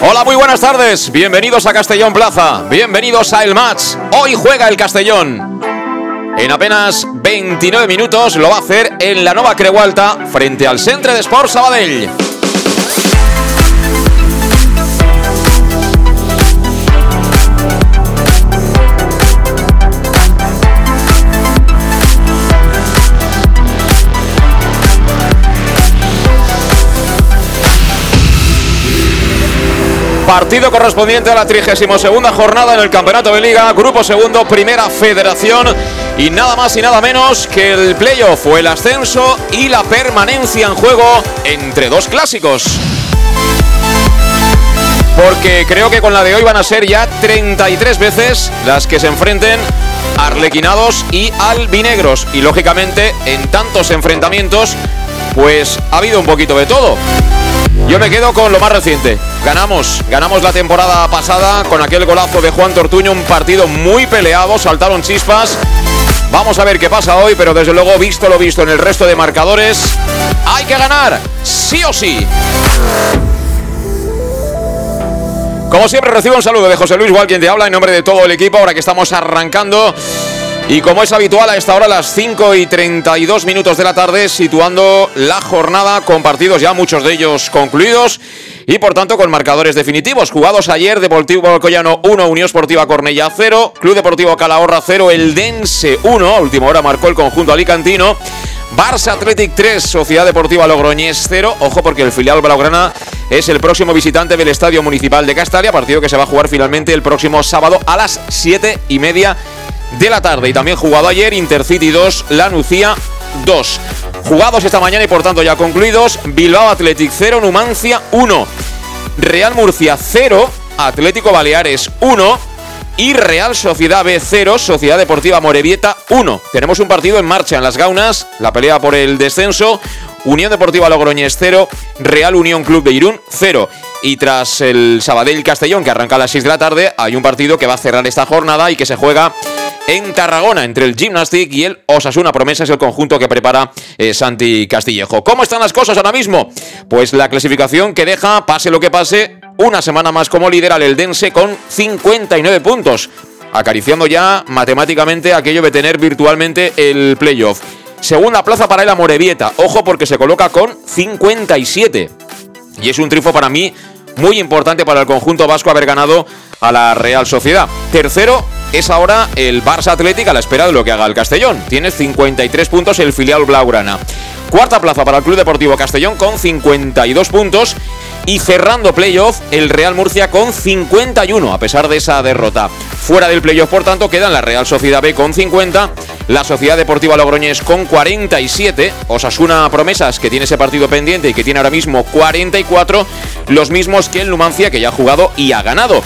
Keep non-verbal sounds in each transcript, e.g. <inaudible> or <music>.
Hola, muy buenas tardes. Bienvenidos a Castellón Plaza. Bienvenidos a El Match. Hoy juega el Castellón. En apenas 29 minutos lo va a hacer en la Nova Creualta frente al Centre de Sport Sabadell. Partido correspondiente a la 32 jornada en el Campeonato de Liga, Grupo Segundo, Primera Federación. Y nada más y nada menos que el playoff o el ascenso y la permanencia en juego entre dos clásicos. Porque creo que con la de hoy van a ser ya 33 veces las que se enfrenten arlequinados y albinegros. Y lógicamente en tantos enfrentamientos pues ha habido un poquito de todo. Yo me quedo con lo más reciente. Ganamos, ganamos la temporada pasada con aquel golazo de Juan Tortuño, un partido muy peleado, saltaron chispas. Vamos a ver qué pasa hoy, pero desde luego, visto lo visto en el resto de marcadores, hay que ganar, sí o sí. Como siempre, recibo un saludo de José Luis Gual, quien te habla en nombre de todo el equipo, ahora que estamos arrancando y como es habitual a esta hora, las 5 y 32 minutos de la tarde, situando la jornada con partidos ya muchos de ellos concluidos y por tanto con marcadores definitivos. Jugados ayer, Deportivo Alcoyano 1, Unión Esportiva Cornella 0, Club Deportivo Calahorra 0, El Dense 1, a última hora marcó el conjunto alicantino. Barça Athletic 3, Sociedad Deportiva Logroñés 0. Ojo porque el filial Blaugrana es el próximo visitante del Estadio Municipal de Castalia, partido que se va a jugar finalmente el próximo sábado a las 7 y media de la tarde. Y también jugado ayer Intercity 2, La Nucía 2. Jugados esta mañana y por tanto ya concluidos. Bilbao Athletic 0, Numancia 1. Real Murcia 0, Atlético Baleares 1 y Real Sociedad B 0, Sociedad Deportiva Morevieta 1. Tenemos un partido en marcha en las Gaunas, la pelea por el descenso. Unión Deportiva Logroñés 0, Real Unión Club de Irún 0. Y tras el Sabadell Castellón, que arranca a las 6 de la tarde, hay un partido que va a cerrar esta jornada y que se juega en Tarragona entre el Gymnastic y el Osasuna Promesa es el conjunto que prepara eh, Santi Castillejo. ¿Cómo están las cosas ahora mismo? Pues la clasificación que deja, pase lo que pase, una semana más como líder al Eldense con 59 puntos, acariciando ya matemáticamente aquello de tener virtualmente el playoff. Segunda plaza para el Amorebieta, ojo porque se coloca con 57. Y es un triunfo para mí muy importante para el conjunto vasco haber ganado a la Real Sociedad. Tercero es ahora el Barça Atlético a la espera de lo que haga el Castellón. Tiene 53 puntos el filial Blaugrana. Cuarta plaza para el Club Deportivo Castellón con 52 puntos. Y cerrando playoff, el Real Murcia con 51, a pesar de esa derrota. Fuera del playoff, por tanto, quedan la Real Sociedad B con 50, la Sociedad Deportiva Logroñés con 47, Osasuna Promesas, que tiene ese partido pendiente y que tiene ahora mismo 44, los mismos que el Numancia, que ya ha jugado y ha ganado.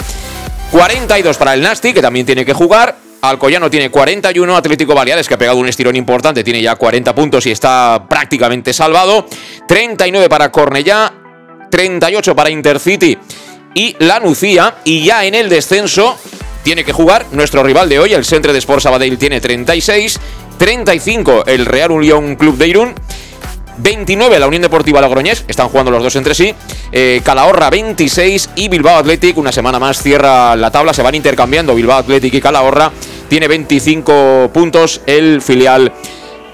42 para el Nasti, que también tiene que jugar. Alcoyano tiene 41, Atlético Baleares, que ha pegado un estirón importante, tiene ya 40 puntos y está prácticamente salvado. 39 para Cornellá, 38 para Intercity y la Nucía. Y ya en el descenso tiene que jugar nuestro rival de hoy, el Centre de Sport Sabadell, tiene 36. 35 el Real Unión Club de Irún 29 la Unión Deportiva Logroñés, están jugando los dos entre sí. Eh, Calahorra 26 y Bilbao Athletic, una semana más cierra la tabla, se van intercambiando Bilbao Athletic y Calahorra. Tiene 25 puntos el filial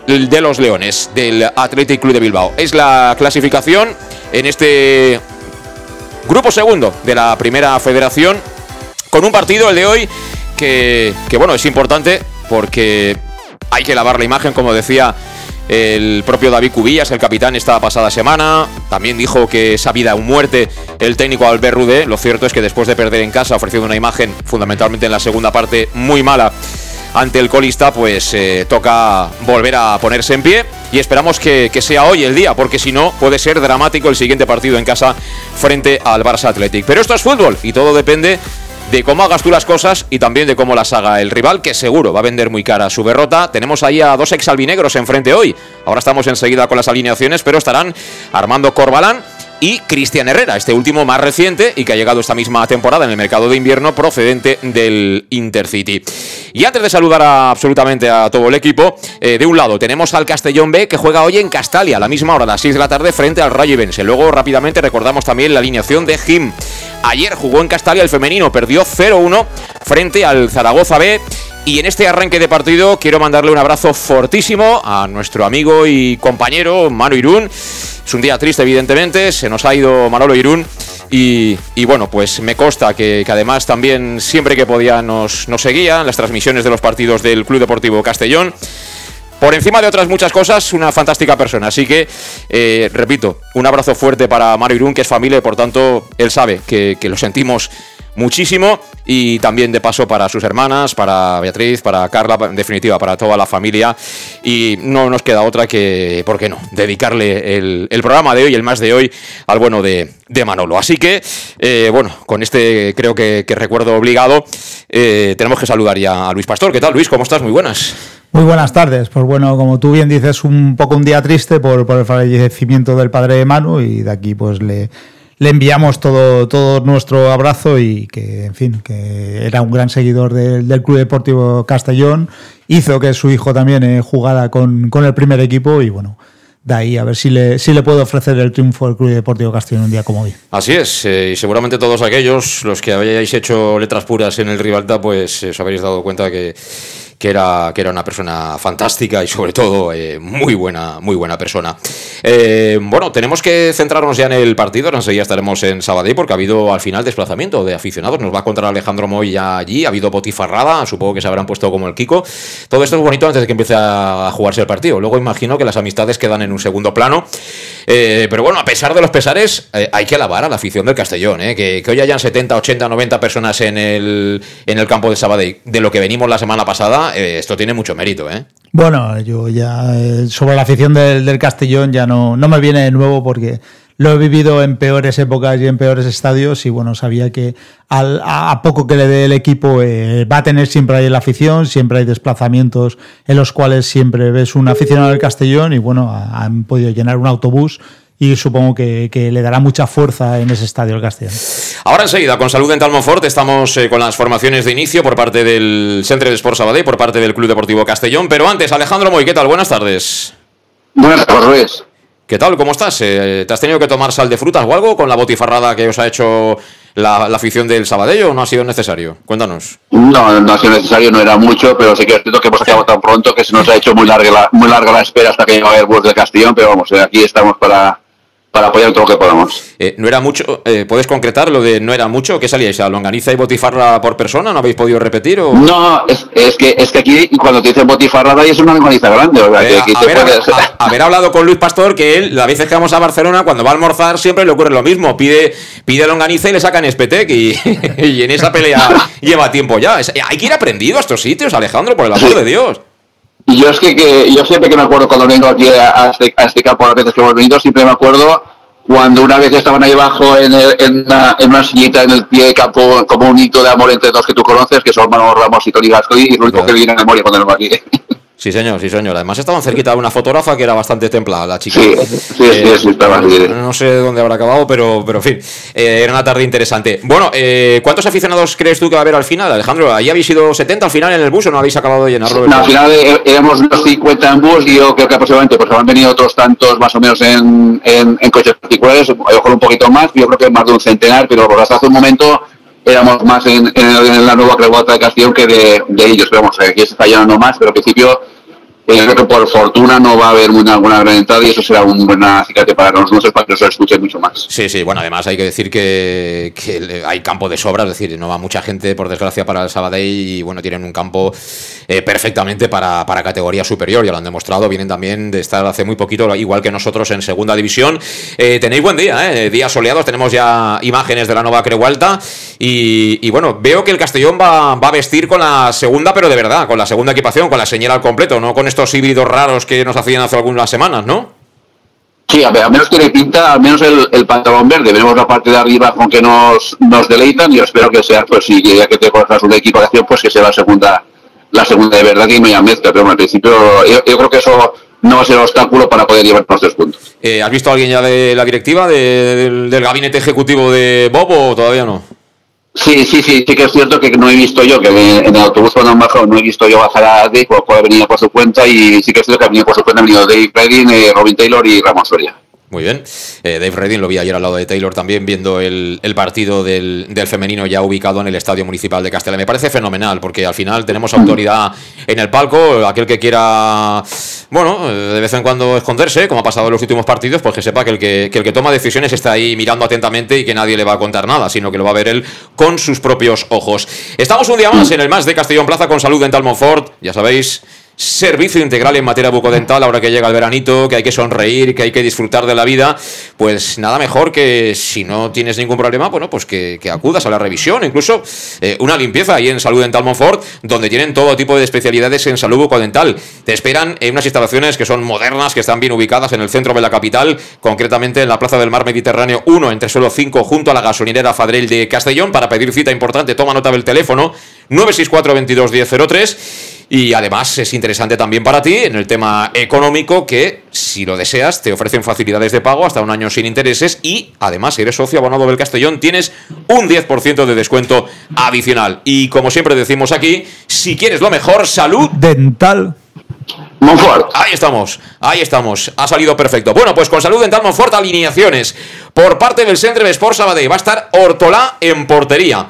de los Leones, del Athletic Club de Bilbao. Es la clasificación en este grupo segundo de la primera federación, con un partido, el de hoy, que, que, bueno, es importante porque hay que lavar la imagen, como decía el propio David Cubillas, el capitán, esta pasada semana. También dijo que esa vida o muerte el técnico Albert Rudé. Lo cierto es que después de perder en casa, ofreciendo una imagen fundamentalmente en la segunda parte muy mala ante el colista, pues eh, toca volver a ponerse en pie y esperamos que, que, sea hoy el día, porque si no puede ser dramático el siguiente partido en casa frente al Barça Athletic. Pero esto es fútbol y todo depende de cómo hagas tú las cosas y también de cómo las haga el rival, que seguro va a vender muy cara su derrota. Tenemos ahí a dos exalbinegros enfrente hoy. Ahora estamos enseguida con las alineaciones, pero estarán Armando Corbalán y Cristian Herrera, este último más reciente y que ha llegado esta misma temporada en el mercado de invierno procedente del Intercity. Y antes de saludar a, absolutamente a todo el equipo, eh, de un lado tenemos al Castellón B que juega hoy en Castalia a la misma hora, a las 6 de la tarde, frente al Rayo Ibense. Luego rápidamente recordamos también la alineación de Jim. Ayer jugó en Castalia el femenino, perdió 0-1 frente al Zaragoza B. Y en este arranque de partido quiero mandarle un abrazo fortísimo a nuestro amigo y compañero Manu Irún. Es un día triste, evidentemente, se nos ha ido Manolo Irún. Y, y bueno, pues me consta que, que, además también siempre que podía nos, nos seguía las transmisiones de los partidos del Club Deportivo Castellón por encima de otras muchas cosas, una fantástica persona. Así que, eh, repito, un abrazo fuerte para Mario Irún, que es familia y por tanto él sabe que, lo sentimos muchísimo. Y también de paso para sus hermanas, para Beatriz, para Carla, en definitiva, para toda la familia. Y no nos queda otra que, ¿por qué no?, dedicarle el, programa de hoy, el más de hoy, al bueno de, Manolo. Así que, eh, bueno, con este creo que, que recuerdo obligado, eh, tenemos que saludar ya a Luis Pastor. ¿Qué tal, Luis? ¿Cómo estás? Muy buenas. Muy buenas tardes. Pues bueno, como tú bien dices, un poco un día triste por, el fallecimiento del padre de Manu y de aquí pues le, le enviamos todo, todo nuestro abrazo y que, en fin, que era un gran seguidor del, Club Deportivo Castellón. Hizo que su hijo también eh, jugara con, con el primer equipo y bueno, de ahí a ver si le, si le puedo ofrecer el triunfo al Club Deportivo Castellón un día como hoy. Así es, eh, y seguramente todos aquellos, los que hayáis hecho letras puras en el Rivalta, pues os habréis dado cuenta que que era, que era una persona fantástica y sobre todo eh, muy buena, muy buena persona. Eh, bueno, tenemos que centrarnos ya en el partido, enseguida estaremos en Sabadell porque ha habido al final desplazamiento de aficionados, nos va a contar Alejandro Moy ya allí, ha habido botifarrada, supongo que se habrán puesto como el Kiko. Todo esto es bonito antes de que empiece a jugarse el partido. Luego imagino que las amistades quedan en un segundo plano. Eh, pero bueno, a pesar de los pesares, eh, hay que alabar a la afición del Castellón, que, que, hoy hayan 70, 80, 90 personas en el, en el campo de Sabadell, de lo que venimos la semana pasada, eh, esto tiene mucho mérito. ¿eh? Bueno, yo ya sobre la afición del, del Castellón ya no, no me viene de nuevo porque lo he vivido en peores épocas y en peores estadios y bueno, sabía que a poco que le dé el equipo eh, va a tener siempre ahí la afición, siempre hay desplazamientos en los cuales siempre ves un aficionado del Castellón y bueno, han podido llenar un autobús y supongo que, que, le dará mucha fuerza en ese estadio el Castellón. Ahora enseguida, con Salud en Talmonfort, estamos eh, con las formaciones de inicio por parte del Centre de Sport Sabadell, por parte del Club Deportivo Castellón, pero antes, Alejandro Moy, ¿qué tal? Buenas tardes. Buenas tardes. ¿Qué tal? ¿Cómo estás? Eh, ¿Te has tenido que tomar sal de frutas o algo con la botifarrada que os ha hecho la, la afición del Sabadell o no ha sido necesario? Cuéntanos. No, no ha sido necesario, no era mucho, pero sí que es cierto que hemos acabado tan pronto que se nos ha hecho muy larga la, muy larga la espera hasta que llegaba el bus del Castellón, pero vamos, eh, aquí estamos para, para apoyar todo lo que podamos. Eh, no era mucho, eh, ¿puedes concretar lo de no era mucho? ¿Qué salíais? ¿A longaniza y botifarra por persona? ¿No habéis podido repetir? O... No, es, es, que, es que aquí cuando te dicen botifarra es una longaniza grande. O sea, eh, que, que haber, puedes... a, haber, hablado con Luis Pastor que él, la veces que vamos a Barcelona, cuando va a almorzar siempre le ocurre lo mismo. Pide, pide longaniza y le sacan espetec y, <laughs> y en esa pelea lleva tiempo ya. Es, hay que ir aprendido a estos sitios, Alejandro, por el amor sí. de Dios. Y yo es que, que, yo siempre que me acuerdo cuando vengo aquí a, este, a este campo, a las veces que hemos venido, siempre me acuerdo cuando una vez estaban ahí abajo en, el, en, una, en, una, sillita en el pie de campo como un hito de amor entre dos que tú conoces, que son Manolo Ramos y Tony Gascoy, y lo único que viene a memoria cuando vengo aquí. <laughs> Sí, señor, sí, señor. Además estaban cerquita de una fotógrafa que era bastante templada, la chica. Sí, sí, eh, sí, estaba. No sé dónde habrá acabado, pero, pero en fin, eh, era una tarde interesante. Bueno, eh, ¿cuántos aficionados crees tú que va a haber al final, Alejandro? ¿Ahí habéis sido 70 al final en el bus o no habéis acabado de llenarlo? No, al final eh, éramos unos 50 en bus y yo creo que aproximadamente pues han venido otros tantos más o menos en, en, en coches particulares, a lo mejor un poquito más, yo creo que más de un centenar, pero hasta hace un momento éramos más en, en, en la nueva Creuata de Castellón que de, de ellos, pero vamos, aquí se está llenando más, pero al principio que por fortuna no va a haber una, buena gran entrada y eso será un buena acicate para nosotros para que se escuche mucho más. Sí, sí, bueno, además hay que decir que, hay campo de sobra, es decir, no va mucha gente, por desgracia, para el Sabadell y bueno, tienen un campo eh, perfectamente para, para, categoría superior, ya lo han demostrado, vienen también de estar hace muy poquito, igual que nosotros en segunda división. Eh, tenéis buen día, ¿eh? días soleados, tenemos ya imágenes de la nueva Creualta y, y bueno, veo que el Castellón va, va a vestir con la segunda, pero de verdad, con la segunda equipación, con la señal al completo, no con esto híbridos raros que nos hacían hace algunas semanas, ¿no? Sí, a ver, al menos tiene pinta, al menos el, pantalón verde. Veremos la parte de arriba con que nos, nos deleitan y yo espero que sea, pues si ya que te cojas una equipación, pues que sea la segunda, la segunda de verdad y no haya mezcla. Pero al principio yo, creo que eso no va a ser un obstáculo para poder llevar los tres puntos. Eh, ¿Has visto a alguien ya de la directiva, del, del gabinete ejecutivo de Bobo o todavía no? Sí, sí, sí, sí que es cierto que no he visto yo, que en el autobús cuando han bajado no he visto yo bajar a Dave, por haber venido por su cuenta y sí que es cierto que ha venido por su cuenta, han venido Dave Redding, eh, Robin Taylor y Ramón Soria. Muy bien. Eh, Dave Redding lo vi ayer al lado de Taylor también viendo el, partido del, femenino ya ubicado en el Estadio Municipal de Castellón. Me parece fenomenal porque al final tenemos autoridad en el palco. Aquel que quiera, bueno, eh, de vez en cuando esconderse, como ha pasado en los últimos partidos, pues que sepa que el que, que el que toma decisiones está ahí mirando atentamente y que nadie le va a contar nada, sino que lo va a ver él con sus propios ojos. Estamos un día más en el más de Castellón Plaza con Salud Dental Monfort. Ya sabéis, servicio integral en materia bucodental ahora que llega el veranito, que hay que sonreír, que hay que disfrutar de la vida, pues nada mejor que si no tienes ningún problema, bueno, pues que, acudas a la revisión, incluso eh, una limpieza ahí en Salud Dental Monfort, donde tienen todo tipo de especialidades en salud bucodental. Te esperan en unas instalaciones que son modernas, que están bien ubicadas en el centro de la capital, concretamente en la Plaza del Mar Mediterráneo 1, entre suelo 5, junto a la gasolinera Fadrel de Castellón. Para pedir cita importante, toma nota del teléfono 964 22 1003 y además es interesante también para ti en el tema económico que, si lo deseas, te ofrecen facilidades de pago hasta un año sin intereses y además, si eres socio abonado del Castellón, tienes un 10% de descuento adicional. Y como siempre decimos aquí, si quieres lo mejor, salud dental. Monfort. Ahí estamos, ahí estamos. Ha salido perfecto. Bueno, pues con Salud Dental Monfort, alineaciones por parte del Centre de Sport Sabadell. Va a estar Hortolá en portería.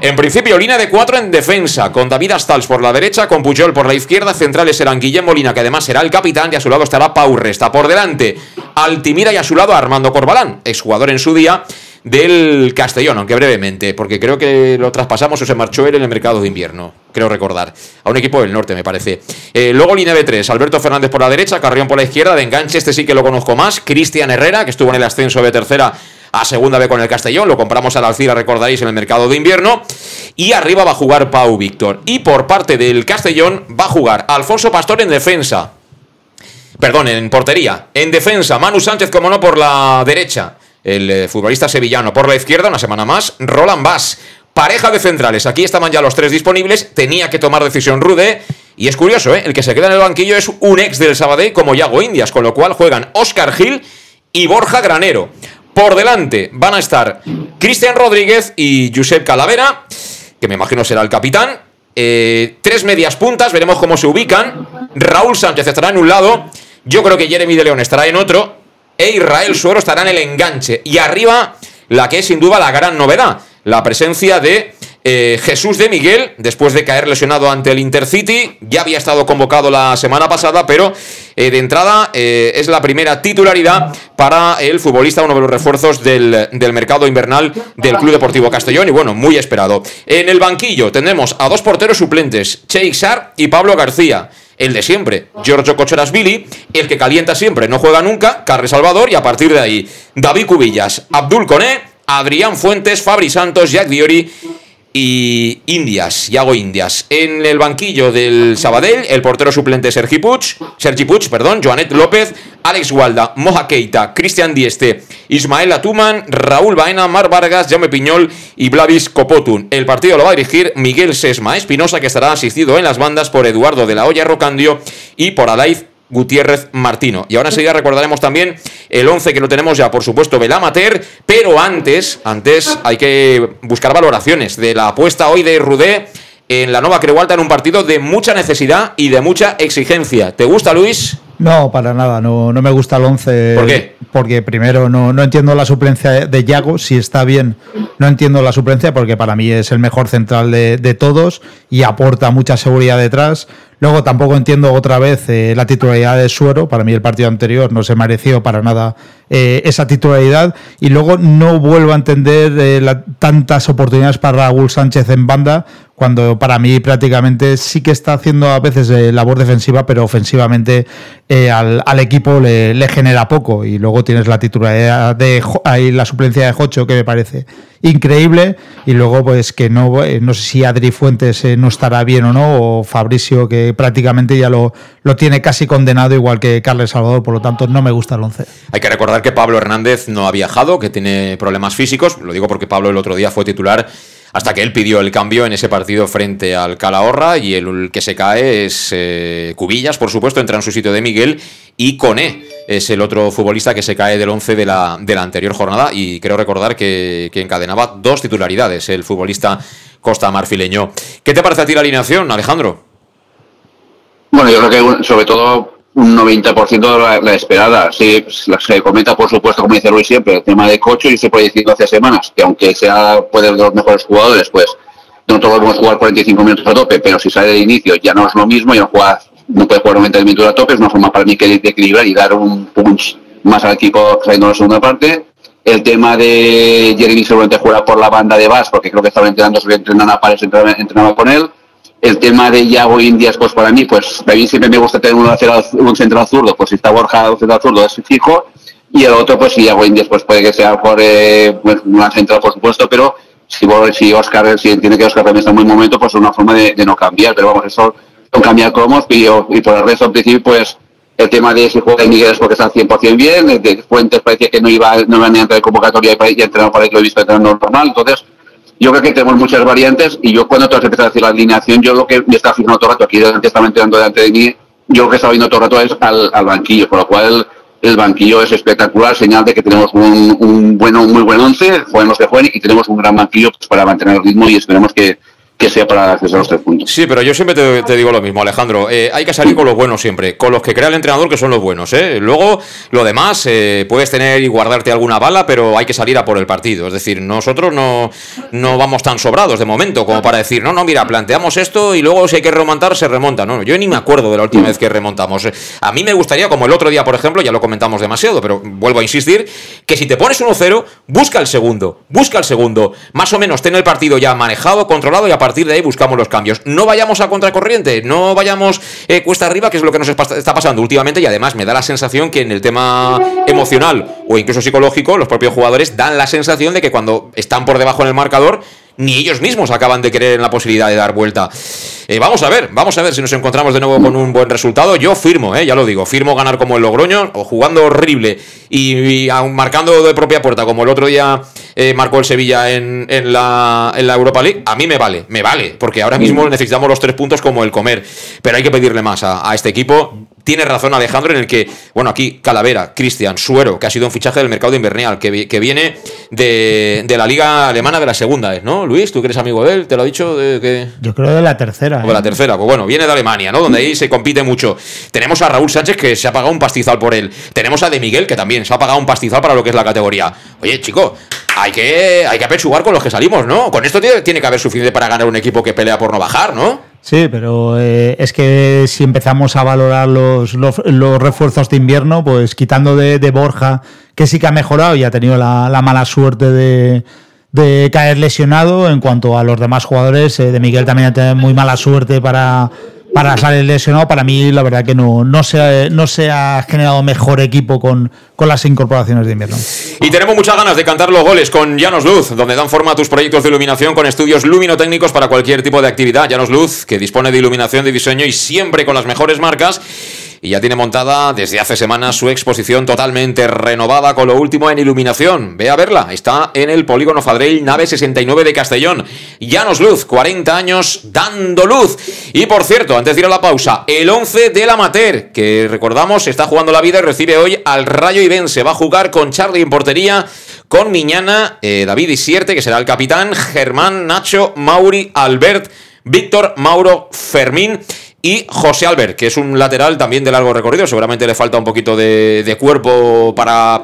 En principio, línea de cuatro en defensa, con David Astals por la derecha, con Pujol por la izquierda, centrales serán Guillermo Molina, que además será el capitán, y a su lado estará Pau Resta. Por delante, Altimira y a su lado Armando Corbalán, exjugador en su día del Castellón, aunque brevemente, porque creo que lo traspasamos o se marchó él en el mercado de invierno, creo recordar, a un equipo del norte me parece. Eh, luego línea de tres, Alberto Fernández por la derecha, Carrión por la izquierda, de enganche, este sí que lo conozco más, Cristian Herrera, que estuvo en el ascenso de tercera a segunda vez con el Castellón, lo compramos a la Alcira, recordaréis, en el mercado de invierno. Y arriba va a jugar Pau Víctor. Y por parte del Castellón va a jugar Alfonso Pastor en defensa. Perdón, en portería. En defensa, Manu Sánchez, como no, por la derecha. El eh, futbolista sevillano por la izquierda, una semana más. Roland Bass. Pareja de centrales. Aquí estaban ya los tres disponibles. Tenía que tomar decisión Rude. Y es curioso, ¿eh? el que se queda en el banquillo es un ex del Sabadell como Yago Indias, con lo cual juegan Oscar Gil y Borja Granero. Por delante van a estar Cristian Rodríguez y Josep Calavera, que me imagino será el capitán. Eh, tres medias puntas, veremos cómo se ubican. Raúl Sánchez estará en un lado. Yo creo que Jeremy de León estará en otro. E Israel Suero estará en el enganche. Y arriba, la que es sin duda la gran novedad, la presencia de eh, Jesús de Miguel, después de caer lesionado ante el Intercity, ya había estado convocado la semana pasada, pero eh, de entrada eh, es la primera titularidad para el futbolista, uno de los refuerzos del, mercado invernal del Club Deportivo Castellón, y bueno, muy esperado. En el banquillo tenemos a dos porteros suplentes, Sar y Pablo García. El de siempre, Giorgio Billy, el que calienta siempre, no juega nunca, Carre Salvador, y a partir de ahí, David Cubillas, Abdul Coné, Adrián Fuentes, Fabri Santos, Jack Diori y Indias, Yago Indias. En el banquillo del Sabadell, el portero suplente Sergi Puig, Sergi Puig, perdón, Joanet López, Alex Gualda, Moja Keita, Cristian Dieste, Ismael Atuman, Raúl Baena, Mar Vargas, Jaume Piñol y Blavis Copotun. El partido lo va a dirigir Miguel Sesma Espinosa, que estará asistido en las bandas por Eduardo de la Hoya Rocandio y por Adaiz Gutiérrez Martino. Y ahora enseguida recordaremos también el 11 que lo tenemos ya, por supuesto, Belamater, pero antes, antes hay que buscar valoraciones de la apuesta hoy de Rudé en la Nueva Creualta en un partido de mucha necesidad y de mucha exigencia. ¿Te gusta, Luis? No, para nada, no, no me gusta el 11. ¿Por qué? Porque primero no, no entiendo la suplencia de Yago, si está bien, no entiendo la suplencia porque para mí es el mejor central de, de todos y aporta mucha seguridad detrás. Luego tampoco entiendo otra vez eh, la titularidad de Suero. Para mí el partido anterior no se mereció para nada eh, esa titularidad. Y luego no vuelvo a entender eh, tantas oportunidades para Raúl Sánchez en banda, cuando para mí prácticamente sí que está haciendo a veces labor defensiva, pero ofensivamente al, equipo le, genera poco. Y luego tienes la titularidad de ahí la suplencia de Jocho, que me parece increíble. Y luego, pues que no, no sé si Adri Fuentes no estará bien o no, o Fabricio, que prácticamente ya lo, lo tiene casi condenado, igual que Carles Salvador, por lo tanto no me gusta el 11. Hay que recordar que Pablo Hernández no ha viajado, que tiene problemas físicos, lo digo porque Pablo el otro día fue titular hasta que él pidió el cambio en ese partido frente al Calahorra y el que se cae es eh, Cubillas, por supuesto, entra en su sitio de Miguel y Cone es el otro futbolista que se cae del 11 de la, de la anterior jornada y creo recordar que, que encadenaba dos titularidades el futbolista Costa Marfileño. ¿Qué te parece a ti la alineación, Alejandro? Bueno, yo creo que sobre todo un 90% de la, la esperada. Sí, se comenta, por supuesto, como dice Luis siempre, el tema de Cocho y se puede decir hace semanas, que aunque sea puede de los mejores jugadores, pues no todos podemos jugar 45 minutos a tope, pero si sale de inicio ya no es lo mismo, y no, juega, no puede jugar 90 minutos a tope, es una forma para mí que de equilibrar y dar un punch más al equipo saliendo en la segunda parte. El tema de Jeremy seguramente juega por la banda de Bas, porque creo que estaba entrenando, sobre entrenando a Pares, entrenaba con él el tema de Yago Indias, pues para mí, pues mí siempre me gusta tener un, un central zurdo, pues si está Borja, un central zurdo es fijo, y el otro, pues si Yago Indias, pues puede que sea por eh, pues, una central, por supuesto, pero si, si Oscar, si entiende que Oscar también está en buen momento, pues es una forma de, no cambiar, pero vamos, eso no cambia como y, y por el resto, al principio, pues el tema de si juega Miguel es porque está 100% bien, de Fuentes parecía que no iba, no iba a entrar en convocatoria y, y ahí que lo he visto entrenando normal, entonces yo creo que tenemos muchas variantes y yo cuando tú has empezado a decir la alineación, yo lo que me está fijando todo el rato, aquí delante estaba entrando delante de mí, yo lo que estaba viendo todo el rato es al, al banquillo, por lo cual el banquillo es espectacular, señal de que tenemos un, un bueno, muy buen once, jueguen los que jueguen y tenemos un gran banquillo pues, para mantener el ritmo y esperemos que, que sea para acceder a los tres puntos. Sí, pero yo siempre te, digo lo mismo, Alejandro. Eh, hay que salir con los buenos siempre, con los que crea el entrenador, que son los buenos. ¿eh? Luego, lo demás, eh, puedes tener y guardarte alguna bala, pero hay que salir a por el partido. Es decir, nosotros no, no vamos tan sobrados de momento como para decir, no, no, mira, planteamos esto y luego si hay que remontar, se remonta. No, yo ni me acuerdo de la última vez que remontamos. A mí me gustaría, como el otro día, por ejemplo, ya lo comentamos demasiado, pero vuelvo a insistir, que si te pones 1-0, busca el segundo, busca el segundo. Más o menos ten el partido ya manejado, controlado y a partir de ahí buscamos los cambios. No vayamos a contracorriente, no vayamos eh, cuesta arriba, que es lo que nos está pasando últimamente y además me da la sensación que en el tema emocional o incluso psicológico, los propios jugadores dan la sensación de que cuando están por debajo en el marcador, ni ellos mismos acaban de creer en la posibilidad de dar vuelta. Eh, vamos a ver, vamos a ver si nos encontramos de nuevo con un buen resultado. Yo firmo, eh, ya lo digo, firmo ganar como el Logroño, o jugando horrible y, aún marcando de propia puerta, como el otro día eh, marcó el Sevilla en, la, en la Europa League. A mí me vale, me vale, porque ahora mismo necesitamos los tres puntos como el comer. Pero hay que pedirle más a, a este equipo tiene razón Alejandro en el que, bueno, aquí Calavera, Cristian, Suero, que ha sido un fichaje del mercado invernal, que, que viene de, la liga alemana de la segunda, ¿no? Luis, tú que eres amigo de él, te lo ha dicho. De, que... Yo creo de la tercera. O de la ¿eh? tercera, pues bueno, viene de Alemania, ¿no? Donde ahí se compite mucho. Tenemos a Raúl Sánchez que se ha pagado un pastizal por él. Tenemos a De Miguel que también se ha pagado un pastizal para lo que es la categoría. Oye, chico, hay que, hay que apechugar con los que salimos, ¿no? Con esto tiene, tiene que haber suficiente para ganar un equipo que pelea por no bajar, ¿no? Sí, pero eh, es que si empezamos a valorar los, los, refuerzos de invierno, pues quitando de, Borja, que sí que ha mejorado y ha tenido la, mala suerte de, caer lesionado, en cuanto a los demás jugadores, eh, de Miguel también ha tenido muy mala suerte para, para salir lesionado, para mí la verdad que no, no, se, no se ha generado mejor equipo con, con las incorporaciones de invierno. Y tenemos muchas ganas de cantar los goles con Llanos Luz, donde dan forma a tus proyectos de iluminación con estudios luminotécnicos para cualquier tipo de actividad. Llanos Luz, que dispone de iluminación de diseño y siempre con las mejores marcas y ya tiene montada desde hace semanas su exposición totalmente renovada con lo último en iluminación. Ve a verla, está en el Polígono Fadrell, nave 69 de Castellón. Llanos Luz, 40 años dando luz. Y por cierto, antes de ir a la pausa, el 11 del Amater, que recordamos está jugando la vida y recibe hoy al Rayo Se Va a jugar con Charlie en portería con Miñana, eh, David Isierte, que será el capitán, Germán, Nacho, Mauri, Albert, Víctor, Mauro, Fermín y José Albert, que es un lateral también de largo recorrido, seguramente le falta un poquito de, cuerpo para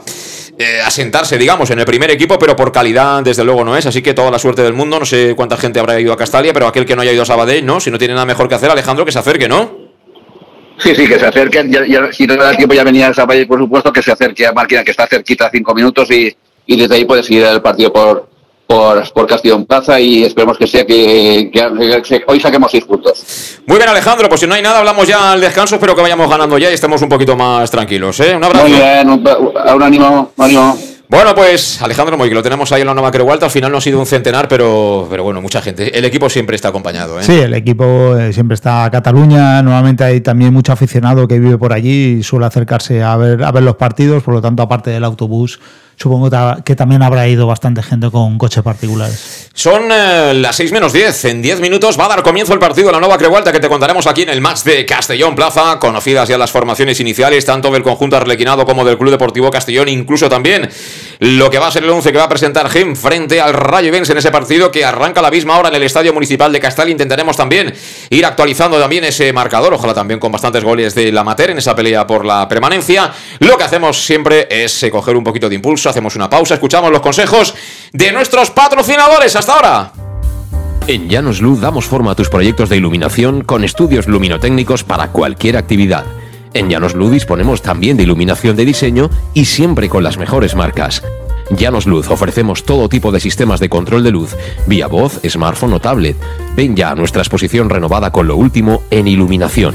eh, asentarse, digamos, en el primer equipo, pero por calidad, desde luego, no es. Así que toda la suerte del mundo. No sé cuánta gente habrá ido a Castalia, pero aquel que no haya ido a Sabadell, ¿no? Si no tiene nada mejor que hacer, Alejandro, que se acerque, ¿no? Sí, sí, que se acerquen. si no da tiempo ya venía esa valle, por supuesto, que se acerque a Máquina, que está cerquita cinco minutos y, y desde ahí puede seguir el partido por, por, por Castellón Plaza y esperemos que sea que, hoy saquemos seis puntos. Muy bien, Alejandro, pues si no hay nada, hablamos ya al descanso, espero que vayamos ganando ya y estemos un poquito más tranquilos. ¿eh? Un abrazo. Muy bien, un, un ánimo, un ánimo. Bueno, pues Alejandro Moy, que lo tenemos ahí en la Nueva Creualta, al final no ha sido un centenar, pero, pero bueno, mucha gente. El equipo siempre está acompañado. ¿eh? Sí, el equipo eh, siempre está a Cataluña, normalmente hay también mucho aficionado que vive por allí y suele acercarse a ver, a ver los partidos, por lo tanto, aparte del autobús, supongo que también habrá ido bastante gente con coches particulares. Son eh, las 6 menos 10. En 10 minutos va a dar comienzo el partido de la Nueva Crevuelta que te contaremos aquí en el match de Castellón Plaza. Conocidas ya las formaciones iniciales, tanto del conjunto arlequinado como del Club Deportivo Castellón, incluso también lo que va a ser el 11 que va a presentar Gem frente al Rayo Vens en ese partido que arranca la misma hora en el Estadio Municipal de Castal. Intentaremos también ir actualizando también ese marcador, ojalá también con bastantes goles de la Mater en esa pelea por la permanencia. Lo que hacemos siempre es eh, coger un poquito de impulso hacemos una pausa, escuchamos los consejos de nuestros patrocinadores. Hasta ahora. En Llanos Luz damos forma a tus proyectos de iluminación con estudios luminotécnicos para cualquier actividad. En Llanos Luz disponemos también de iluminación de diseño y siempre con las mejores marcas. Llanos Luz ofrecemos todo tipo de sistemas de control de luz, vía voz, smartphone o tablet. Ven ya a nuestra exposición renovada con lo último en iluminación.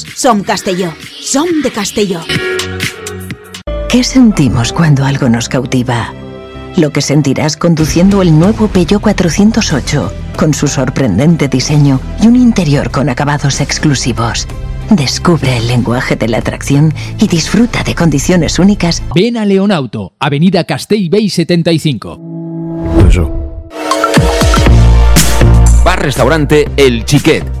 Som Castelló. Som de Castelló. ¿Qué sentimos cuando algo nos cautiva? Lo que sentirás conduciendo el nuevo Peugeot 408, con su sorprendente diseño y un interior con acabados exclusivos. Descubre el lenguaje de la atracción y disfruta de condiciones únicas. Ven a Leonauto, Avenida Castell Bay 75. Eso. Bar Restaurante El Chiquet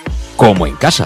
como en casa.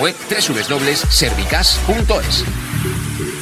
web www.servicas.es.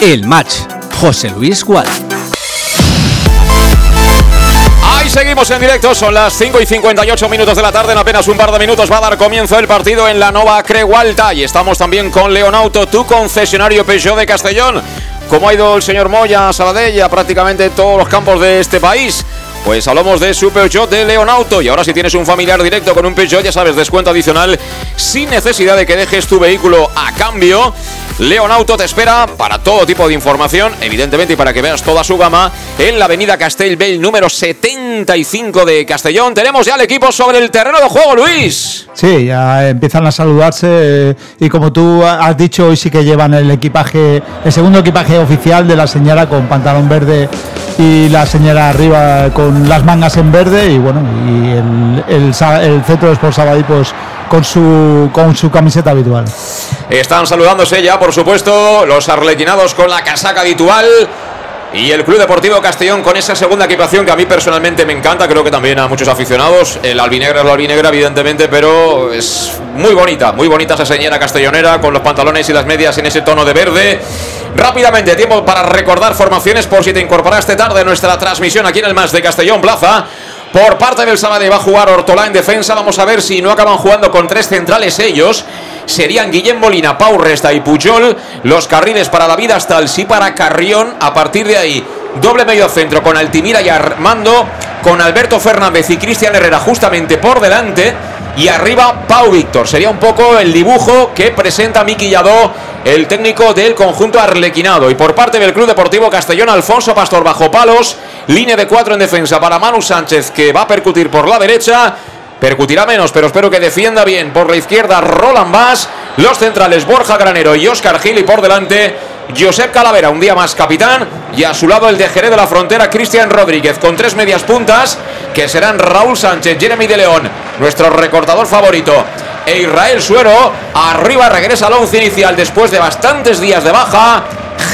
El match. José Luis Gual. Ahí seguimos en directo, son las 5 y 58 minutos de la tarde, en apenas un par de minutos va a dar comienzo el partido en la Nova Cregualta y estamos también con Leonauto, tu concesionario Peugeot de Castellón. ¿Cómo ha ido el señor Moya, Saladella, prácticamente todos los campos de este país? Pues hablamos de su Peugeot de Leonauto y ahora si tienes un familiar directo con un Peugeot, ya sabes, descuento adicional sin necesidad de que dejes tu vehículo a cambio. Leonauto te espera para todo tipo de información, evidentemente, y para que veas toda su gama en la avenida Castellbell número 75 de Castellón. Tenemos ya el equipo sobre el terreno de juego, Luis. Sí, ya empiezan a saludarse eh, y como tú has dicho, hoy sí que llevan el equipaje, el segundo equipaje oficial de la señora con pantalón verde y la señora arriba con las mangas en verde y bueno, y el, el, el centro de Sport Sabadell pues con su, con su camiseta habitual. Están saludándose ya, por supuesto, los arlequinados con la casaca habitual. Y el Club Deportivo Castellón con esa segunda equipación que a mí personalmente me encanta, creo que también a muchos aficionados. El albinegra es la albinegra, evidentemente, pero es muy bonita, muy bonita esa señora castellonera con los pantalones y las medias en ese tono de verde. Rápidamente, tiempo para recordar formaciones por si te incorporaste tarde a nuestra transmisión aquí en el Más de Castellón Plaza. Por parte del Sabadell va a jugar Ortolá en defensa. Vamos a ver si no acaban jugando con tres centrales ellos. Serían Guillem Molina, Pau Resta y Puyol. Los carriles para David hasta el sí para Carrión. A partir de ahí, doble medio centro con Altimira y Armando. Con Alberto Fernández y Cristian Herrera justamente por delante. Y arriba Pau Víctor. Sería un poco el dibujo que presenta Miki Yadó, el técnico del conjunto arlequinado. Y por parte del Club Deportivo Castellón, Alfonso Pastor bajo palos. Línea de cuatro en defensa para Manu Sánchez, que va a percutir por la derecha. Percutirá menos, pero espero que defienda bien. Por la izquierda, Roland Bass. Los centrales, Borja Granero y Oscar Gil. Y por delante, Josep Calavera, un día más capitán, y a su lado el de Jerez de la Frontera, Cristian Rodríguez, con tres medias puntas, que serán Raúl Sánchez, Jeremy de León, nuestro recortador favorito, e Israel Suero. Arriba regresa al once inicial después de bastantes días de baja.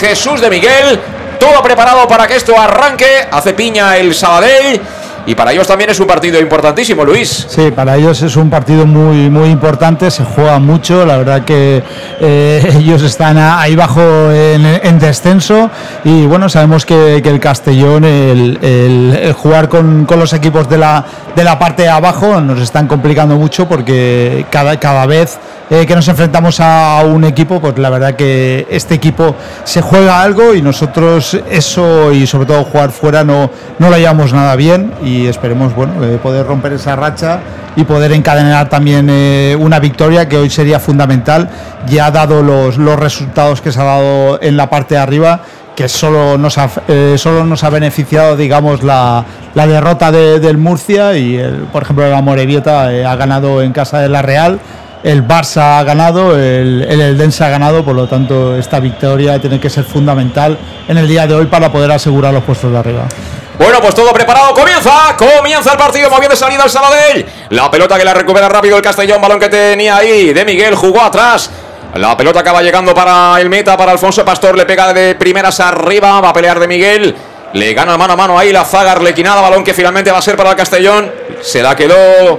Jesús de Miguel, todo preparado para que esto arranque. Hace piña el Sabadell. Y para ellos también es un partido importantísimo, Luis. Sí, para ellos es un partido muy, muy importante, se juega mucho, la verdad que eh, <laughs> ellos están ahí bajo en, descenso y bueno, sabemos que, el Castellón, el, jugar con, los equipos de la, de la parte de abajo nos están complicando mucho porque cada, cada vez eh, que nos enfrentamos a un equipo, pues la verdad que este equipo se juega algo y nosotros eso y sobre todo jugar fuera no, no lo llevamos nada bien esperemos bueno eh, poder romper esa racha y poder encadenar también eh, una victoria que hoy sería fundamental, ya dado los, los resultados que se ha dado en la parte de arriba que solo nos ha, solo nos ha beneficiado, digamos, la, la derrota del Murcia y, por ejemplo, la Morevieta ha ganado en casa de la Real el Barça ha ganado, el, el Eldense ha ganado, por lo tanto esta victoria tiene que ser fundamental en el día de hoy para poder asegurar los puestos de arriba. Bueno, pues todo preparado, comienza, comienza el partido, de salida el Sabadell. La pelota que la recupera rápido el Castellón, balón que tenía ahí de Miguel, jugó atrás. La pelota acaba llegando para el meta, para Alfonso Pastor, le pega de primeras arriba, va a pelear de Miguel. Le gana mano a mano ahí la zaga arlequinada, balón que finalmente va a ser para el Castellón. Se la quedó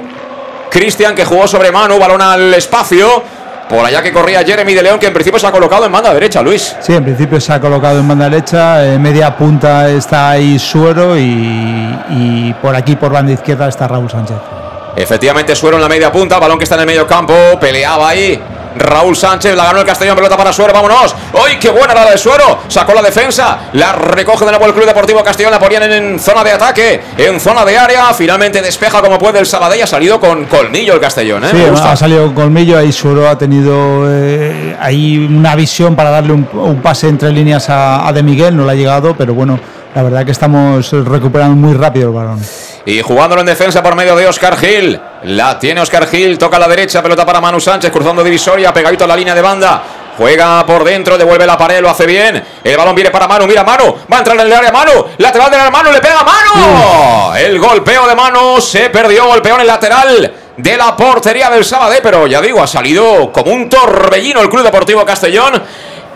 Cristian que jugó sobre mano, balón al espacio. Por allá que corría Jeremy de León, que en principio se ha colocado en banda derecha, Luis. Sí, en principio se ha colocado en banda derecha. En media punta está ahí Suero y, y por aquí, por banda izquierda, está Raúl Sánchez. Efectivamente, Suero en la media punta, balón que está en el medio campo, peleaba ahí Raúl Sánchez, la ganó el Castellón, pelota para Suero, vámonos. ¡Uy, qué buena la de Suero! Sacó la defensa, la recoge de nuevo el Club Deportivo Castellón, la ponían en zona de ataque, en zona de área, finalmente despeja como puede el Sabadell, ha salido con colmillo el Castellón. ¿eh? Sí, ha salido con colmillo, ahí Suero ha tenido eh, ahí una visión para darle un, pase entre líneas a, a De Miguel, no le ha llegado, pero bueno, la verdad que estamos recuperando muy rápido el balón. Y jugándolo en defensa por medio de Oscar Gil. La tiene Oscar Gil, toca a la derecha, pelota para Manu Sánchez, cruzando divisoria, pegadito a la línea de banda. Juega por dentro, devuelve la pared, lo hace bien. El balón viene para Manu, mira Manu, va a entrar en el área Manu, lateral de la Manu, le pega a Manu. El golpeo de Manu se perdió, golpeó en el lateral de la portería del Sabadell, pero ya digo, ha salido como un torbellino el Club Deportivo Castellón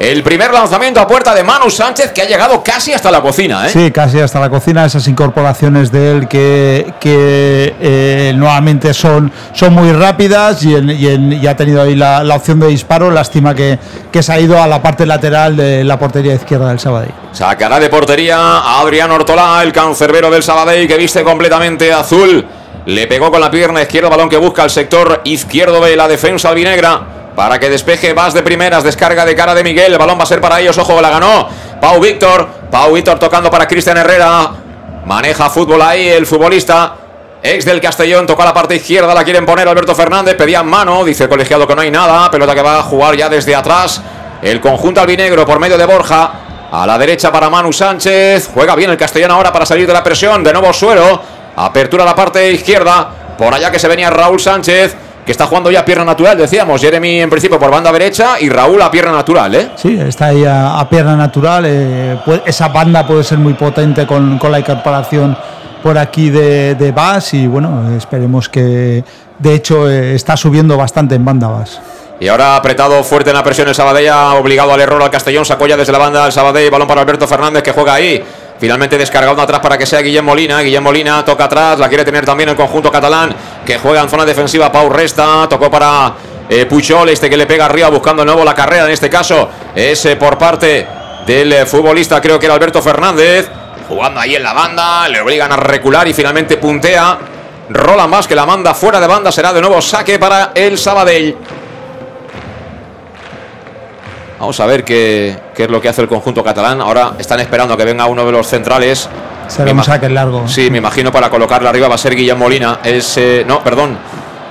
el primer lanzamiento a puerta de Manu Sánchez que ha llegado casi hasta la cocina. ¿eh? Sí, casi hasta la cocina. Esas incorporaciones de él que, que eh, nuevamente son, son muy rápidas y, ha tenido ahí la, opción de disparo. Lástima que, que se ha ido a la parte lateral de la portería izquierda del Sabadell. Sacará de portería a Adrián Ortolá, el cancerbero del Sabadell que viste completamente azul. Le pegó con la pierna izquierda, balón que busca el sector izquierdo de la defensa albinegra para que despeje Vas de primeras, descarga de cara de Miguel, el balón va a ser para ellos, ojo, la ganó. Pau Víctor, Pau Víctor tocando para Cristian Herrera, maneja fútbol ahí el futbolista, ex del Castellón, toca la parte izquierda, la quieren poner Alberto Fernández, pedía mano, dice el colegiado que no hay nada, pelota que va a jugar ya desde atrás, el conjunto albinegro por medio de Borja, a la derecha para Manu Sánchez, juega bien el Castellón ahora para salir de la presión, de nuevo suelo, apertura a la parte izquierda, por allá que se venía Raúl Sánchez, que está jugando ya a pierna natural, decíamos. Jeremy en principio por banda derecha y Raúl a pierna natural, ¿eh? Sí, está ahí a, pierna natural. Eh, esa banda puede ser muy potente con, la incorporación por aquí de, de Bas y bueno, esperemos que de hecho eh, está subiendo bastante en banda Bas. Y ahora apretado fuerte en la presión el Sabadell, obligado al error al Castellón, sacó ya desde la banda el Sabadell, balón para Alberto Fernández que juega ahí. Finalmente descargado atrás para que sea Guillem Molina. Guillem Molina toca atrás, la quiere tener también el conjunto catalán que juega en zona defensiva. Pau Resta, tocó para eh, Puchol, este que le pega arriba buscando de nuevo la carrera. En este caso es eh, por parte del eh, futbolista, creo que era Alberto Fernández. Jugando ahí en la banda, le obligan a recular y finalmente puntea. Rola más que la manda fuera de banda, será de nuevo saque para el Sabadell. Vamos a ver qué, qué, es lo que hace el conjunto catalán. Ahora están esperando a que venga uno de los centrales. Será un saque largo. Sí, me imagino para colocarle arriba va a ser Guillermo Molina. Es, eh, no, perdón.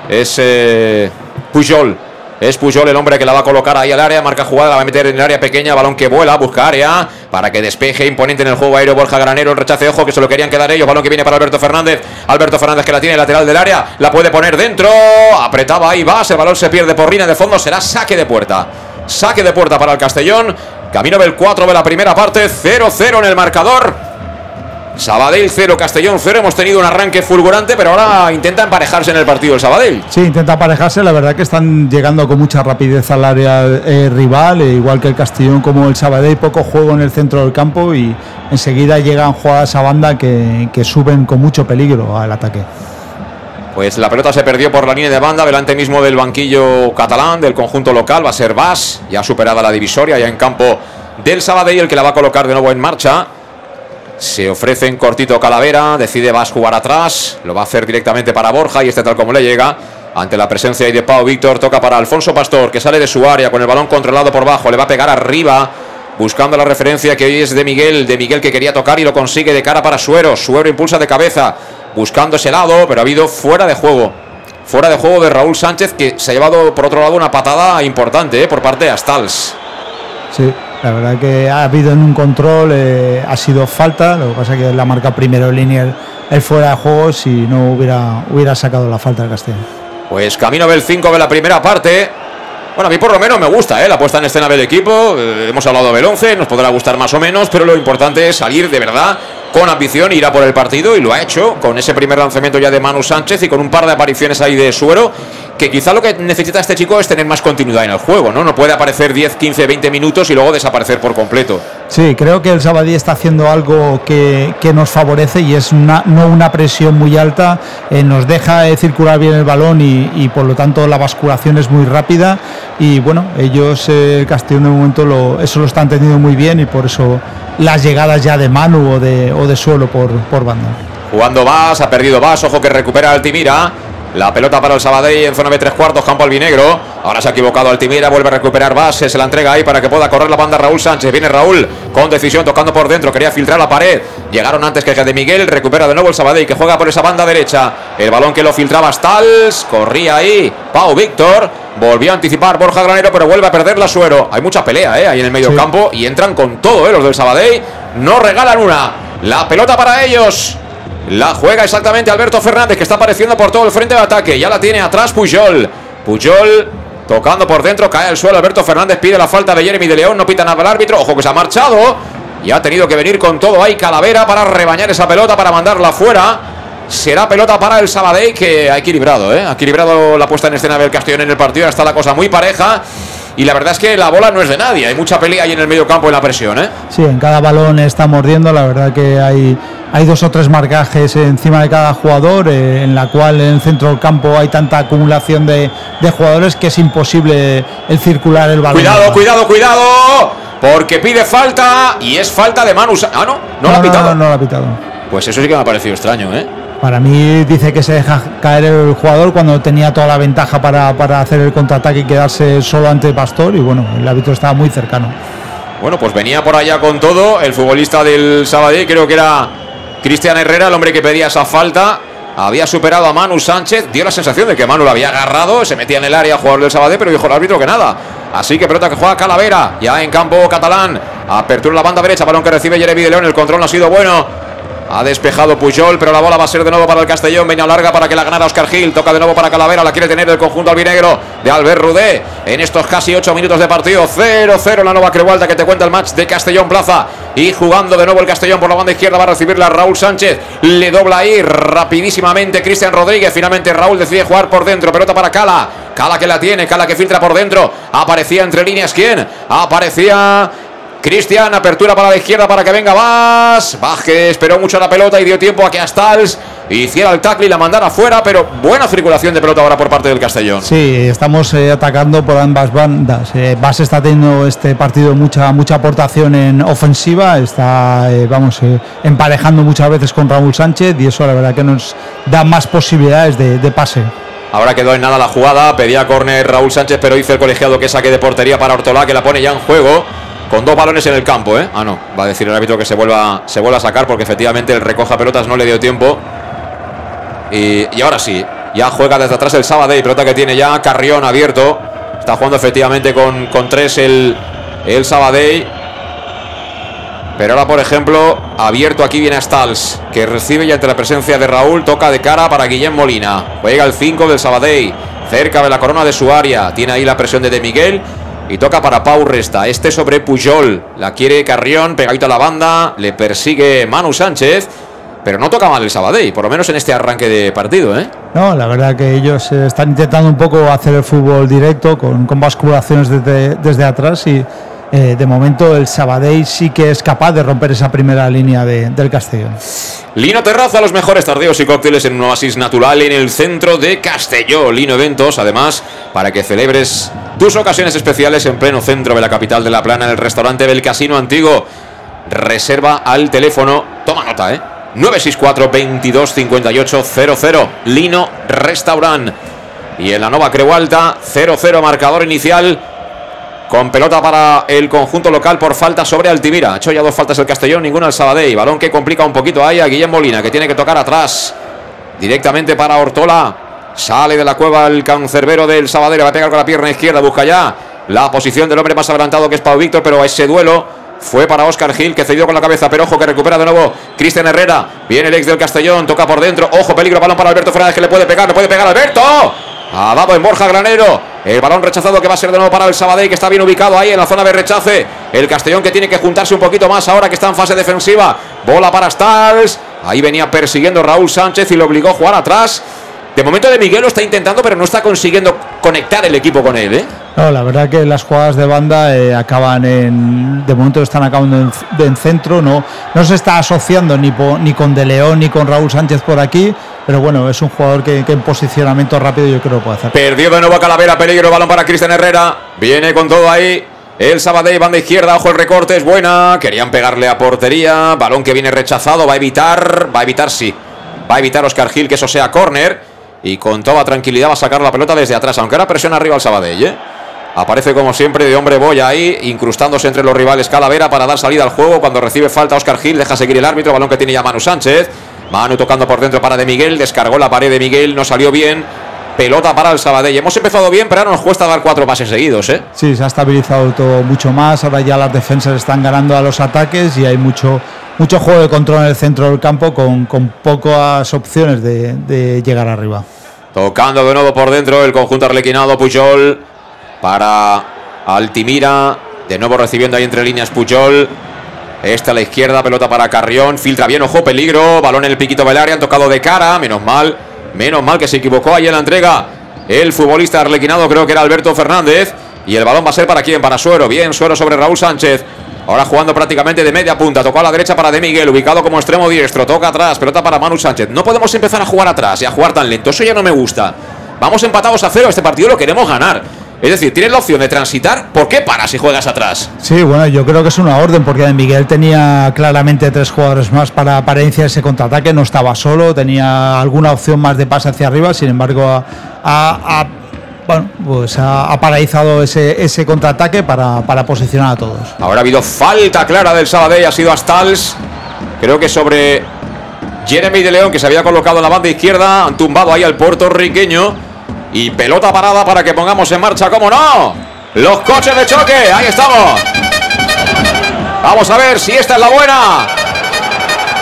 Es eh, Pujol. Es Pujol el hombre que la va a colocar ahí al área, marca jugada, la va a meter en el área pequeña, balón que vuela, busca área para que despeje, imponente en el juego aéreo Borja Granero, el rechace ojo que se lo querían quedar ellos, balón que viene para Alberto Fernández, Alberto Fernández que la tiene lateral del área, la puede poner dentro, apretaba ahí va, el balón se pierde por línea de fondo, será saque de puerta. Saque de puerta para el Castellón. Camino del 4 de la primera parte, 0-0 en el marcador. Sabadell 0, Castellón 0. Hemos tenido un arranque fulgurante, pero ahora intenta emparejarse en el partido el Sabadell. Sí, intenta emparejarse. La verdad que están llegando con mucha rapidez al área eh, rival, eh, igual que el Castellón como el Sabadell. Poco juego en el centro del campo y enseguida llegan jugadas a banda que, que suben con mucho peligro al ataque. Pues la pelota se perdió por la línea de banda, delante mismo del banquillo catalán, del conjunto local. Va a ser Vas, ya superada la divisoria, ya en campo del Sabadell, el que la va a colocar de nuevo en marcha. Se ofrece en cortito Calavera, decide Vas jugar atrás, lo va a hacer directamente para Borja y este tal como le llega. Ante la presencia ahí de Pau Víctor, toca para Alfonso Pastor, que sale de su área con el balón controlado por bajo, le va a pegar arriba, buscando la referencia que hoy es de Miguel, de Miguel que quería tocar y lo consigue de cara para Suero. Suero impulsa de cabeza, buscando ese lado, pero ha habido fuera de juego. Fuera de juego de Raúl Sánchez, que se ha llevado por otro lado una patada importante eh, por parte de Astals. Sí, la verdad que ha habido en un control, eh, ha sido falta, lo que pasa es que la marca primero en línea el, fuera de juego si no hubiera, hubiera sacado la falta del Castellón. Pues camino del 5 de la primera parte. Bueno, a mí por lo menos me gusta ¿eh? la puesta en escena del equipo. Eh, hemos hablado del 11, nos podrá gustar más o menos, pero lo importante es salir de verdad con ambición, ir a por el partido y lo ha hecho con ese primer lanzamiento ya de Manu Sánchez y con un par de apariciones ahí de Suero que quizá lo que necesita este chico es tener más continuidad en el juego, ¿no? No puede aparecer 10, 15, 20 minutos y luego desaparecer por completo. Sí, creo que el Sabadí está haciendo algo que, nos favorece y es una, no una presión muy alta, eh, nos deja eh, circular bien el balón y, por lo tanto la basculación es muy rápida y bueno, ellos, eh, el Castellón de momento lo, eso lo están teniendo muy bien y por eso las llegadas ya de Manu o de, o de suelo por, por banda. Jugando más, ha perdido más, ojo que recupera Altimira. La pelota para el Sabadell en zona de tres cuartos, campo albinegro. Ahora se ha equivocado Altimira, vuelve a recuperar base, se la entrega ahí para que pueda correr la banda Raúl Sánchez. Viene Raúl con decisión, tocando por dentro, quería filtrar la pared. Llegaron antes que de Miguel, recupera de nuevo el Sabadell que juega por esa banda derecha. El balón que lo filtraba Stals, corría ahí Pau Víctor. Volvió a anticipar Borja Granero, pero vuelve a perder la suero. Hay mucha pelea ¿eh? ahí en el medio campo y entran con todo ¿eh? los del Sabadell. No regalan una. La pelota para ellos. La juega exactamente Alberto Fernández, que está apareciendo por todo el frente de ataque. Ya la tiene atrás Puyol. Puyol tocando por dentro, cae al suelo. Alberto Fernández pide la falta de Jeremy de León. No pita nada al árbitro. Ojo que se ha marchado. Y ha tenido que venir con todo ahí Calavera para rebañar esa pelota, para mandarla fuera. Será pelota para el Sabadell que ha equilibrado, ¿eh? Ha equilibrado la puesta en escena del Castellón en el partido. Está la cosa muy pareja. Y la verdad es que la bola no es de nadie. Hay mucha pelea ahí en el medio campo en la presión, ¿eh? Sí, en cada balón está mordiendo. La verdad que hay, hay dos o tres marcajes encima de cada jugador, eh, en la cual en el centro del campo hay tanta acumulación de, jugadores que es imposible el circular el balón. Cuidado, cuidado, cuidado. Porque pide falta y es falta de Manu. Ah, no, no, la ha pitado. No, no, la ha pitado. Pues eso sí que me ha parecido extraño, ¿eh? Para mí dice que se deja caer el jugador cuando tenía toda la ventaja para, hacer el contraataque y quedarse solo ante Pastor y bueno, el árbitro estaba muy cercano. Bueno, pues venía por allá con todo el futbolista del Sabadell, creo que era Cristian Herrera, el hombre que pedía esa falta. Había superado a Manu Sánchez, dio la sensación de que Manu lo había agarrado, se metía en el área jugador del Sabadell, pero dijo el árbitro que nada. Así que pelota que juega Calavera, ya en campo catalán. Apertura la banda derecha, balón que recibe Jeremy de León, el control no ha sido bueno. Ha despejado Puyol, pero la bola va a ser de nuevo para el Castellón. Venía larga para que la ganara Oscar Gil. Toca de nuevo para Calavera. La quiere tener el conjunto albinegro de Albert Rudé. En estos casi 8 minutos de partido. 0-0 la nueva Crehualta que te cuenta el match de Castellón Plaza. Y jugando de nuevo el Castellón por la banda izquierda va a recibirla Raúl Sánchez. Le dobla ahí rapidísimamente Cristian Rodríguez. Finalmente Raúl decide jugar por dentro. Pelota para Cala. Cala que la tiene. Cala que filtra por dentro. Aparecía entre líneas. ¿Quién? Aparecía Cristian, apertura para la izquierda para que venga Vas. Baje, esperó mucho la pelota y dio tiempo a que Astals hiciera el tackle y la mandara afuera, pero buena circulación de pelota ahora por parte del Castellón. Sí, estamos eh, atacando por ambas bandas. Eh, Vas está teniendo este partido mucha mucha aportación en ofensiva, está eh, vamos emparejando muchas veces con Raúl Sánchez y eso la verdad que nos da más posibilidades de, de pase. Ahora quedó en nada la jugada, pedía córner Raúl Sánchez, pero hizo el colegiado que saque de portería para Ortolá, que la pone ya en juego con dos balones en el campo, ¿eh? Ah, no, va a decir el árbitro que se vuelva, se vuelva a sacar porque efectivamente el recoja pelotas no le dio tiempo. Y, ahora sí, ya juega desde atrás el Sabadell, pelota que tiene ya Carrión abierto. Está jugando efectivamente con, con tres el, el. Pero ahora, por ejemplo, abierto aquí viene Stals, que recibe ya entre la presencia de Raúl, toca de cara para Guillem Molina. Juega el 5 del Sabadell, cerca de la corona de su área. Tiene ahí la presión de De Miguel Y toca para Pau Resta. Este sobre Pujol. La quiere Carrión, pegadito a la banda. Le persigue Manu Sánchez. Pero no toca mal el Sabadell, por lo menos en este arranque de partido, ¿eh? No, la verdad que ellos eh, están intentando un poco hacer el fútbol directo con, con basculaciones desde, desde atrás y eh, de momento el Sabadell sí que es capaz de romper esa primera línea de, del Castellón. Lino Terraza, los mejores tardíos y cócteles en un oasis natural en el centro de Castellón. Lino Eventos, además, para que celebres tus ocasiones especiales en pleno centro de la capital de La Plana, en el restaurante del Casino Antiguo. Reserva al teléfono, toma nota, ¿eh? 964 22 58 00 Lino Restaurant. Y en la Nova Creu Alta, 0-0 marcador inicial. Con pelota para el conjunto local por falta sobre Altimira. Ha hecho ya dos faltas el Castellón, ninguna el Sabadell. Balón que complica un poquito ahí a Guillem Molina, que tiene que tocar atrás. Directamente para Ortola. Sale de la cueva el cancerbero del Sabadell. Va a pegar con la pierna izquierda. Busca ya la posición del hombre más adelantado que es Pau Víctor. Pero ese duelo fue para Oscar Gil, que cedió con la cabeza, pero ojo que recupera de nuevo Cristian Herrera. Viene el ex del Castellón, toca por dentro. Ojo, peligro, balón para Alberto Fernández, que le puede pegar, le puede pegar Alberto. Ha dado en Borja Granero. El balón rechazado que va a ser de nuevo para el Sabadell, que está bien ubicado ahí en la zona de rechace. El Castellón que tiene que juntarse un poquito más ahora que está en fase defensiva. Bola para Stars. Ahí venía persiguiendo Raúl Sánchez y lo obligó a jugar atrás. De momento de Miguel lo está intentando, pero no está consiguiendo conectar el equipo con él. ¿eh? No, la verdad que las jugadas de banda eh, acaban en. De momento están acabando en, en, centro, no, no se está asociando ni, po, ni con De León ni con Raúl Sánchez por aquí. Pero bueno, es un jugador que, que en posicionamiento rápido yo creo que puede hacer. Perdió de nuevo a Calavera, peligro, balón para Cristian Herrera. Viene con todo ahí. El Sabadell, banda izquierda, ojo el recorte, es buena. Querían pegarle a portería. Balón que viene rechazado, va a evitar. Va a evitar, sí. Va a evitar Oscar Gil que eso sea córner. Y con toda tranquilidad va a sacar la pelota desde atrás, aunque ahora presiona arriba al Sabadell. ¿eh? Aparece como siempre de hombre boya ahí, incrustándose entre los rivales Calavera para dar salida al juego. Cuando recibe falta Oscar Gil, deja seguir el árbitro, balón que tiene ya Manu Sánchez. Manu tocando por dentro para de Miguel, descargó la pared de Miguel, no salió bien. Pelota para el Sabadell. Hemos empezado bien, pero ahora nos cuesta dar cuatro pases seguidos. ¿eh? Sí, se ha estabilizado todo mucho más. Ahora ya las defensas están ganando a los ataques y hay mucho, mucho juego de control en el centro del campo con, con pocas opciones de, llegar arriba. Tocando de nuevo por dentro el conjunto arlequinado Puyol para Altimira. De nuevo recibiendo ahí entre líneas Puyol. Esta a la izquierda, pelota para Carrión. Filtra bien, ojo, peligro. Balón en el piquito del han tocado de cara. Menos mal, menos mal que se equivocó ahí en la entrega. El futbolista arlequinado creo que era Alberto Fernández. Y el balón va a ser para quién, para Suero. Bien, Suero sobre Raúl Sánchez. Ahora jugando prácticamente de media punta. Tocó a la derecha para De Miguel, ubicado como extremo diestro. Toca atrás, pelota para Manu Sánchez. No podemos empezar a jugar atrás y a jugar tan lento. Eso ya no me gusta. Vamos empatados a cero. Este partido lo queremos ganar. Es decir, tienes la opción de transitar. ¿Por qué paras si juegas atrás? Sí, bueno, yo creo que es una orden porque De Miguel tenía claramente tres jugadores más para, para iniciar ese contraataque. No estaba solo, tenía alguna opción más de pase hacia arriba. Sin embargo, a bueno, pues ha, ha paralizado ese, contraataque para, para, posicionar a todos. Ahora ha habido falta clara del Sabadell, ha sido Astals. Creo que sobre Jeremy de León, que se había colocado en la banda izquierda, han tumbado ahí al puertorriqueño. Y pelota parada para que pongamos en marcha, ¿cómo no? Los coches de choque, ahí estamos. Vamos a ver si esta es la buena.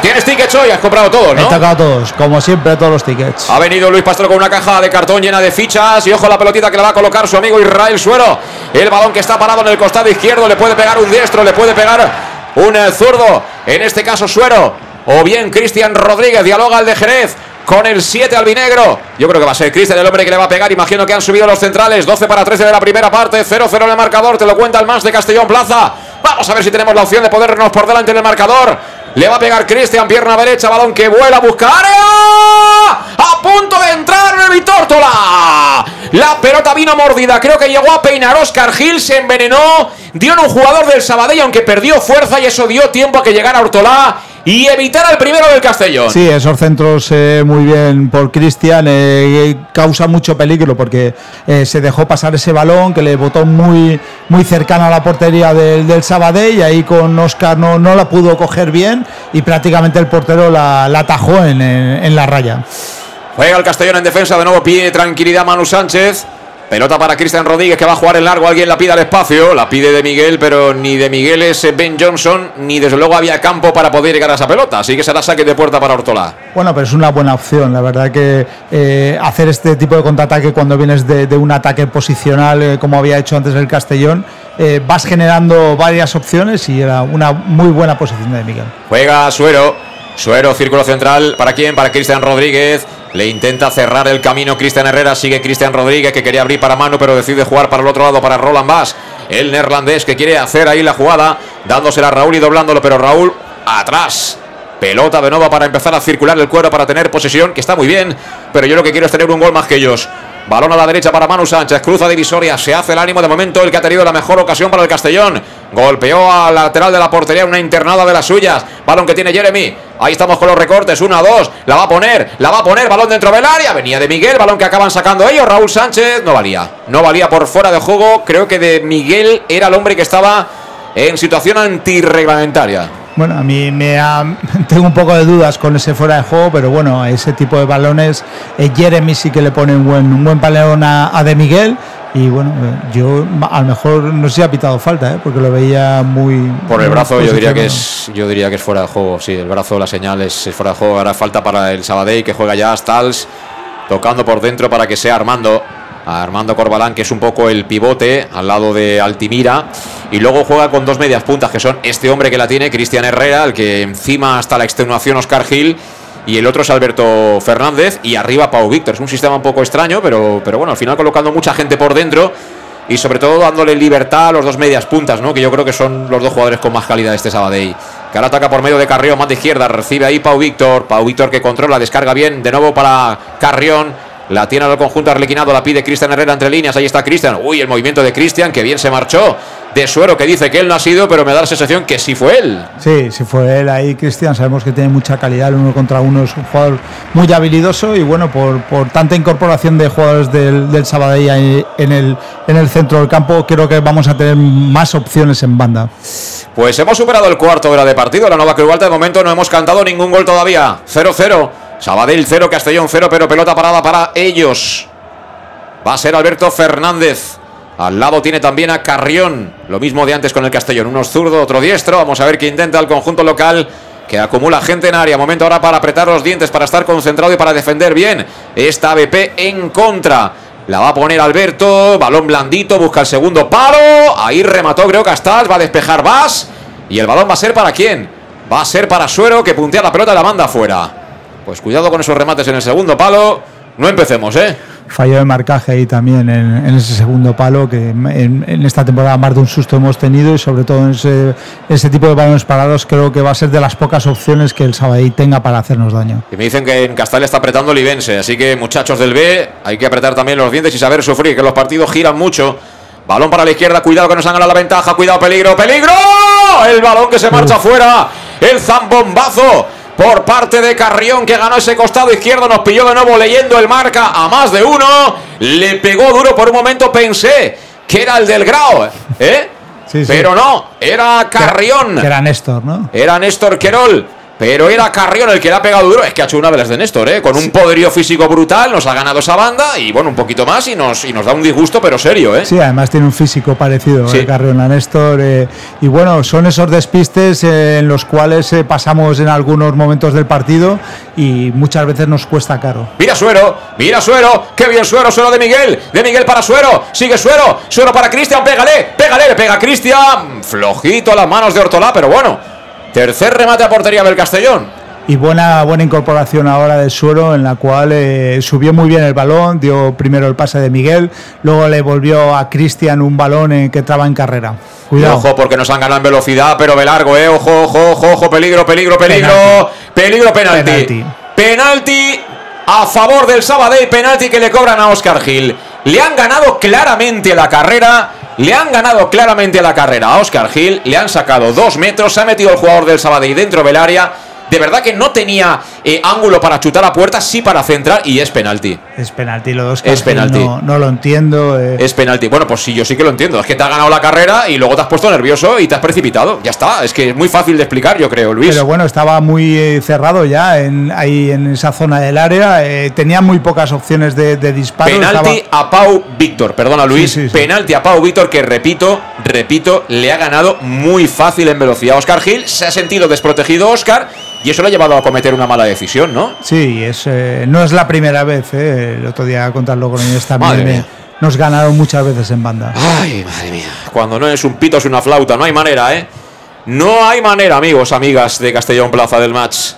Tienes tickets hoy, has comprado todos, ¿no? He tocado todos, como siempre, todos los tickets. Ha venido Luis Pastor con una caja de cartón llena de fichas. Y ojo la pelotita que le va a colocar su amigo Israel Suero. El balón que está parado en el costado izquierdo. Le puede pegar un diestro, le puede pegar un zurdo. En este caso, Suero. O bien Cristian Rodríguez. Dialoga el de Jerez con el 7 albinegro. Yo creo que va a ser Cristian el hombre que le va a pegar. Imagino que han subido los centrales. 12 para 13 de la primera parte. 0-0 en el marcador. Te lo cuenta el más de Castellón Plaza. Vamos a ver si tenemos la opción de podernos por delante en el marcador. Le va a pegar Cristian, pierna derecha, balón que vuela, busca área. A punto de entrar el Tórtola. La pelota vino mordida, creo que llegó a peinar Oscar Gil, se envenenó, dio en un jugador del Sabadell, aunque perdió fuerza y eso dio tiempo a que llegara Ortolá y evitar el primero del Castellón. Sí, esos centros eh, muy bien por Cristian, eh, causa mucho peligro porque eh, se dejó pasar ese balón que le botó muy, muy cercano a la portería del, del Sabadell y ahí con Oscar no, no la pudo coger bien y prácticamente el portero la, la atajó en, en, en la raya. Juega el Castellón en defensa, de nuevo pide tranquilidad Manu Sánchez. Pelota para Cristian Rodríguez que va a jugar en largo. Alguien la pide al espacio. La pide de Miguel, pero ni de Miguel es Ben Johnson, ni desde luego había campo para poder llegar a esa pelota. Así que será saque de puerta para Ortola. Bueno, pero es una buena opción. La verdad que eh, hacer este tipo de contraataque cuando vienes de, de un ataque posicional, eh, como había hecho antes el Castellón, eh, vas generando varias opciones y era una muy buena posición de Miguel. Juega Suero, Suero, círculo central, ¿para quién? Para Cristian Rodríguez. Le intenta cerrar el camino Cristian Herrera, sigue Cristian Rodríguez que quería abrir para mano pero decide jugar para el otro lado para Roland Bass, el neerlandés que quiere hacer ahí la jugada, dándosela a Raúl y doblándolo, pero Raúl atrás. Pelota de nuevo para empezar a circular el cuero para tener posesión, que está muy bien, pero yo lo que quiero es tener un gol más que ellos. Balón a la derecha para Manu Sánchez, cruza divisoria, se hace el ánimo de momento el que ha tenido la mejor ocasión para el Castellón. Golpeó al lateral de la portería, una internada de las suyas. Balón que tiene Jeremy. Ahí estamos con los recortes, una, dos, la va a poner, la va a poner, balón dentro del área. Venía de Miguel, balón que acaban sacando ellos. Raúl Sánchez no valía, no valía por fuera de juego. Creo que de Miguel era el hombre que estaba en situación antirreglamentaria. Bueno, a mí me <laughs> tengo un poco de dudas con ese fuera de juego, pero bueno, a ese tipo de balones, eh, Jeremy sí que le pone un buen, un buen balón a, De Miguel. Y bueno, eh, yo a lo mejor no sé si ha pitado falta, ¿eh? porque lo veía muy. Por el brazo, yo diría que es yo diría que es fuera de juego. Sí, el brazo, la señal es, fuera de juego. Ahora falta para el Sabadell que juega ya Stals, tocando por dentro para que sea Armando. Armando Corbalán, que es un poco el pivote al lado de Altimira. Y luego juega con dos medias puntas, que son este hombre que la tiene, Cristian Herrera, el que encima hasta la extenuación Oscar Gil. Y el otro es Alberto Fernández. Y arriba Pau Víctor. Es un sistema un poco extraño, pero, pero bueno, al final colocando mucha gente por dentro. Y sobre todo dándole libertad a los dos medias puntas, ¿no? Que yo creo que son los dos jugadores con más calidad de este Sabadell. Que ahora ataca por medio de Carrión, más de izquierda. Recibe ahí Pau Víctor. Pau Víctor que controla, descarga bien. De nuevo para Carrión. La tiene al conjunto arlequinado, la pide Cristian Herrera entre líneas. Ahí está Cristian. Uy, el movimiento de Cristian, que bien se marchó. De suero que dice que él no ha sido, pero me da la sensación que sí fue él. Sí, sí fue él ahí, Cristian. Sabemos que tiene mucha calidad, el uno contra uno es un jugador muy habilidoso y bueno, por, por tanta incorporación de jugadores del, del Sabadell en el, en el centro del campo, creo que vamos a tener más opciones en banda. Pues hemos superado el cuarto hora de partido. La Nova Cruz de momento no hemos cantado ningún gol todavía. 0-0. Sabadell 0, Castellón 0, pero pelota parada para ellos. Va a ser Alberto Fernández. Al lado tiene también a Carrión. Lo mismo de antes con el Castellón. Uno zurdo, otro diestro. Vamos a ver qué intenta el conjunto local. Que acumula gente en área. Momento ahora para apretar los dientes, para estar concentrado y para defender bien. Esta BP en contra. La va a poner Alberto. Balón blandito. Busca el segundo palo. Ahí remató, creo Castal. Va a despejar Vas. Y el balón va a ser para quién? Va a ser para Suero que puntea la pelota y la manda afuera. Pues cuidado con esos remates en el segundo palo. No empecemos, ¿eh? Fallo de marcaje ahí también en, ese segundo palo, que en, esta temporada más de un susto hemos tenido y sobre todo en ese, tipo de balones parados creo que va a ser de las pocas opciones que el Sabadell tenga para hacernos daño. Y me dicen que en Castal está apretando el Ibense, así que muchachos del B, hay que apretar también los dientes y saber sufrir, que los partidos giran mucho. Balón para la izquierda, cuidado que nos han ganado la ventaja, cuidado, peligro, peligro. El balón que se marcha afuera, el zambombazo por parte de Carrión que ganó ese costado izquierdo. Nos pilló de nuevo leyendo el marca a más de uno. Le pegó duro por un momento. Pensé que era el del Grau. ¿eh? Pero no, era Carrión. era Néstor, ¿no? Era Néstor Querol. Pero era Carrión el que le ha pegado duro. Es que ha hecho una de las de Néstor, ¿eh? Con un poderío físico brutal, nos ha ganado esa banda y bueno, un poquito más y nos, y nos da un disgusto, pero serio, ¿eh? Sí, además tiene un físico parecido, ¿eh? Carrión a Néstor. Eh, y bueno, son esos despistes eh, en los cuales pasamos en algunos momentos del partido y muchas veces nos cuesta caro. Mira Suero, mira Suero, qué bien Suero, Suero de Miguel, de Miguel para Suero, sigue Suero, Suero para Cristian, pégale, pégale, le pega Cristian, flojito a las manos de Hortolá, pero bueno. Tercer remate a portería del Castellón. Y buena, buena incorporación ahora del suelo, en la cual eh, subió muy bien el balón, dio primero el pase de Miguel, luego le volvió a Cristian un balón en que traba en carrera. Cuidado. ojo, porque nos han ganado en velocidad, pero de largo, eh. Ojo, ojo, ojo, ojo, peligro, peligro, peligro. Peligro, penalti. penalti. Penalti a favor del Sabadell, penalti que le cobran a Oscar Gil. Le han ganado claramente la carrera le han ganado claramente la carrera a Oscar Gil, le han sacado dos metros, se ha metido el jugador del Sabadell dentro del área. De verdad que no tenía eh, ángulo para chutar a puerta, sí para centrar y es penalti. Es penalti, los dos. Es penalti. No, lo entiendo. Eh. Es penalti. Bueno, pues sí, yo sí que lo entiendo. Es que te ha ganado la carrera y luego te has puesto nervioso y te has precipitado. Ya está. Es que es muy fácil de explicar, yo creo, Luis. Pero bueno, estaba muy eh, cerrado ya en, ahí en esa zona del área. tenía muy pocas opciones de, disparo. Penalti a Pau Víctor, perdona Luis. Penalti a Pau Víctor que repito, repito, le ha ganado muy fácil en velocidad. Oscar Gil se ha sentido desprotegido, Oscar y eso lo ha llevado a cometer una mala decisión, ¿no? Sí, es, eh, no es la primera vez. Eh. El otro día contra el Logroñés también nos ganaron muchas veces en banda. Ay, madre mía. Cuando no es un pito, es una flauta. No hay manera, ¿eh? No hay manera, amigos, amigas de Castellón Plaza del Match.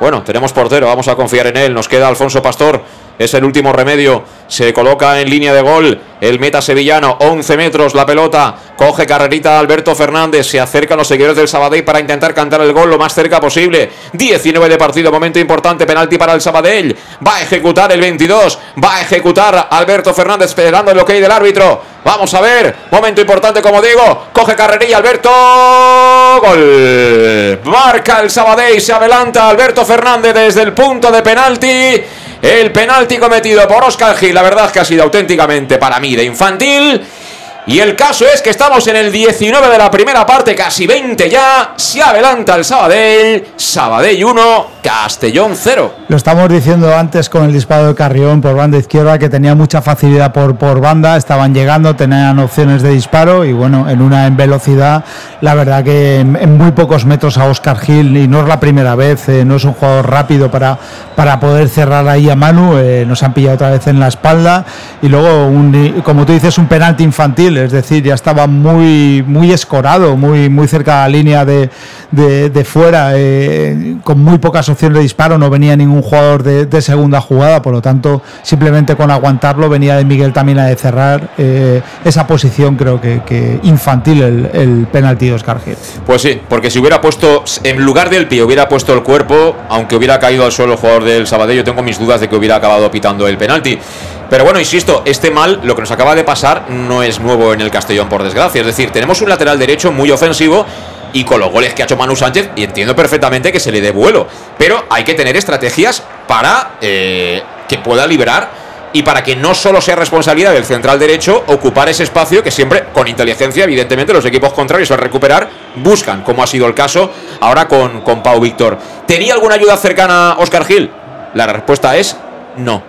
Bueno, tenemos portero, vamos a confiar en él. Nos queda Alfonso Pastor es el último remedio. Se coloca en línea de gol el meta sevillano. 11 metros la pelota. Coge carrerita Alberto Fernández. Se acercan los seguidores del Sabadell para intentar cantar el gol lo más cerca posible. 19 de partido. Momento importante. Penalti para el Sabadell. Va a ejecutar el 22. Va a ejecutar Alberto Fernández esperando el ok del árbitro. Vamos a ver. Momento importante, como digo. Coge carrerilla Alberto. Gol. Marca el Sabadell. Se adelanta Alberto Fernández desde el punto de penalti. El penalti cometido por Oscar Gil, la verdad que ha sido auténticamente para mí de infantil. Y el caso es que estamos en el 19 de la primera parte, casi 20 ya. Se adelanta el Sabadell. Sabadell 1, Castellón 0. Lo estamos diciendo antes con el disparo de Carrión por banda izquierda, que tenía mucha facilidad por, por banda. Estaban llegando, tenían opciones de disparo. Y bueno, en una en velocidad, la verdad que en, muy pocos metros a Oscar Gil, y no es la primera vez, eh, no es un jugador rápido para, para poder cerrar ahí a Manu. Eh, nos han pillado otra vez en la espalda. Y luego, un, como tú dices, un penalti infantil es decir, ya estaba muy, muy escorado, muy, muy cerca de la línea de, de, fuera, eh, con muy pocas opciones de disparo, no venía ningún jugador de, segunda jugada, por lo tanto, simplemente con aguantarlo venía de Miguel también a de cerrar eh, esa posición, creo que, infantil el, el penalti de Oscar Gil. Pues sí, porque si hubiera puesto, en lugar del pie, hubiera puesto el cuerpo, aunque hubiera caído al suelo el jugador del Sabadell, yo tengo mis dudas de que hubiera acabado pitando el penalti. Pero bueno, insisto, este mal, lo que nos acaba de pasar, no es nuevo en el Castellón, por desgracia. Es decir, tenemos un lateral derecho muy ofensivo y con los goles que ha hecho Manu Sánchez, y entiendo perfectamente que se le dé vuelo. Pero hay que tener estrategias para eh, que pueda liberar y para que no solo sea responsabilidad del central derecho ocupar ese espacio que siempre, con inteligencia, evidentemente, los equipos contrarios al recuperar buscan, como ha sido el caso ahora con, con Pau Víctor. ¿Tenía alguna ayuda cercana a Oscar Gil? La respuesta es no.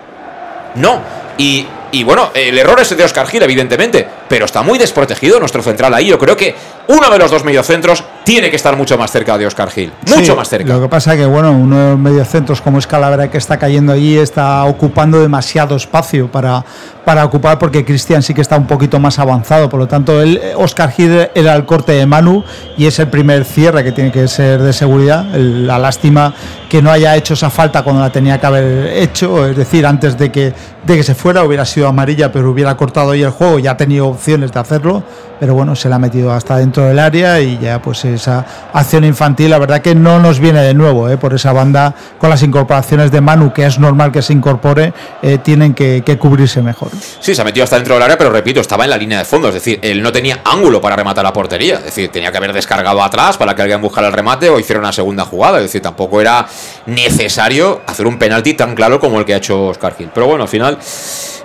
No. Y, bueno, el error es de Oscar Gil, evidentemente, pero está muy desprotegido nuestro central ahí. Yo creo que uno de los dos mediocentros tiene que estar mucho más cerca de Oscar Gil. Mucho más cerca. Lo que pasa es que, bueno, uno de los mediocentros como es Calavera que está cayendo allí está ocupando demasiado espacio para, para ocupar porque Cristian sí que está un poquito más avanzado. Por lo tanto, él, Oscar Gil era el corte de Manu y es el primer cierre que tiene que ser de seguridad. la lástima que no haya hecho esa falta cuando la tenía que haber hecho, es decir, antes de que, de que se fuera hubiera sido amarilla, pero hubiera cortado ahí el juego, ya ha tenido de hacerlo, pero bueno, se la ha metido hasta dentro del área y ya pues esa acción infantil, la verdad que no nos viene de nuevo, ¿eh? por esa banda con las incorporaciones de Manu, que es normal que se incorpore, eh, tienen que, cubrirse mejor. Sí, se ha metido hasta dentro del área, pero repito, estaba en la línea de fondo, es decir, él no tenía ángulo para rematar la portería, es decir, tenía que haber descargado atrás para que alguien buscara el remate o hiciera una segunda jugada, es decir, tampoco era necesario hacer un penalti tan claro como el que ha hecho Oscar Gil. Pero bueno, al final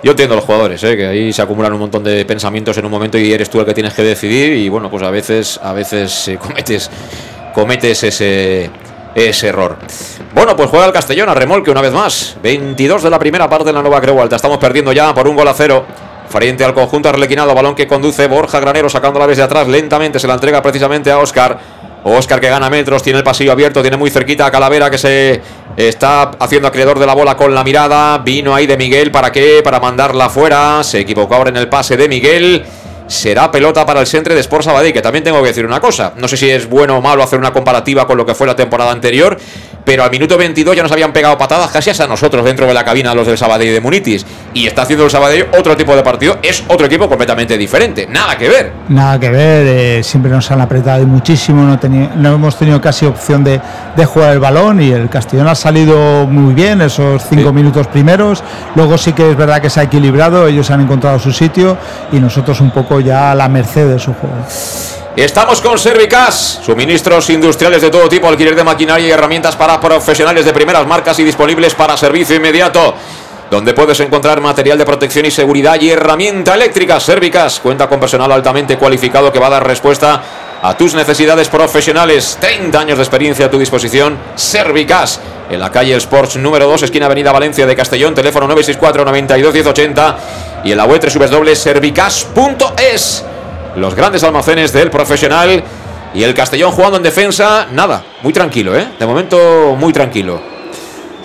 yo entiendo a los jugadores, ¿eh? que ahí se acumulan un montón de pensamientos en un momento y eres tú el que tienes que decidir y bueno, pues a veces, a veces eh, cometes, cometes ese, ese error. Bueno, pues juega el Castellón a remolque una vez más. 22 de la primera parte en la nueva Creu Alta. Estamos perdiendo ya por un gol a cero. Frente al conjunto arlequinado, balón que conduce Borja Granero sacándola desde atrás lentamente, se la entrega precisamente a Oscar. Oscar que gana metros, tiene el pasillo abierto, tiene muy cerquita a Calavera que se está haciendo acreedor de la bola con la mirada. Vino ahí de Miguel, ¿para qué? Para mandarla fuera. Se equivocó ahora en el pase de Miguel. Será pelota para el centre de Sport Sabadell, que también tengo que decir una cosa. No sé si es bueno o malo hacer una comparativa con lo que fue la temporada anterior, pero al minuto 22 ya nos habían pegado patadas casi hasta nosotros dentro de la cabina los del Sabadell de Munitis. Y está haciendo el Sabadell otro tipo de partido, es otro equipo completamente diferente, nada que ver. Nada que ver, eh, siempre nos han apretado muchísimo, no, no hemos tenido casi opción de, jugar el balón y el Castellón ha salido muy bien esos cinco minutos primeros. Luego sí que es verdad que se ha equilibrado, ellos han encontrado su sitio y nosotros un poco ya a la merced de su juego. Estamos con Servicas, suministros industriales de todo tipo, alquiler de maquinaria y herramientas para profesionales de primeras marcas y disponibles para servicio inmediato. Donde puedes encontrar material de protección y seguridad y herramienta eléctrica. Servicas cuenta con personal altamente cualificado que va a dar respuesta a tus necesidades profesionales. 30 años de experiencia a tu disposición. Servicas en la calle Sports número 2, esquina Avenida Valencia de Castellón, teléfono 964 92 1080 y en la web www.servicas.es los grandes almacenes del profesional. Y el Castellón jugando en defensa, nada, muy tranquilo, ¿eh? De momento, muy tranquilo.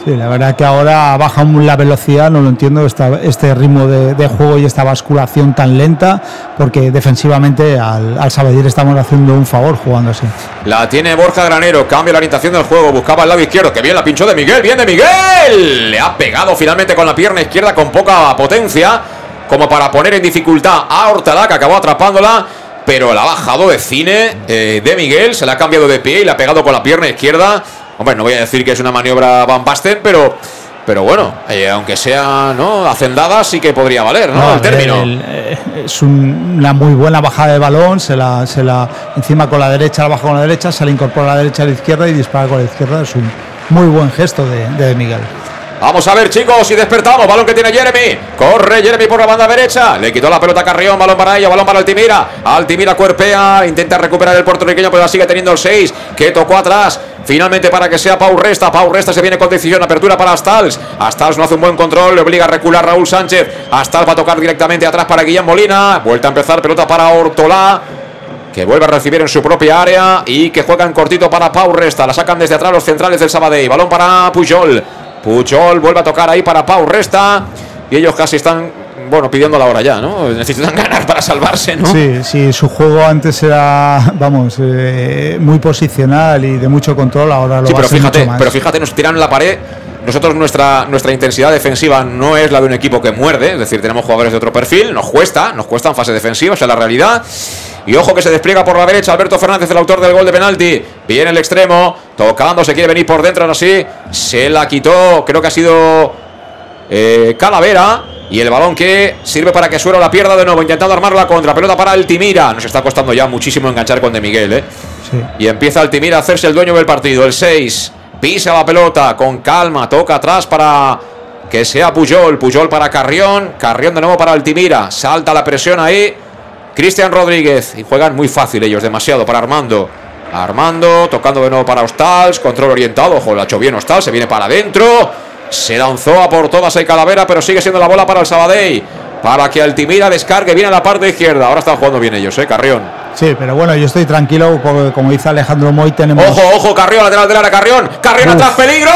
Sí, la verdad que ahora baja la velocidad, no lo entiendo, este ritmo de, juego y esta basculación tan lenta, porque defensivamente al, al Sabadir estamos haciendo un favor jugando así. La tiene Borja Granero, cambia la orientación del juego, buscaba el lado izquierdo, que bien la pinchó de Miguel, bien de Miguel, le ha pegado finalmente con la pierna izquierda con poca potencia, como para poner en dificultad a Hortalá, que acabó atrapándola pero la ha bajado de cine eh, de Miguel, se la ha cambiado de pie y la ha pegado con la pierna izquierda Hombre, no voy a decir que es una maniobra Van Basten, pero pero bueno, eh, aunque sea no hacendada, sí que podría valer, ¿no? el término. Eh, es una muy buena bajada de balón, se la, se la encima con la derecha, la baja con la derecha, se la incorpora a la derecha a la izquierda y dispara con la izquierda. Es un muy buen gesto de, de Miguel. Vamos a ver, chicos, y despertamos. Balón que tiene Jeremy. Corre Jeremy por la banda derecha. Le quitó la pelota a Carrión. Balón para ella. Balón para Altimira. Altimira cuerpea. Intenta recuperar el puertorriqueño, pero sigue teniendo el 6. Que tocó atrás. Finalmente para que sea Pau Resta. Pau Resta se viene con decisión. Apertura para Astals. Astals no hace un buen control. Le obliga a recular Raúl Sánchez. Astals va a tocar directamente atrás para Guillén Molina. Vuelta a empezar. Pelota para Ortolá que vuelve a recibir en su propia área y que juegan cortito para Pau Resta. La sacan desde atrás los centrales del Sabadell. Balón para Pujol. Puchol vuelve a tocar ahí para Pau Resta. Y ellos casi están, bueno, pidiendo la hora ya, ¿no? <laughs> Necesitan ganar para salvarse, ¿no? Sí, sí, su juego antes era, vamos, eh, muy posicional y de mucho control, ahora lo sí, va pero a fíjate, mucho más. pero fíjate, nos tiran la pared. Nosotros nuestra, nuestra intensidad defensiva no es la de un equipo que muerde, es decir, tenemos jugadores de otro perfil, nos cuesta, nos cuesta en fase defensiva, esa es la realidad. Y ojo que se despliega por la derecha Alberto Fernández, el autor del gol de penalti. Viene el extremo, tocando, se quiere venir por dentro, ahora sí. Se la quitó, creo que ha sido eh, Calavera. Y el balón que sirve para que Suero la pierda de nuevo, intentando armar la contra. Pelota para Altimira. Nos está costando ya muchísimo enganchar con De Miguel, ¿eh? Y empieza Altimira a hacerse el dueño del partido. El 6. Pisa la pelota con calma. Toca atrás para que sea Puyol. Puyol para Carrión. Carrión de nuevo para Altimira. Salta la presión ahí. Cristian Rodríguez. Y juegan muy fácil ellos, demasiado para Armando. Armando, tocando de nuevo para Ostals. Control orientado. Ojo, lo ha hecho bien Ostals. Se viene para adentro. Se lanzó a por todas el Calavera, pero sigue siendo la bola para el Sabadell. Para que Altimira descargue bien a la parte izquierda. Ahora están jugando bien ellos, ¿eh? Carrión. Sí, pero bueno, yo estoy tranquilo, porque como dice Alejandro Moy, tenemos. Ojo, ojo, Carrión, lateral del área, Carrión. Carrión Uf. atrás, peligro.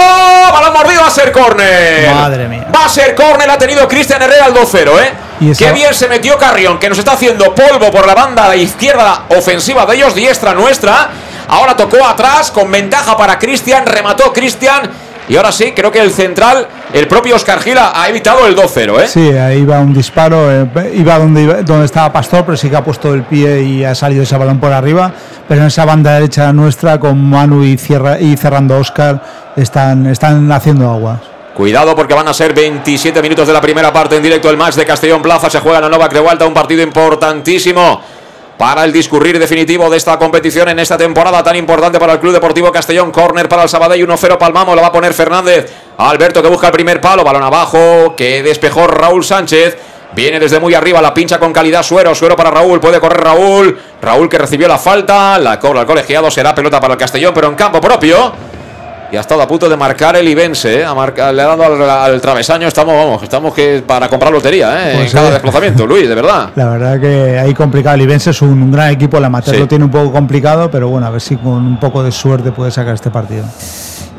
Balón mordido, va a ser córner. Madre mía. Va a ser córner, ha tenido Cristian Herrera al 2-0, ¿eh? Y Qué bien se metió Carrión, que nos está haciendo polvo por la banda izquierda ofensiva de ellos, diestra nuestra. Ahora tocó atrás, con ventaja para Cristian, remató Cristian. Y ahora sí, creo que el central, el propio Oscar Gila, ha evitado el 2-0, ¿eh? Sí, ahí va un disparo, eh, iba donde, iba- donde estaba Pastor, pero sí que ha puesto el pie y ha salido ese balón por arriba. Pero en esa banda derecha nuestra, con Manu y, cierra, y cerrando Oscar, están, están haciendo aguas. Cuidado porque van a ser 27 minutos de la primera parte en directo el match de Castellón Plaza. Se juega en la Novak de Vuelta, un partido importantísimo para el discurrir definitivo de esta competición en esta temporada tan importante para el Club Deportivo Castellón. Corner para el Sabadell, 1-0 Palmamo, la va a poner Fernández. Alberto que busca el primer palo, balón abajo, que despejó Raúl Sánchez. Viene desde muy arriba, la pincha con calidad Suero, Suero para Raúl, puede correr Raúl. Raúl que recibió la falta, la cobra el colegiado, será pelota para el Castellón, pero en campo propio. Y ha estado a punto de marcar el Ibense, ¿eh? Ha marca- le ha dado al, al travesaño. Estamos, vamos, estamos que para comprar lotería, ¿eh? Pues en cada desplazamiento, Luis, de verdad. La verdad que ahí complicado. El Ibense es un gran equipo, el amateur Sí. lo tiene un poco complicado, pero bueno, a ver si con un poco de suerte puede sacar este partido.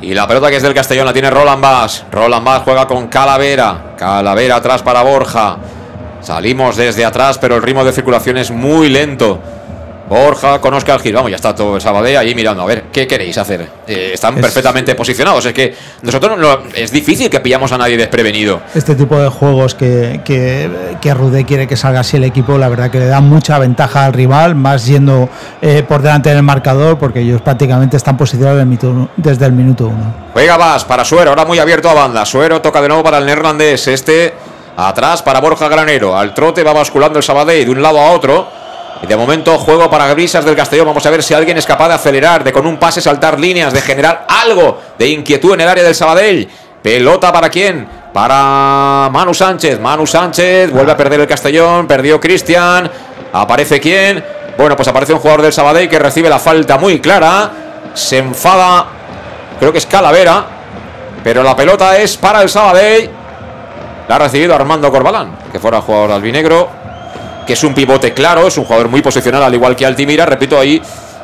Y la pelota que es del Castellón la tiene Roland Bass. Roland Bass juega con Calavera. Calavera atrás para Borja. Salimos desde atrás, pero el ritmo de circulación es muy lento. Borja con Oscar Gil. Vamos, ya está todo el Sabadell ahí mirando. A ver, ¿qué queréis hacer? Eh, están Es- perfectamente posicionados. Es que nosotros no, es difícil que pillamos a nadie desprevenido. Este tipo de juegos que, que, que Rudé quiere que salga así el equipo, la verdad que le da mucha ventaja al rival, más yendo eh, por delante del marcador, porque ellos prácticamente están posicionados desde el minuto- desde el minuto uno. Juega Vas para Suero, ahora muy abierto a banda. Suero toca de nuevo para el neerlandés. Este atrás para Borja Granero. Al trote va basculando el Sabadell de un lado a otro. Y de momento juego para Grisas del Castellón. Vamos a ver si alguien es capaz de acelerar, de con un pase saltar líneas, de generar algo de inquietud en el área del Sabadell. Pelota para quién? Para Manu Sánchez. Manu Sánchez vuelve a perder el Castellón. Perdió Cristian. Aparece quién? Bueno, pues aparece un jugador del Sabadell que recibe la falta muy clara. Se enfada creo que es Calavera, pero la pelota es para el Sabadell. La ha recibido Armando Corbalán, que fuera jugador albinegro, que es un pivote claro, es un jugador muy posicional, al igual que Altimira. Repito, ahí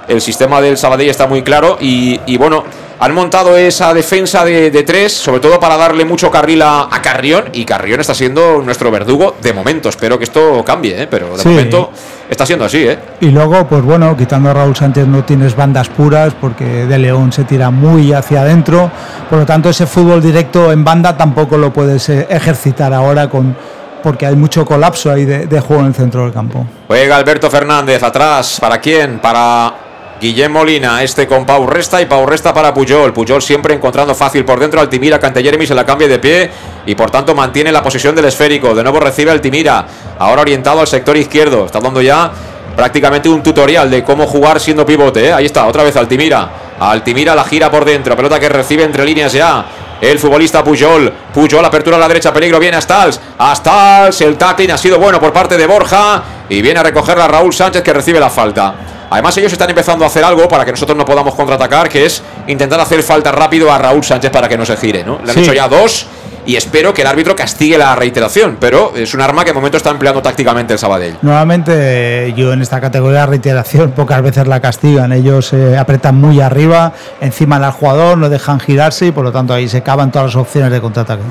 el sistema del Sabadell está muy claro y, y bueno, han montado esa defensa de, de tres, sobre todo para darle mucho carril a, a Carrión, y Carrión está siendo nuestro verdugo de momento. Espero que esto cambie, ¿eh? pero de Sí. momento está siendo así, ¿eh? Y luego, pues bueno, quitando a Raúl Sánchez no tienes bandas puras porque De León se tira muy hacia adentro. Por lo tanto, ese fútbol directo en banda tampoco lo puedes eh, ejercitar ahora con porque hay mucho colapso ahí de, de juego en el centro del campo. Juega Alberto Fernández atrás. ¿Para quién? Para Guillem Molina. Este con Pau Resta y Pau Resta para Puyol. Puyol siempre encontrando fácil por dentro. Altimira, Cantellermi se la cambia de pie y por tanto mantiene la posición del esférico. De nuevo recibe Altimira. Ahora orientado al sector izquierdo. Está dando ya prácticamente un tutorial de cómo jugar siendo pivote. ¿eh? Ahí está, otra vez Altimira. Altimira la gira por dentro. Pelota que recibe entre líneas ya. El futbolista Puyol. Puyol, apertura a la derecha, peligro. Viene Astals. Astals, el tackling ha sido bueno por parte de Borja. Y viene a recogerla Raúl Sánchez que recibe la falta. Además, ellos están empezando a hacer algo para que nosotros no podamos contraatacar, que es intentar hacer falta rápido a Raúl Sánchez para que no se gire. ¿no? Le han Sí. hecho ya dos y espero que el árbitro castigue la reiteración. Pero es un arma que de momento está empleando tácticamente el Sabadell. Nuevamente, yo en esta categoría de reiteración pocas veces la castigan. Ellos eh, apretan muy arriba, encima del jugador, no dejan girarse y por lo tanto ahí se cavan todas las opciones de contraataque.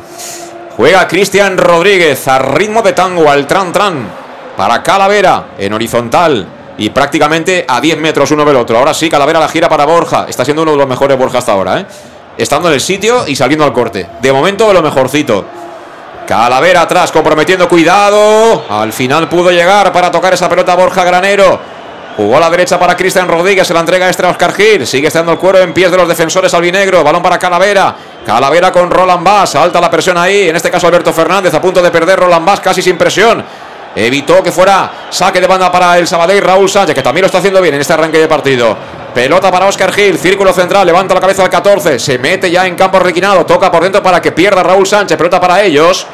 Juega Cristian Rodríguez a ritmo de tango al tran tran para Calavera en horizontal y prácticamente a 10 metros uno del otro. Ahora sí, Calavera la gira para Borja. Está siendo uno de los mejores Borja hasta ahora, ¿eh? Estando en el sitio y saliendo al corte. De momento lo mejorcito. Calavera atrás, comprometiendo cuidado. Al final pudo llegar para tocar esa pelota Borja Granero. Jugó a la derecha para Cristian Rodríguez, se la entrega extra a Oscar Gil. Sigue estando el cuero en pies de los defensores albinegro. Balón para Calavera. Calavera con Roland Bass. Alta la presión ahí. En este caso Alberto Fernández a punto de perder Roland Bass casi sin presión. Evitó que fuera saque de banda para el Sabadell Raúl Sánchez, que también lo está haciendo bien en este arranque de partido. Pelota para Oscar Gil, círculo central, levanta la cabeza al 14, se mete ya en campo requinado, toca por dentro para que pierda Raúl Sánchez, pelota para ellos.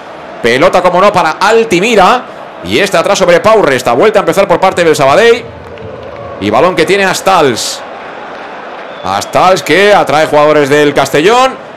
Pelota como no para Altimira. Y este atrás sobre Pau Resta. Vuelta a empezar por parte del Sabadell. Y balón que tiene Astals. Astals que atrae jugadores del Castellón.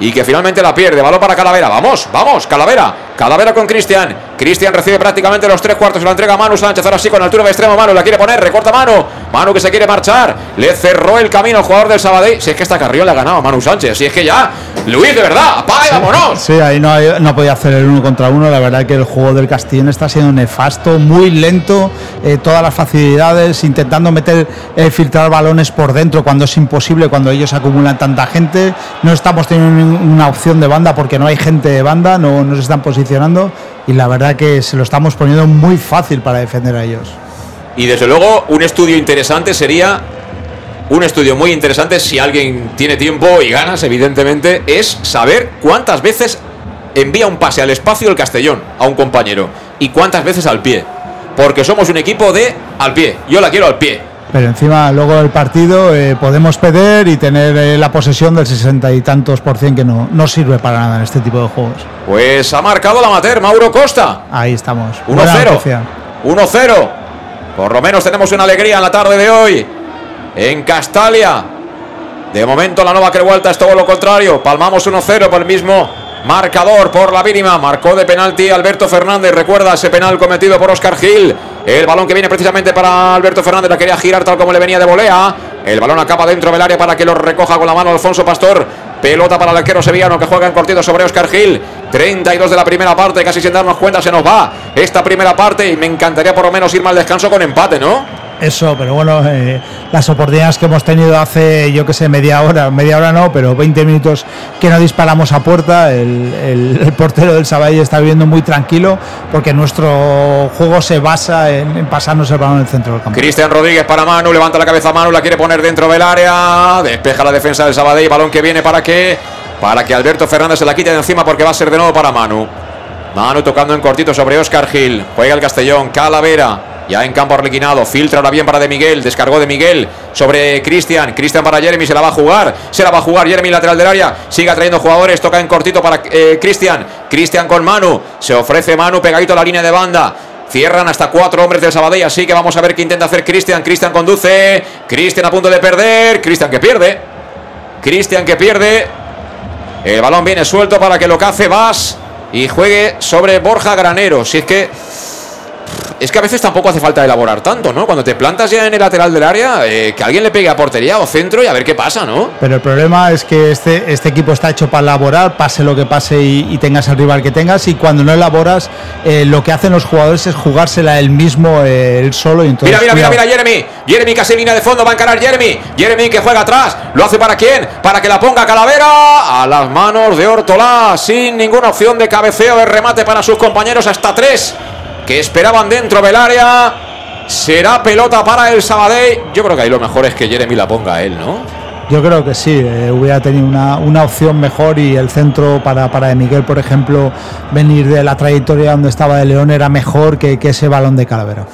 Y que finalmente la pierde. Balón para Calavera. Vamos, vamos, Calavera. Calavera con Cristian. Cristian recibe prácticamente los tres cuartos. Se la entrega a Manu Sánchez. Ahora sí con altura de extremo. Manu la quiere poner. Recorta Manu. Manu que se quiere marchar. Le cerró el camino al jugador del Sabadell. Si es que esta Carrión le ha ganado a Manu Sánchez. Si es que ya. Luis, de verdad. Apaga y vámonos. Sí, ahí no, no podía hacer el uno contra uno. La verdad que el juego del Castellón está siendo nefasto, muy lento, eh, todas las facilidades, intentando meter, eh, filtrar balones por dentro cuando es imposible, cuando ellos acumulan tanta gente. No estamos teniendo una opción de banda porque no hay gente de banda, no nos están posicionando y la verdad que se lo estamos poniendo muy fácil para defender a ellos. Y desde luego, un estudio interesante sería. Un estudio muy interesante, si alguien tiene tiempo y ganas, evidentemente, es saber cuántas veces envía un pase al espacio el Castellón a un compañero y cuántas veces al pie. Porque somos un equipo de al pie. Yo la quiero al pie. Pero encima luego del partido eh, podemos perder y tener eh, la posesión del sesenta y tantos por cien que no, no sirve para nada en este tipo de juegos. Pues ha marcado la amateur Mauro Costa. Ahí estamos. Buena 1-0. noticia. 1-0. Por lo menos tenemos una alegría en la tarde de hoy. En Castalia. De momento la nueva Crevuelta es todo lo contrario. Palmamos 1-0 por el mismo marcador por la mínima. Marcó de penalti Alberto Fernández. Recuerda ese penal cometido por Oscar Gil. El balón que viene precisamente para Alberto Fernández. La quería girar tal como le venía de volea. El balón acaba dentro del área para que lo recoja con la mano Alfonso Pastor. Pelota para el arquero sevillano que juega en cortito sobre Oscar Gil. 32 de la primera parte, casi sin darnos cuenta se nos va esta primera parte y me encantaría por lo menos irme al descanso con empate, ¿no? Eso, pero bueno, eh, las oportunidades que hemos tenido hace, yo que sé, media hora, media hora no, pero 20 minutos que no disparamos a puerta, el, portero del Sabadell está viviendo muy tranquilo porque nuestro juego se basa en, pasarnos el balón en el centro del campo. Cristian Rodríguez para Manu, levanta la cabeza Manu, la quiere poner dentro del área, despeja la defensa del Sabadell, balón que viene para que para que Alberto Fernández se la quite de encima porque va a ser de nuevo para Manu. Manu tocando en cortito sobre Oscar Gil, juega el Castellón, Calavera. Ya en campo arlequinado, filtra ahora bien para De Miguel, descargó De Miguel sobre Cristian, Cristian para Jeremy, se la va a jugar, se la va a jugar Jeremy lateral del área, sigue trayendo jugadores, toca en cortito para eh, Cristian, Cristian con Manu, se ofrece Manu pegadito a la línea de banda, Cierran hasta cuatro hombres del Sabadell, así que vamos a ver qué intenta hacer Cristian. Cristian conduce. Cristian a punto de perder. Cristian que pierde. Cristian que pierde. El balón viene suelto para que lo cace Vas y juegue sobre Borja Granero. Si es que es que a veces tampoco hace falta elaborar tanto, ¿no? Cuando te plantas ya en el lateral del área, eh, que alguien le pegue a portería o centro y a ver qué pasa, ¿no? Pero el problema es que este, este equipo está hecho para elaborar, pase lo que pase y, tengas el rival que tengas, y cuando no elaboras, eh, lo que hacen los jugadores es jugársela él mismo, eh, él solo. Y entonces, mira, mira, mira, mira, Jeremy. Jeremy casi línea de fondo, va a encarar Jeremy. Jeremy que juega atrás, ¿lo hace para quién? Para que la ponga Calavera a las manos de Hortolá, sin ninguna opción de cabeceo de remate para sus compañeros, hasta tres que esperaban dentro del área. Será pelota para el Sabadell. Yo creo que ahí lo mejor es que Jeremy la ponga a él, ¿no? Yo creo que sí, eh, hubiera tenido una, opción mejor y el centro para, para de Miguel, por ejemplo, venir de la trayectoria donde estaba de León era mejor que, que ese balón de Calavera.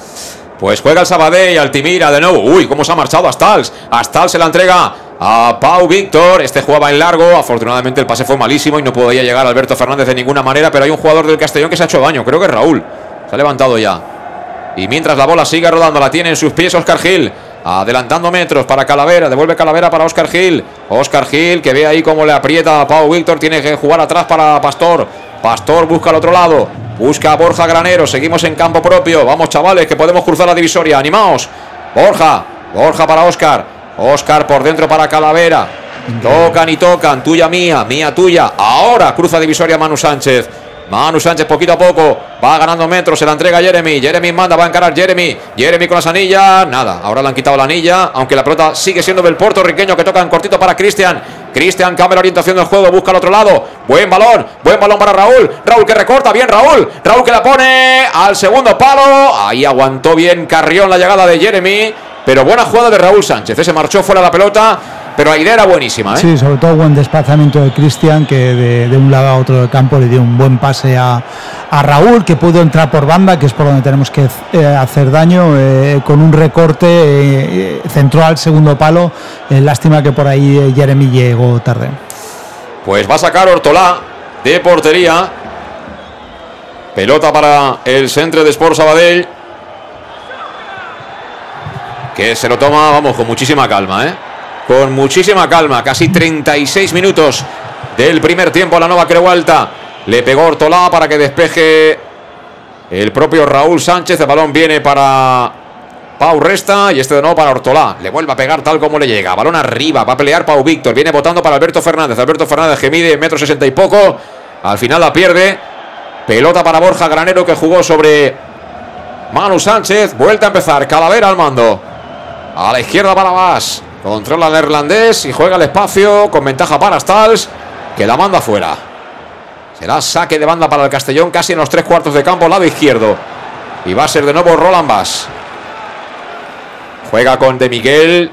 Pues juega el Sabadell, Altimira de nuevo. Uy, cómo se ha marchado Astals. Astals se la entrega a Pau Víctor. Este jugaba en largo. Afortunadamente el pase fue malísimo y no podía llegar Alberto Fernández de ninguna manera. Pero hay un jugador del Castellón que se ha hecho daño. Creo que es Raúl. Se ha levantado ya. Y mientras la bola sigue rodando, la tiene en sus pies Oscar Gil. Adelantando metros para Calavera. Devuelve Calavera para Oscar Gil. Oscar Gil que ve ahí cómo le aprieta a Pau Víctor. Tiene que jugar atrás para Pastor. Pastor busca al otro lado. Busca a Borja Granero. Seguimos en campo propio. Vamos, chavales, que podemos cruzar la divisoria. Animaos. Borja. Borja para Oscar. Oscar por dentro para Calavera. Tocan y tocan. Tuya mía. Mía tuya. Ahora cruza divisoria Manu Sánchez. Manu Sánchez poquito a poco va ganando metros, se la entrega Jeremy. Jeremy manda, va a encarar Jeremy. Jeremy con las anillas, nada, ahora le han quitado la anilla, aunque la pelota sigue siendo del puertorriqueño que toca en cortito para Cristian. Cristian cambia la orientación del juego, busca al otro lado. Buen balón, buen balón para Raúl. Raúl que recorta, bien Raúl. Raúl que la pone al segundo palo. Ahí aguantó bien Carrión la llegada de Jeremy. Pero buena jugada de Raúl Sánchez. Ese marchó fuera la pelota pero la idea era buenísima. ¿eh? Sí, sobre todo buen desplazamiento de Cristian, que de, un lado a otro del campo le dio un buen pase a, Raúl, que pudo entrar por banda, que es por donde tenemos que eh, hacer daño, eh, con un recorte, centró al segundo palo. lástima que por ahí Jeremy llegó tarde. Pues va a sacar Ortolá de portería. Pelota para el centro de Sport Sabadell. Que se lo toma, vamos, con muchísima calma, ¿eh? Con muchísima calma. Casi 36 minutos del primer tiempo. La nueva Creu Alta le pegó Ortolá para que despeje el propio Raúl Sánchez. El balón viene para Pau Resta y este de nuevo para Ortolá. Le vuelve a pegar tal como le llega. Balón arriba. Va a pelear Pau Víctor. Viene votando para Alberto Fernández. Alberto Fernández que mide metro sesenta y poco. Al final la pierde. Pelota para Borja Granero que jugó sobre Manu Sánchez. Vuelta a empezar. Calavera al mando. A la izquierda para más. Controla el neerlandés y juega el espacio con ventaja para Stals, que la manda fuera. Será saque de banda para el Castellón, casi en los tres cuartos de campo, lado izquierdo. Y va a ser de nuevo Roland Bass. Juega con De Miguel.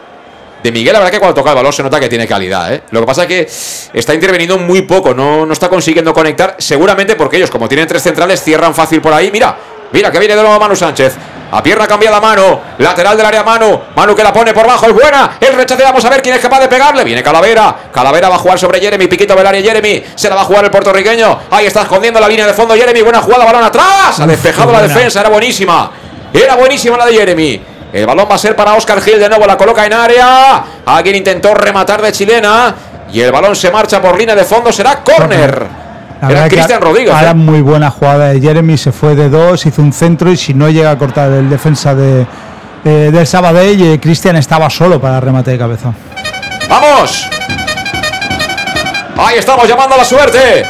De Miguel, la que cuando toca el balón se nota que tiene calidad. ¿eh? Lo que pasa es que está interveniendo muy poco, no, no está consiguiendo conectar. Seguramente porque ellos, como tienen tres centrales, cierran fácil por ahí. Mira, mira que viene de nuevo Manu Sánchez. A pierna cambiada mano. Lateral del área mano. Manu que la pone por bajo. Es buena. El rechace. Vamos a ver quién es capaz de pegarle. Viene Calavera. Calavera va a jugar sobre Jeremy. Piquito del área Jeremy. Se la va a jugar el puertorriqueño. Ahí está escondiendo la línea de fondo Jeremy. Buena jugada. Balón atrás. Ha despejado la defensa. Era buenísima. Era buenísima la de Jeremy. El balón va a ser para Oscar Gil. De nuevo la coloca en área. Alguien intentó rematar de chilena. Y el balón se marcha por línea de fondo. Será córner. Era Cristian Rodríguez. Ahora ¿eh? muy buena jugada de Jeremy, se fue de dos, hizo un centro y si no llega a cortar el defensa de, del Sabadell, eh, Cristian estaba solo para remate de cabeza. ¡Vamos! Ahí estamos llamando a la suerte.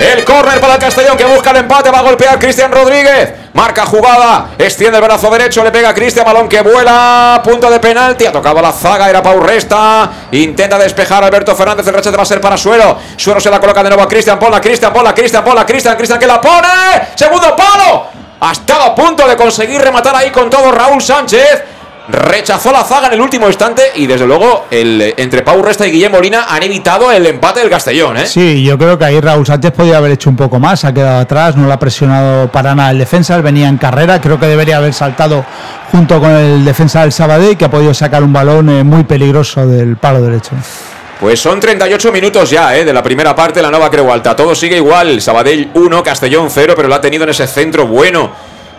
El córner para el Castellón que busca el empate. Va a golpear Cristian Rodríguez. Marca jugada. Extiende el brazo derecho. Le pega a Cristian. Balón que vuela. Punto de penalti. Ha tocado la zaga. Era Pau Resta. Intenta despejar Alberto Fernández. El rechate va a ser para Suero. Suero se la coloca de nuevo a Cristian. Ponla, Cristian. Ponla, Cristian. Ponla, Cristian. Cristian que la pone. Segundo palo. Ha estado a punto de conseguir rematar ahí con todo Raúl Sánchez. Rechazó la zaga en el último instante y desde luego el, entre Pau Resta y Guillermo Molina han evitado el empate del Castellón. ¿eh? Sí, yo creo que ahí Raúl Sánchez podía haber hecho un poco más, ha quedado atrás, no lo ha presionado para nada el defensa, él venía en carrera, creo que debería haber saltado junto con el defensa del Sabadell que ha podido sacar un balón eh, muy peligroso del palo derecho. Pues son 38 minutos ya ¿eh? de la primera parte de la nueva Creu Alta. Todo sigue igual. Sabadell 1, Castellón 0, pero lo ha tenido en ese centro bueno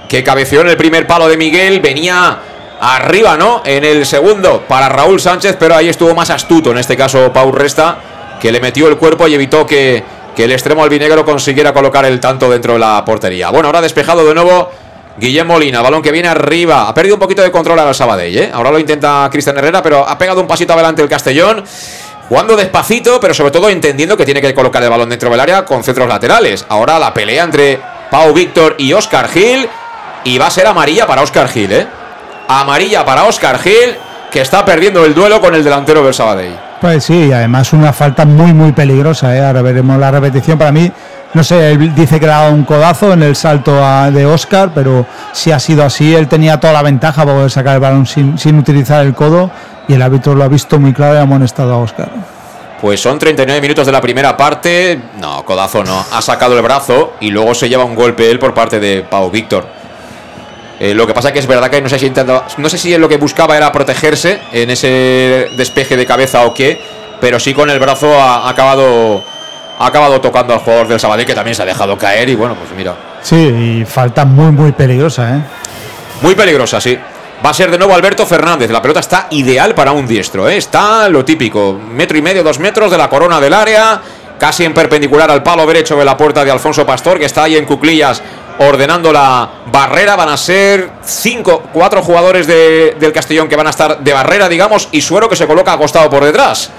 que cabeció en el primer palo de Miguel. Venía arriba, ¿no? En el segundo para Raúl Sánchez, pero ahí estuvo más astuto, en este caso Pau Resta, que le metió el cuerpo y evitó que, el extremo albinegro consiguiera colocar el tanto dentro de la portería. Bueno, ahora despejado de nuevo Guillem Molina, balón que viene arriba. Ha perdido un poquito de control al Sabadell, ¿eh? Ahora lo intenta Cristian Herrera, pero ha pegado un pasito adelante el Castellón. Jugando despacito, pero sobre todo entendiendo que tiene que colocar el balón dentro del área con centros laterales. Ahora la pelea entre Pau Víctor y Oscar Gil. Y va a ser amarilla para Oscar Gil, ¿eh? Amarilla para Oscar Gil, que está perdiendo el duelo con el delantero del Sabadell. Pues sí, y además una falta muy, muy peligrosa, ¿eh? Ahora veremos la repetición. Para mí, no sé, él dice que le ha dado un codazo en el salto de Oscar, pero si ha sido así, él tenía toda la ventaja para poder sacar el balón sin, sin utilizar el codo y el árbitro lo ha visto muy claro y ha amonestado a Oscar. Pues son 39 minutos de la primera parte. No, codazo no. Ha sacado el brazo y luego se lleva un golpe él por parte de Pau Víctor. Eh, lo que pasa que es verdad que no sé si no sé si lo que buscaba era protegerse en ese despeje de cabeza o qué, pero sí con el brazo ha, acabado ha acabado tocando al jugador del Sabadell que también se ha dejado caer y bueno, pues mira. Sí, y falta muy muy peligrosa, ¿eh? Muy peligrosa, sí. Va a ser de nuevo Alberto Fernández. La pelota está ideal para un diestro. ¿eh? Está lo típico. Metro y medio, dos metros de la corona del área. Casi en perpendicular al palo derecho de la puerta de Alfonso Pastor, que está ahí en cuclillas ordenando la barrera. Van a ser cinco, cuatro jugadores del Castellón que van a estar de barrera, digamos, y Suero que se coloca acostado por detrás.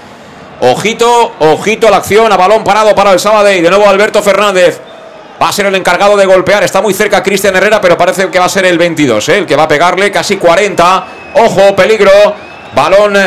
Ojito, ojito la acción, a balón parado para el sábado y de nuevo Alberto Fernández. Va a ser el encargado de golpear. Está muy cerca Cristian Herrera, pero parece que va a ser el 22, ¿eh? el que va a pegarle casi 40. Ojo, peligro. Balón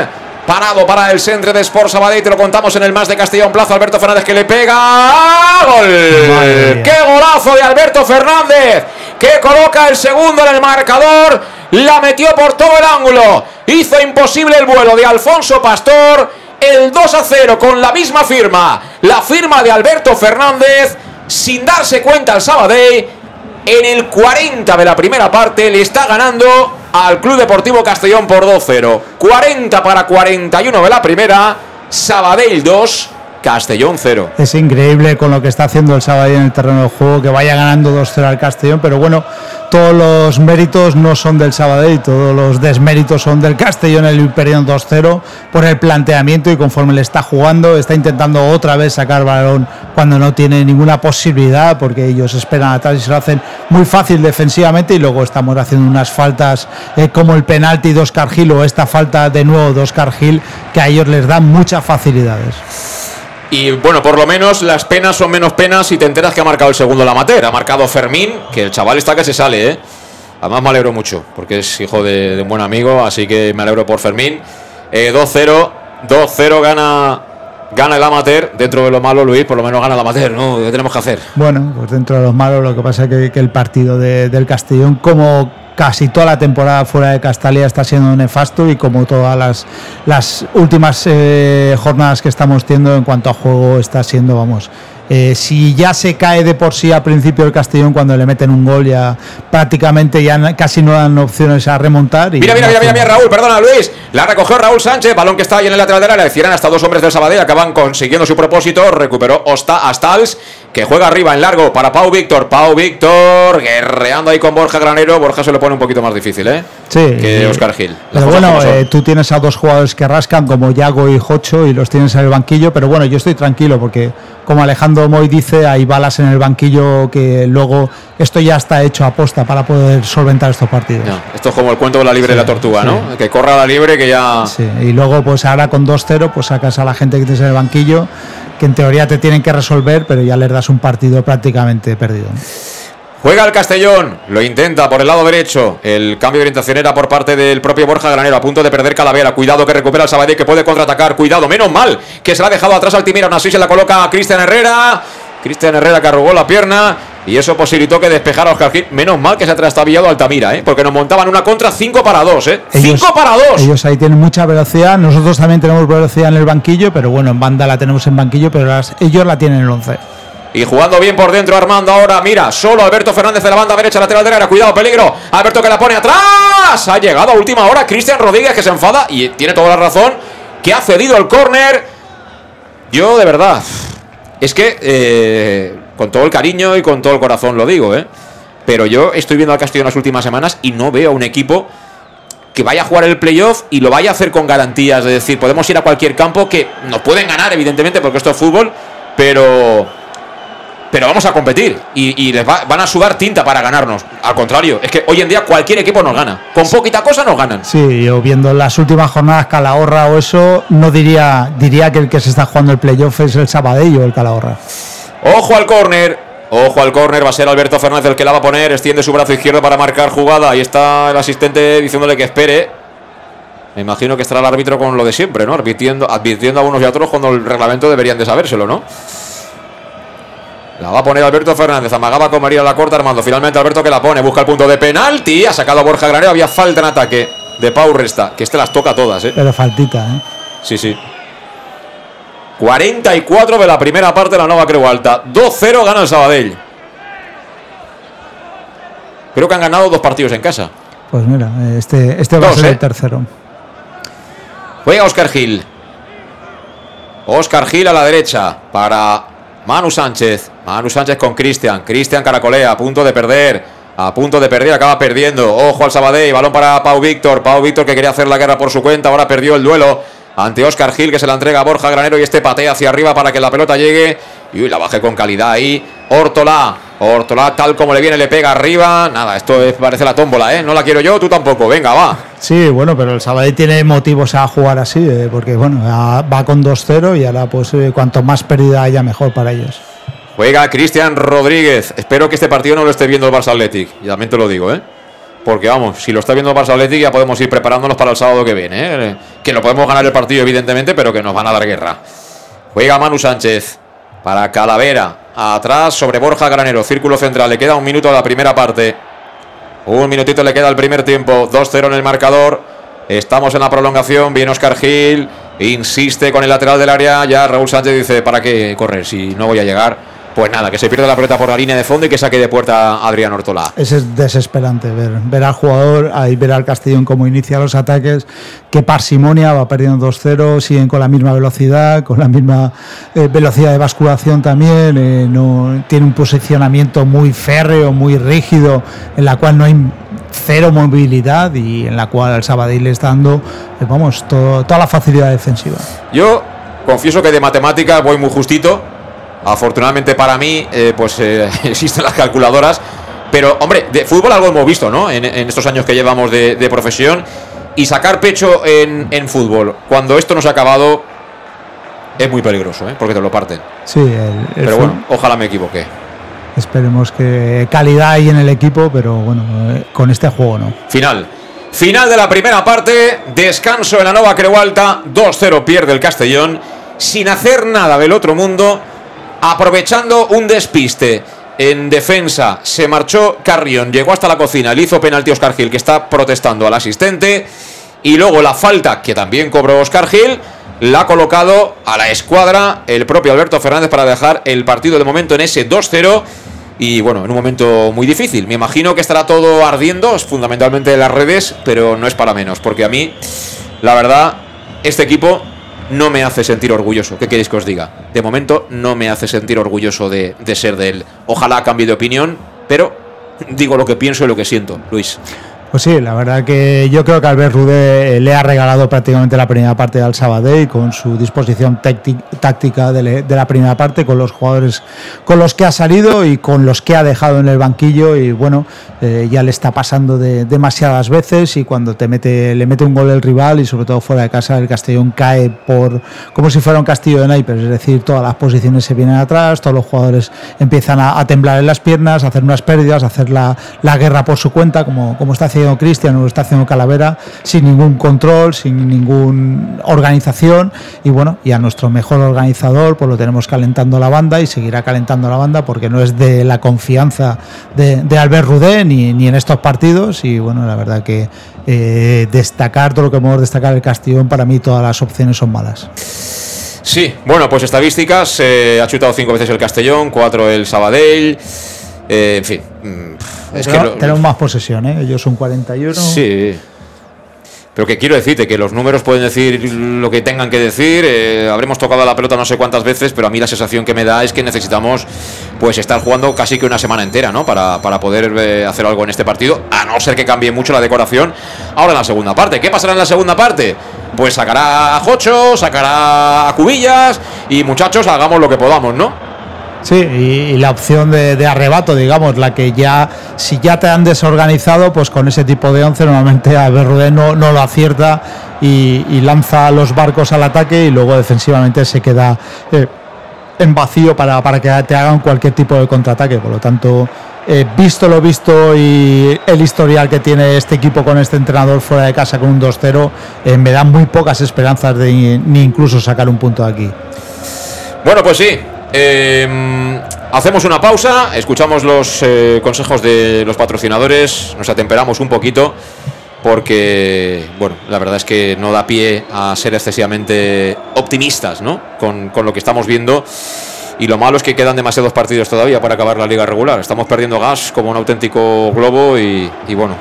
parado para el centro de Sport Sabadell. Te lo contamos en el más de Castellón Plaza. Alberto Fernández que le pega. ¡Gol! ¡Qué golazo de Alberto Fernández! Que coloca el segundo en el marcador. La metió por todo el ángulo. Hizo imposible el vuelo de Alfonso Pastor. El 2 a 0 con la misma firma. La firma de Alberto Fernández sin darse cuenta el Sabadell. En el 40 de la primera parte le está ganando al Club Deportivo Castellón por 2-0. 40 para 41 de la primera. Sabadell 2, Castellón 0. Es increíble con lo que está haciendo el Sabadell en el terreno de juego, que vaya ganando 2-0 al Castellón, pero bueno, todos los méritos no son del Sabadell, todos los desméritos son del Castellón, el perdiendo 2-0 por el planteamiento y conforme le está jugando, está intentando otra vez sacar balón cuando no tiene ninguna posibilidad, porque ellos esperan atrás y se lo hacen muy fácil defensivamente y luego estamos haciendo unas faltas eh, como el penalti de Oscar Gil o esta falta de nuevo de Oscar Gil que a ellos les dan muchas facilidades. Y bueno, por lo menos las penas son menos penas si te enteras que ha marcado el segundo la amateur. Ha marcado Fermín, que el chaval está que se sale, ¿eh? Además me alegro mucho, porque es hijo de, un buen amigo, así que me alegro por Fermín. 2-0, eh, 2-0 gana, gana el amateur. Dentro de lo malo, Luis, por lo menos gana el amateur, ¿no? ¿Qué tenemos que hacer? Bueno, pues dentro de lo malo, lo que pasa es que, el partido del Castellón, como casi toda la temporada fuera de Castalia está siendo nefasto y como todas las, las últimas eh, jornadas que estamos teniendo en cuanto a juego está siendo, vamos, eh, si ya se cae de por sí al principio el Castellón cuando le meten un gol ya prácticamente ya casi no dan opciones a remontar. Y mira, mira, mira, mira, Raúl, perdona Luis, la recogió Raúl Sánchez, balón que estaba ahí en el lateral de la le hasta dos hombres del Sabadell, acaban consiguiendo su propósito, recuperó Osta Astals, que juega arriba en largo para Pau Víctor, Pau Víctor guerreando ahí con Borja Granero, Borja se lo pone un poquito más difícil, ¿eh? Sí. Que Oscar Gil. Pero bueno, eh, tú tienes a dos jugadores que rascan como Yago y Jocho y los tienes en el banquillo, pero bueno, yo estoy tranquilo porque como Alejandro Moy dice, hay balas en el banquillo que luego esto ya está hecho a posta para poder solventar estos partidos. esto es como el cuento de la libre de la tortuga, ¿no? Que corra la libre que ya... Sí, y luego pues ahora con 2-0 pues sacas a la gente que tienes en el banquillo, que en teoría te tienen que resolver, pero ya les das un partido prácticamente perdido. Juega el Castellón, lo intenta por el lado derecho. El cambio de orientación era por parte del propio Borja Granero, a punto de perder Calavera. Cuidado que recupera el Sabadell, que puede contraatacar. Cuidado, menos mal que se la ha dejado atrás Altimira. Aún así se la coloca a Cristian Herrera. Cristian Herrera que arrugó la pierna. Y eso posibilitó que despejara a Oscar Gil. Menos mal que se ha trastabillado Altamira, ¿eh? porque nos montaban una contra 5 para 2. ¿eh? 5 para 2. Ellos ahí tienen mucha velocidad. Nosotros también tenemos velocidad en el banquillo, pero bueno, en banda la tenemos en banquillo, pero ellos la tienen en el 11. Y jugando bien por dentro Armando ahora, mira, solo Alberto Fernández de la banda derecha, lateral derecha, cuidado, peligro. Alberto que la pone atrás. Ha llegado a última hora Cristian Rodríguez que se enfada y tiene toda la razón, que ha cedido el córner. Yo de verdad, es que eh, con todo el cariño y con todo el corazón lo digo, ¿eh? Pero yo estoy viendo al Castillo en las últimas semanas y no veo a un equipo que vaya a jugar el playoff y lo vaya a hacer con garantías. Es decir, podemos ir a cualquier campo que nos pueden ganar, evidentemente, porque esto es fútbol, pero pero vamos a competir y, les van a sudar tinta para ganarnos. Al contrario, es que hoy en día cualquier equipo nos gana. Con poquita cosa nos ganan. Sí, yo viendo las últimas jornadas Calahorra o eso, no diría, diría que el que se está jugando el playoff es el Sabadell o el Calahorra. Ojo al córner. Ojo al córner, va a ser Alberto Fernández el que la va a poner, extiende su brazo izquierdo para marcar jugada. Ahí está el asistente diciéndole que espere. Me imagino que estará el árbitro con lo de siempre, ¿no? Advirtiendo, advirtiendo a unos y a otros cuando el reglamento deberían de sabérselo, ¿no? La va a poner Alberto Fernández. Amagaba con María la corta Armando. Finalmente Alberto que la pone. Busca el punto de penalti. Ha sacado a Borja Granero. Había falta en ataque de Pau Resta. Que este las toca todas, ¿eh? Pero faltita, ¿eh? Sí, sí. 44 de la primera parte de la nueva Creu Alta. 2-0 gana el Sabadell. Creo que han ganado dos partidos en casa. Pues mira, este, este va a ser el ¿eh? tercero. Juega Oscar Gil. Oscar Gil a la derecha para Manu Sánchez. Manu Sánchez con Cristian. Cristian Caracolea, a punto de perder. A punto de perder, acaba perdiendo. Ojo al Sabadell, balón para Pau Víctor. Pau Víctor que quería hacer la guerra por su cuenta, ahora perdió el duelo ante Oscar Gil que se la entrega a Borja Granero y este patea hacia arriba para que la pelota llegue. Y la baje con calidad ahí. Hortola. Hortola tal como le viene le pega arriba. Nada, esto parece la tómbola, ¿eh? No la quiero yo, tú tampoco. Venga, va. Sí, bueno, pero el Sabadell tiene motivos a jugar así, eh, porque bueno, va con 2-0 y ahora pues eh, cuanto más pérdida haya mejor para ellos. Juega Cristian Rodríguez. Espero que este partido no lo esté viendo el Barça Athletic. Y también te lo digo, ¿eh? Porque vamos, si lo está viendo el Barça Athletic ya podemos ir preparándonos para el sábado que viene. ¿eh? Que lo podemos ganar el partido, evidentemente, pero que nos van a dar guerra. Juega Manu Sánchez para Calavera. Atrás sobre Borja Granero. Círculo central. Le queda un minuto a la primera parte. Un minutito le queda al primer tiempo. 2-0 en el marcador. Estamos en la prolongación. Viene Oscar Gil. Insiste con el lateral del área. Ya Raúl Sánchez dice: ¿Para qué correr si no voy a llegar? Pues nada, que se pierda la pelota por la línea de fondo y que saque de puerta Adrián Ortola. Es desesperante ver, ver al jugador, ahí ver al Castellón cómo inicia los ataques, qué parsimonia, va perdiendo 2-0, siguen con la misma velocidad, con la misma eh, velocidad de basculación también, eh, no, tiene un posicionamiento muy férreo, muy rígido, en la cual no hay cero movilidad y en la cual el Sabadell le está dando, eh, vamos, toda la facilidad defensiva. Yo confieso que de matemática voy muy justito Afortunadamente para mí, eh, pues eh, <laughs> existen las calculadoras. Pero, hombre, de fútbol algo hemos visto, ¿no? En, estos años que llevamos de, profesión. Y sacar pecho en, fútbol, cuando esto no se ha acabado, es muy peligroso, ¿eh? Porque te lo parten. Sí, Pero bueno, ojalá me equivoque. Esperemos que calidad hay en el equipo, pero bueno, eh, con este juego no. Final. Final de la primera parte. Descanso en la Nova Creu Alta. 2-0 pierde el Castellón. Sin hacer nada del otro mundo aprovechando un despiste. En defensa se marchó Carrión, llegó hasta la cocina, le hizo penalti Oscar Gil, que está protestando al asistente. Y luego la falta que también cobró Oscar Gil, la ha colocado a la escuadra el propio Alberto Fernández para dejar el partido de momento en ese 2-0. Y bueno, en un momento muy difícil. Me imagino que estará todo ardiendo, fundamentalmente en las redes, pero no es para menos, porque a mí, la verdad, este equipo no me hace sentir orgulloso. ¿Qué queréis que os diga? De momento no me hace sentir orgulloso de, ser de él. Ojalá cambie de opinión, pero digo lo que pienso y lo que siento, Luis. Pues sí, la verdad que yo creo que Albert Rude le ha regalado prácticamente la primera parte al Sabadell con su disposición táctica de, la primera parte, con los jugadores con los que ha salido y con los que ha dejado en el banquillo y bueno, eh, ya le está pasando de, demasiadas veces y cuando te mete, le mete un gol el rival y sobre todo fuera de casa el Castellón cae por como si fuera un castillo de naipes, es decir, todas las posiciones se vienen atrás, todos los jugadores empiezan a, temblar en las piernas, a hacer unas pérdidas, a hacer la, la guerra por su cuenta, como, como está haciendo Cristian o lo está haciendo Calavera sin ningún control, sin ninguna organización y bueno, y a nuestro mejor organizador pues lo tenemos calentando la banda y seguirá calentando la banda porque no es de la confianza de, Albert Rudé ni, ni, en estos partidos y bueno, la verdad que eh, destacar todo lo que podemos destacar el Castellón, para mí todas las opciones son malas. Sí, bueno, pues estadísticas, eh, ha chutado cinco veces el Castellón, cuatro el Sabadell, eh, en fin, mm, tenemos más posesión, ¿eh? Ellos son 41. Sí. Pero que quiero decirte que los números pueden decir lo que tengan que decir. Eh, habremos tocado la pelota no sé cuántas veces, pero a mí la sensación que me da es que necesitamos pues estar jugando casi que una semana entera, ¿no? Para, para poder eh, hacer algo en este partido, a no ser que cambie mucho la decoración. Ahora en la segunda parte. ¿Qué pasará en la segunda parte? Pues sacará a Jocho, sacará a Cubillas y muchachos, hagamos lo que podamos, ¿no? Sí, y, la opción de, arrebato, digamos, la que ya, si ya te han desorganizado, pues con ese tipo de once normalmente a no, no lo acierta y, lanza los barcos al ataque y luego defensivamente se queda eh, en vacío para, para que te hagan cualquier tipo de contraataque. Por lo tanto, eh, visto lo visto y el historial que tiene este equipo con este entrenador fuera de casa con un 2-0, eh, me dan muy pocas esperanzas de ni incluso sacar un punto de aquí. Bueno, pues sí. Em, hacemos una pausa, escuchamos los eh, consejos de los patrocinadores, nos atemperamos un poquito porque, bueno, la verdad es que no da pie a ser excesivamente optimistas, ¿no? Con, con lo que estamos viendo y lo malo es que quedan demasiados partidos todavía para acabar la liga regular. Estamos perdiendo gas como un auténtico globo y, bueno.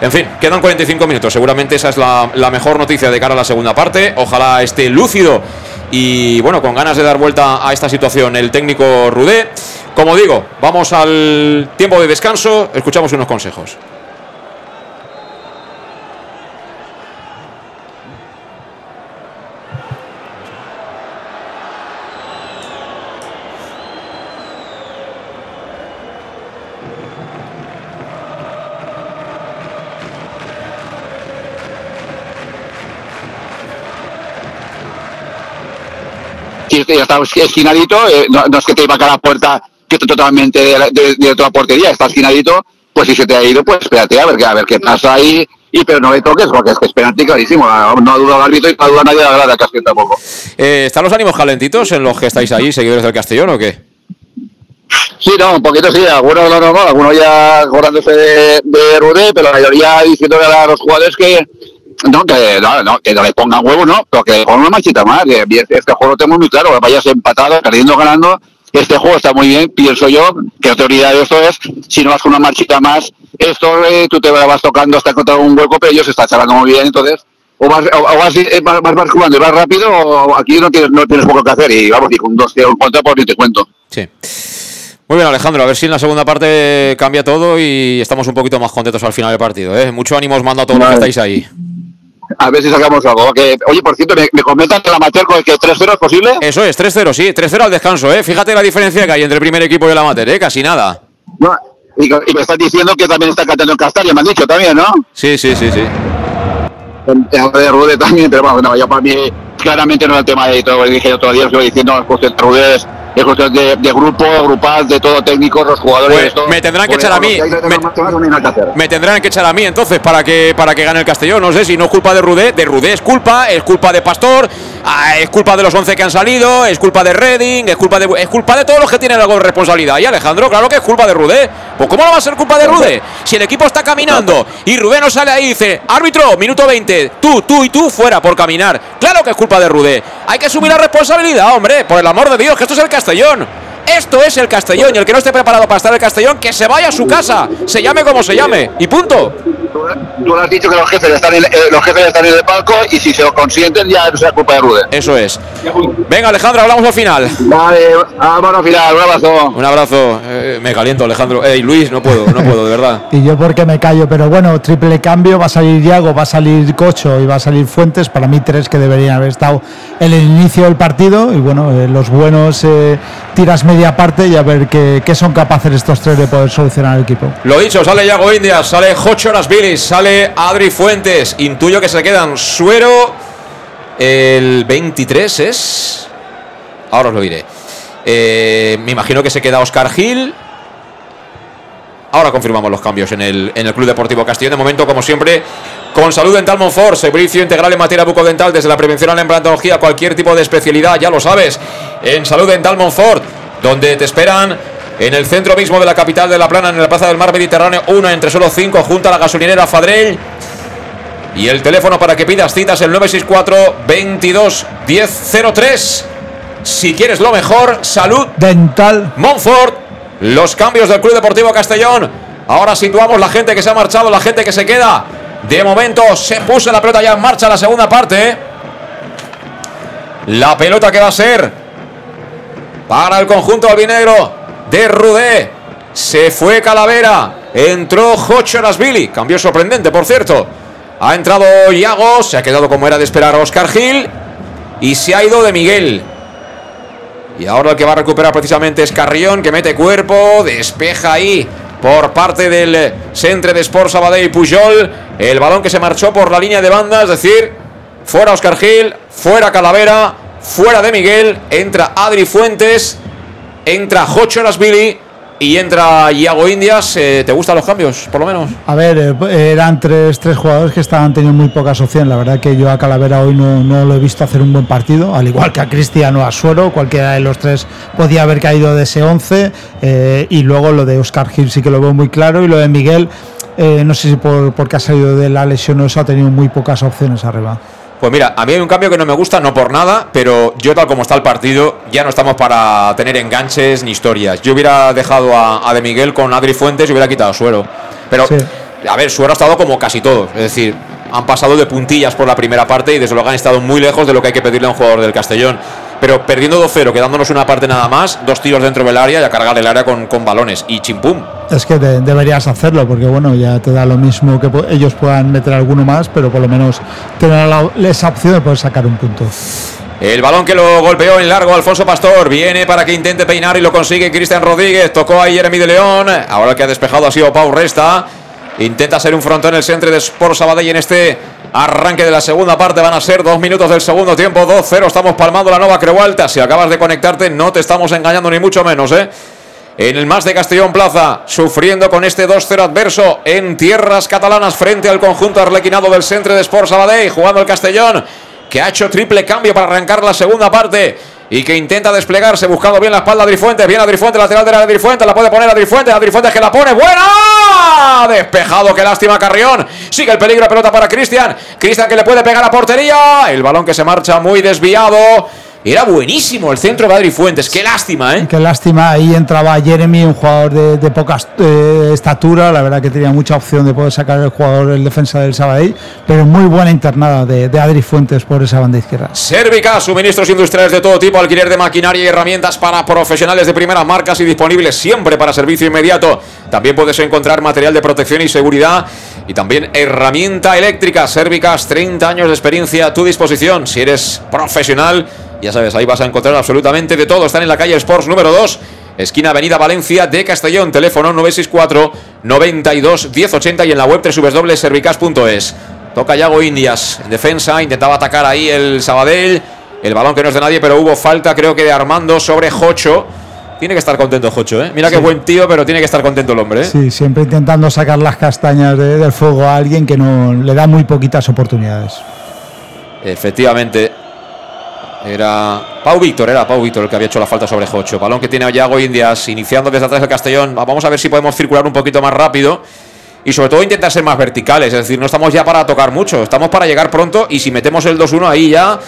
En fin, quedan 45 minutos. Seguramente esa es la, mejor noticia de cara a la segunda parte. Ojalá esté lúcido y bueno, con ganas de dar vuelta a esta situación el técnico Rudé. Como digo, vamos al tiempo de descanso. Escuchamos unos consejos. Ya está esquinadito, eh, no, es que te iba a la puerta que totalmente de, de, toda portería, está esquinadito, pues si se te ha ido, pues espérate a ver, a ver qué pasa ahí, y pero no le toques porque es que es penalti clarísimo, no ha dudado el árbitro y no ha dudado nadie de la grada Castellón tampoco. Eh, ¿Están los ánimos calentitos en los que estáis ahí, seguidores del Castellón o qué? Sí, no, un poquito sí, algunos lo normal, algunos ya acordándose de, de Rudé, pero la mayoría diciéndole a los jugadores que, no, que no, no, que no le pongan huevo, no, pero que pongan una manchita más. Que este juego lo tengo muy claro, vayas empatado, perdiendo, ganando. Este juego está muy bien, pienso yo, que la teoría de esto es, si no vas con una marchita más, esto eh, tú te vas tocando hasta encontrar un hueco, pero ellos están charlando muy bien, entonces, o vas, o, vas, eh, vas, vas, jugando y vas rápido, o aquí no tienes, no tienes poco que hacer, y vamos, y con dos un contra, pues ni te cuento. Sí. Muy bien, Alejandro, a ver si en la segunda parte cambia todo y estamos un poquito más contentos al final del partido. ¿eh? Mucho ánimo os mando a todos los que estáis ahí a ver si sacamos algo. Que, oye, por cierto, me, comentan que la amateur con que 3-0 es posible. Eso es, 3-0, sí, 3-0 al descanso, ¿eh? Fíjate la diferencia que hay entre el primer equipo y el amateur, ¿eh? Casi nada. y, me estás diciendo que también está cantando en Castalia, me han dicho también, ¿no? Sí, sí, sí, sí. de Rude también, pero bueno, yo para mí claramente no es el tema de todo, dije yo todavía, estoy diciendo, pues de Rude es cuestión de, grupo, grupal, de todo técnico, los jugadores. Pues me tendrán que echar a mí. Me, tendrán que echar a mí entonces para que para que gane el Castellón. No sé si no es culpa de Rudé. De Rudé es culpa, es culpa de Pastor, ah, es culpa de los 11 que han salido, es culpa de Redding, es culpa de es culpa de todos los que tienen algo de responsabilidad. Y Alejandro, claro que es culpa de Rudé. Pues ¿cómo no va a ser culpa de Rudé? Si el equipo está caminando y Rudé no sale ahí y dice, árbitro, minuto 20, tú, tú y tú fuera por caminar. Claro que es culpa de Rudé. Hay que asumir la responsabilidad, hombre, por el amor de Dios, que esto es el Castellón. Castellón. Esto es el Castellón y el que no esté preparado para estar el Castellón, que se vaya a su casa, se llame como se llame, y punto. Tú has dicho que los jefes están en, eh, los jefes están en el palco y si se lo consienten ya no será culpa de Rude. Eso es. Venga, Alejandro, hablamos al final. Vale, vamos al final, un abrazo. Un abrazo. Eh, me caliento, Alejandro. Ey, Luis, no puedo, no puedo, de verdad. <laughs> y yo porque me callo, pero bueno, triple cambio, va a salir Diago, va a salir Cocho y va a salir Fuentes, para mí tres que deberían haber estado en el inicio del partido y bueno, eh, los buenos tiras media parte y a ver qué, qué, son capaces estos tres de poder solucionar el equipo. Lo dicho, sale Yago Indias, sale Jocho Billis, sale Adri Fuentes. Intuyo que se quedan Suero. El 23 es. Ahora os lo diré. Eh, me imagino que se queda Oscar Gil. Ahora confirmamos los cambios en el, en el Club Deportivo Castellón. De momento, como siempre, con Salud Dental Monfort, servicio integral en materia bucodental, desde la prevención a la implantología, cualquier tipo de especialidad, ya lo sabes. En Salud Dental Monfort, donde te esperan en el centro mismo de la capital de La Plana, en la Plaza del Mar Mediterráneo, uno entre solo cinco, junto a la gasolinera Fadrell. Y el teléfono para que pidas citas, el 964 22 1003. Si quieres lo mejor, salud. Dental. Montfort. Los cambios del Club Deportivo Castellón. Ahora situamos la gente que se ha marchado, la gente que se queda. De momento se puso la pelota ya en marcha la segunda parte. La pelota que va a ser para el conjunto albinegro de Rudé. Se fue Calavera. Entró Jocho Nasvili. Cambio sorprendente, por cierto. Ha entrado Iago. Se ha quedado como era de esperar Oscar Gil. Y se ha ido de Miguel. Y ahora el que va a recuperar precisamente es Carrión, que mete cuerpo, despeja ahí por parte del centre de Sport Sabadell Pujol. El balón que se marchó por la línea de banda, es decir, fuera Oscar Gil, fuera Calavera, fuera de Miguel, entra Adri Fuentes, entra Jocho Billy y entra Iago Indias. Eh, ¿Te gustan los cambios, por lo menos? A ver, eh, eran tres, tres jugadores que estaban teniendo muy pocas opciones. La verdad que yo a Calavera hoy no, no lo he visto hacer un buen partido, al igual que a Cristiano a Suero. Cualquiera de los tres podía haber caído de ese 11. Eh, y luego lo de Oscar Gil sí que lo veo muy claro. Y lo de Miguel, no sé si por, porque ha salido de la lesión o eso, ha tenido muy pocas opciones arriba. Pues mira, a mí hay un cambio que no me gusta, no por nada, pero yo tal como está el partido, ya no estamos para tener enganches ni historias. Yo hubiera dejado a, De Miguel con Adri Fuentes y hubiera quitado Suero. Pero, a ver, Suero ha estado como casi todo. Es decir, han pasado de puntillas por la primera parte y desde luego han estado muy lejos de lo que hay que pedirle a un jugador del Castellón pero perdiendo 2-0, quedándonos una parte nada más, dos tiros dentro del área y a cargar el área con, con balones. Y chimpum. Es que deberías hacerlo, porque bueno, ya te da lo mismo que ellos puedan meter alguno más, pero por lo menos tener esa opción de poder sacar un punto. El balón que lo golpeó en largo Alfonso Pastor viene para que intente peinar y lo consigue Cristian Rodríguez. Tocó a Jeremy de León. Ahora el que ha despejado ha sido Pau Resta. Intenta ser un frontón en el centro de Sport Sabadell en este Arranque de la segunda parte, van a ser dos minutos del segundo tiempo, 2-0, estamos palmando la nueva Creualta. Si acabas de conectarte, no te estamos engañando ni mucho menos, ¿eh? En el más de Castellón Plaza, sufriendo con este 2-0 adverso en tierras catalanas frente al conjunto arlequinado del Centre de Sport Sabadell, jugando el Castellón, que ha hecho triple cambio para arrancar la segunda parte y que intenta desplegarse, buscando bien la espalda a Drifuentes, bien a Drifuentes, lateral de la Drifuentes, la puede poner a Drifuentes, a Drifuentes que la pone, buena, despejado, qué lástima Carrión, sigue el peligro, pelota para Cristian, Cristian que le puede pegar a portería, el balón que se marcha muy desviado, era buenísimo el centro de Adri Fuentes. Qué lástima, ¿eh? Qué lástima. Ahí entraba Jeremy, un jugador de, poca eh, estatura. La verdad que tenía mucha opción de poder sacar el jugador, el defensa del Sabadell. Pero muy buena internada de, Adri Fuentes por esa banda izquierda. Servica, suministros industriales de todo tipo, alquiler de maquinaria y herramientas para profesionales de primeras marcas y disponibles siempre para servicio inmediato. También puedes encontrar material de protección y seguridad y también herramienta eléctrica. Servicas, 30 años de experiencia a tu disposición. Si eres profesional ya sabes, ahí vas a encontrar absolutamente de todo. Están en la calle Sports número 2, esquina Avenida Valencia de Castellón. Teléfono 964 92 1080 y en la web www.servicas.es. Toca Yago Indias en defensa, intentaba atacar ahí el Sabadell. El balón que no es de nadie, pero hubo falta, creo que de Armando sobre Jocho. Tiene que estar contento Jocho, ¿eh? Mira qué buen tío, pero tiene que estar contento el hombre. ¿eh? Sí, siempre intentando sacar las castañas del fuego a alguien que no le da muy poquitas oportunidades. Efectivamente. Era Pau Víctor, era Pau Víctor el que había hecho la falta sobre Jocho. Balón que tiene Yago Indias, iniciando desde atrás el Castellón. Vamos a ver si podemos circular un poquito más rápido. Y sobre todo intentar ser más verticales. Es decir, no estamos ya para tocar mucho, estamos para llegar pronto. Y si metemos el 2-1 ahí ya,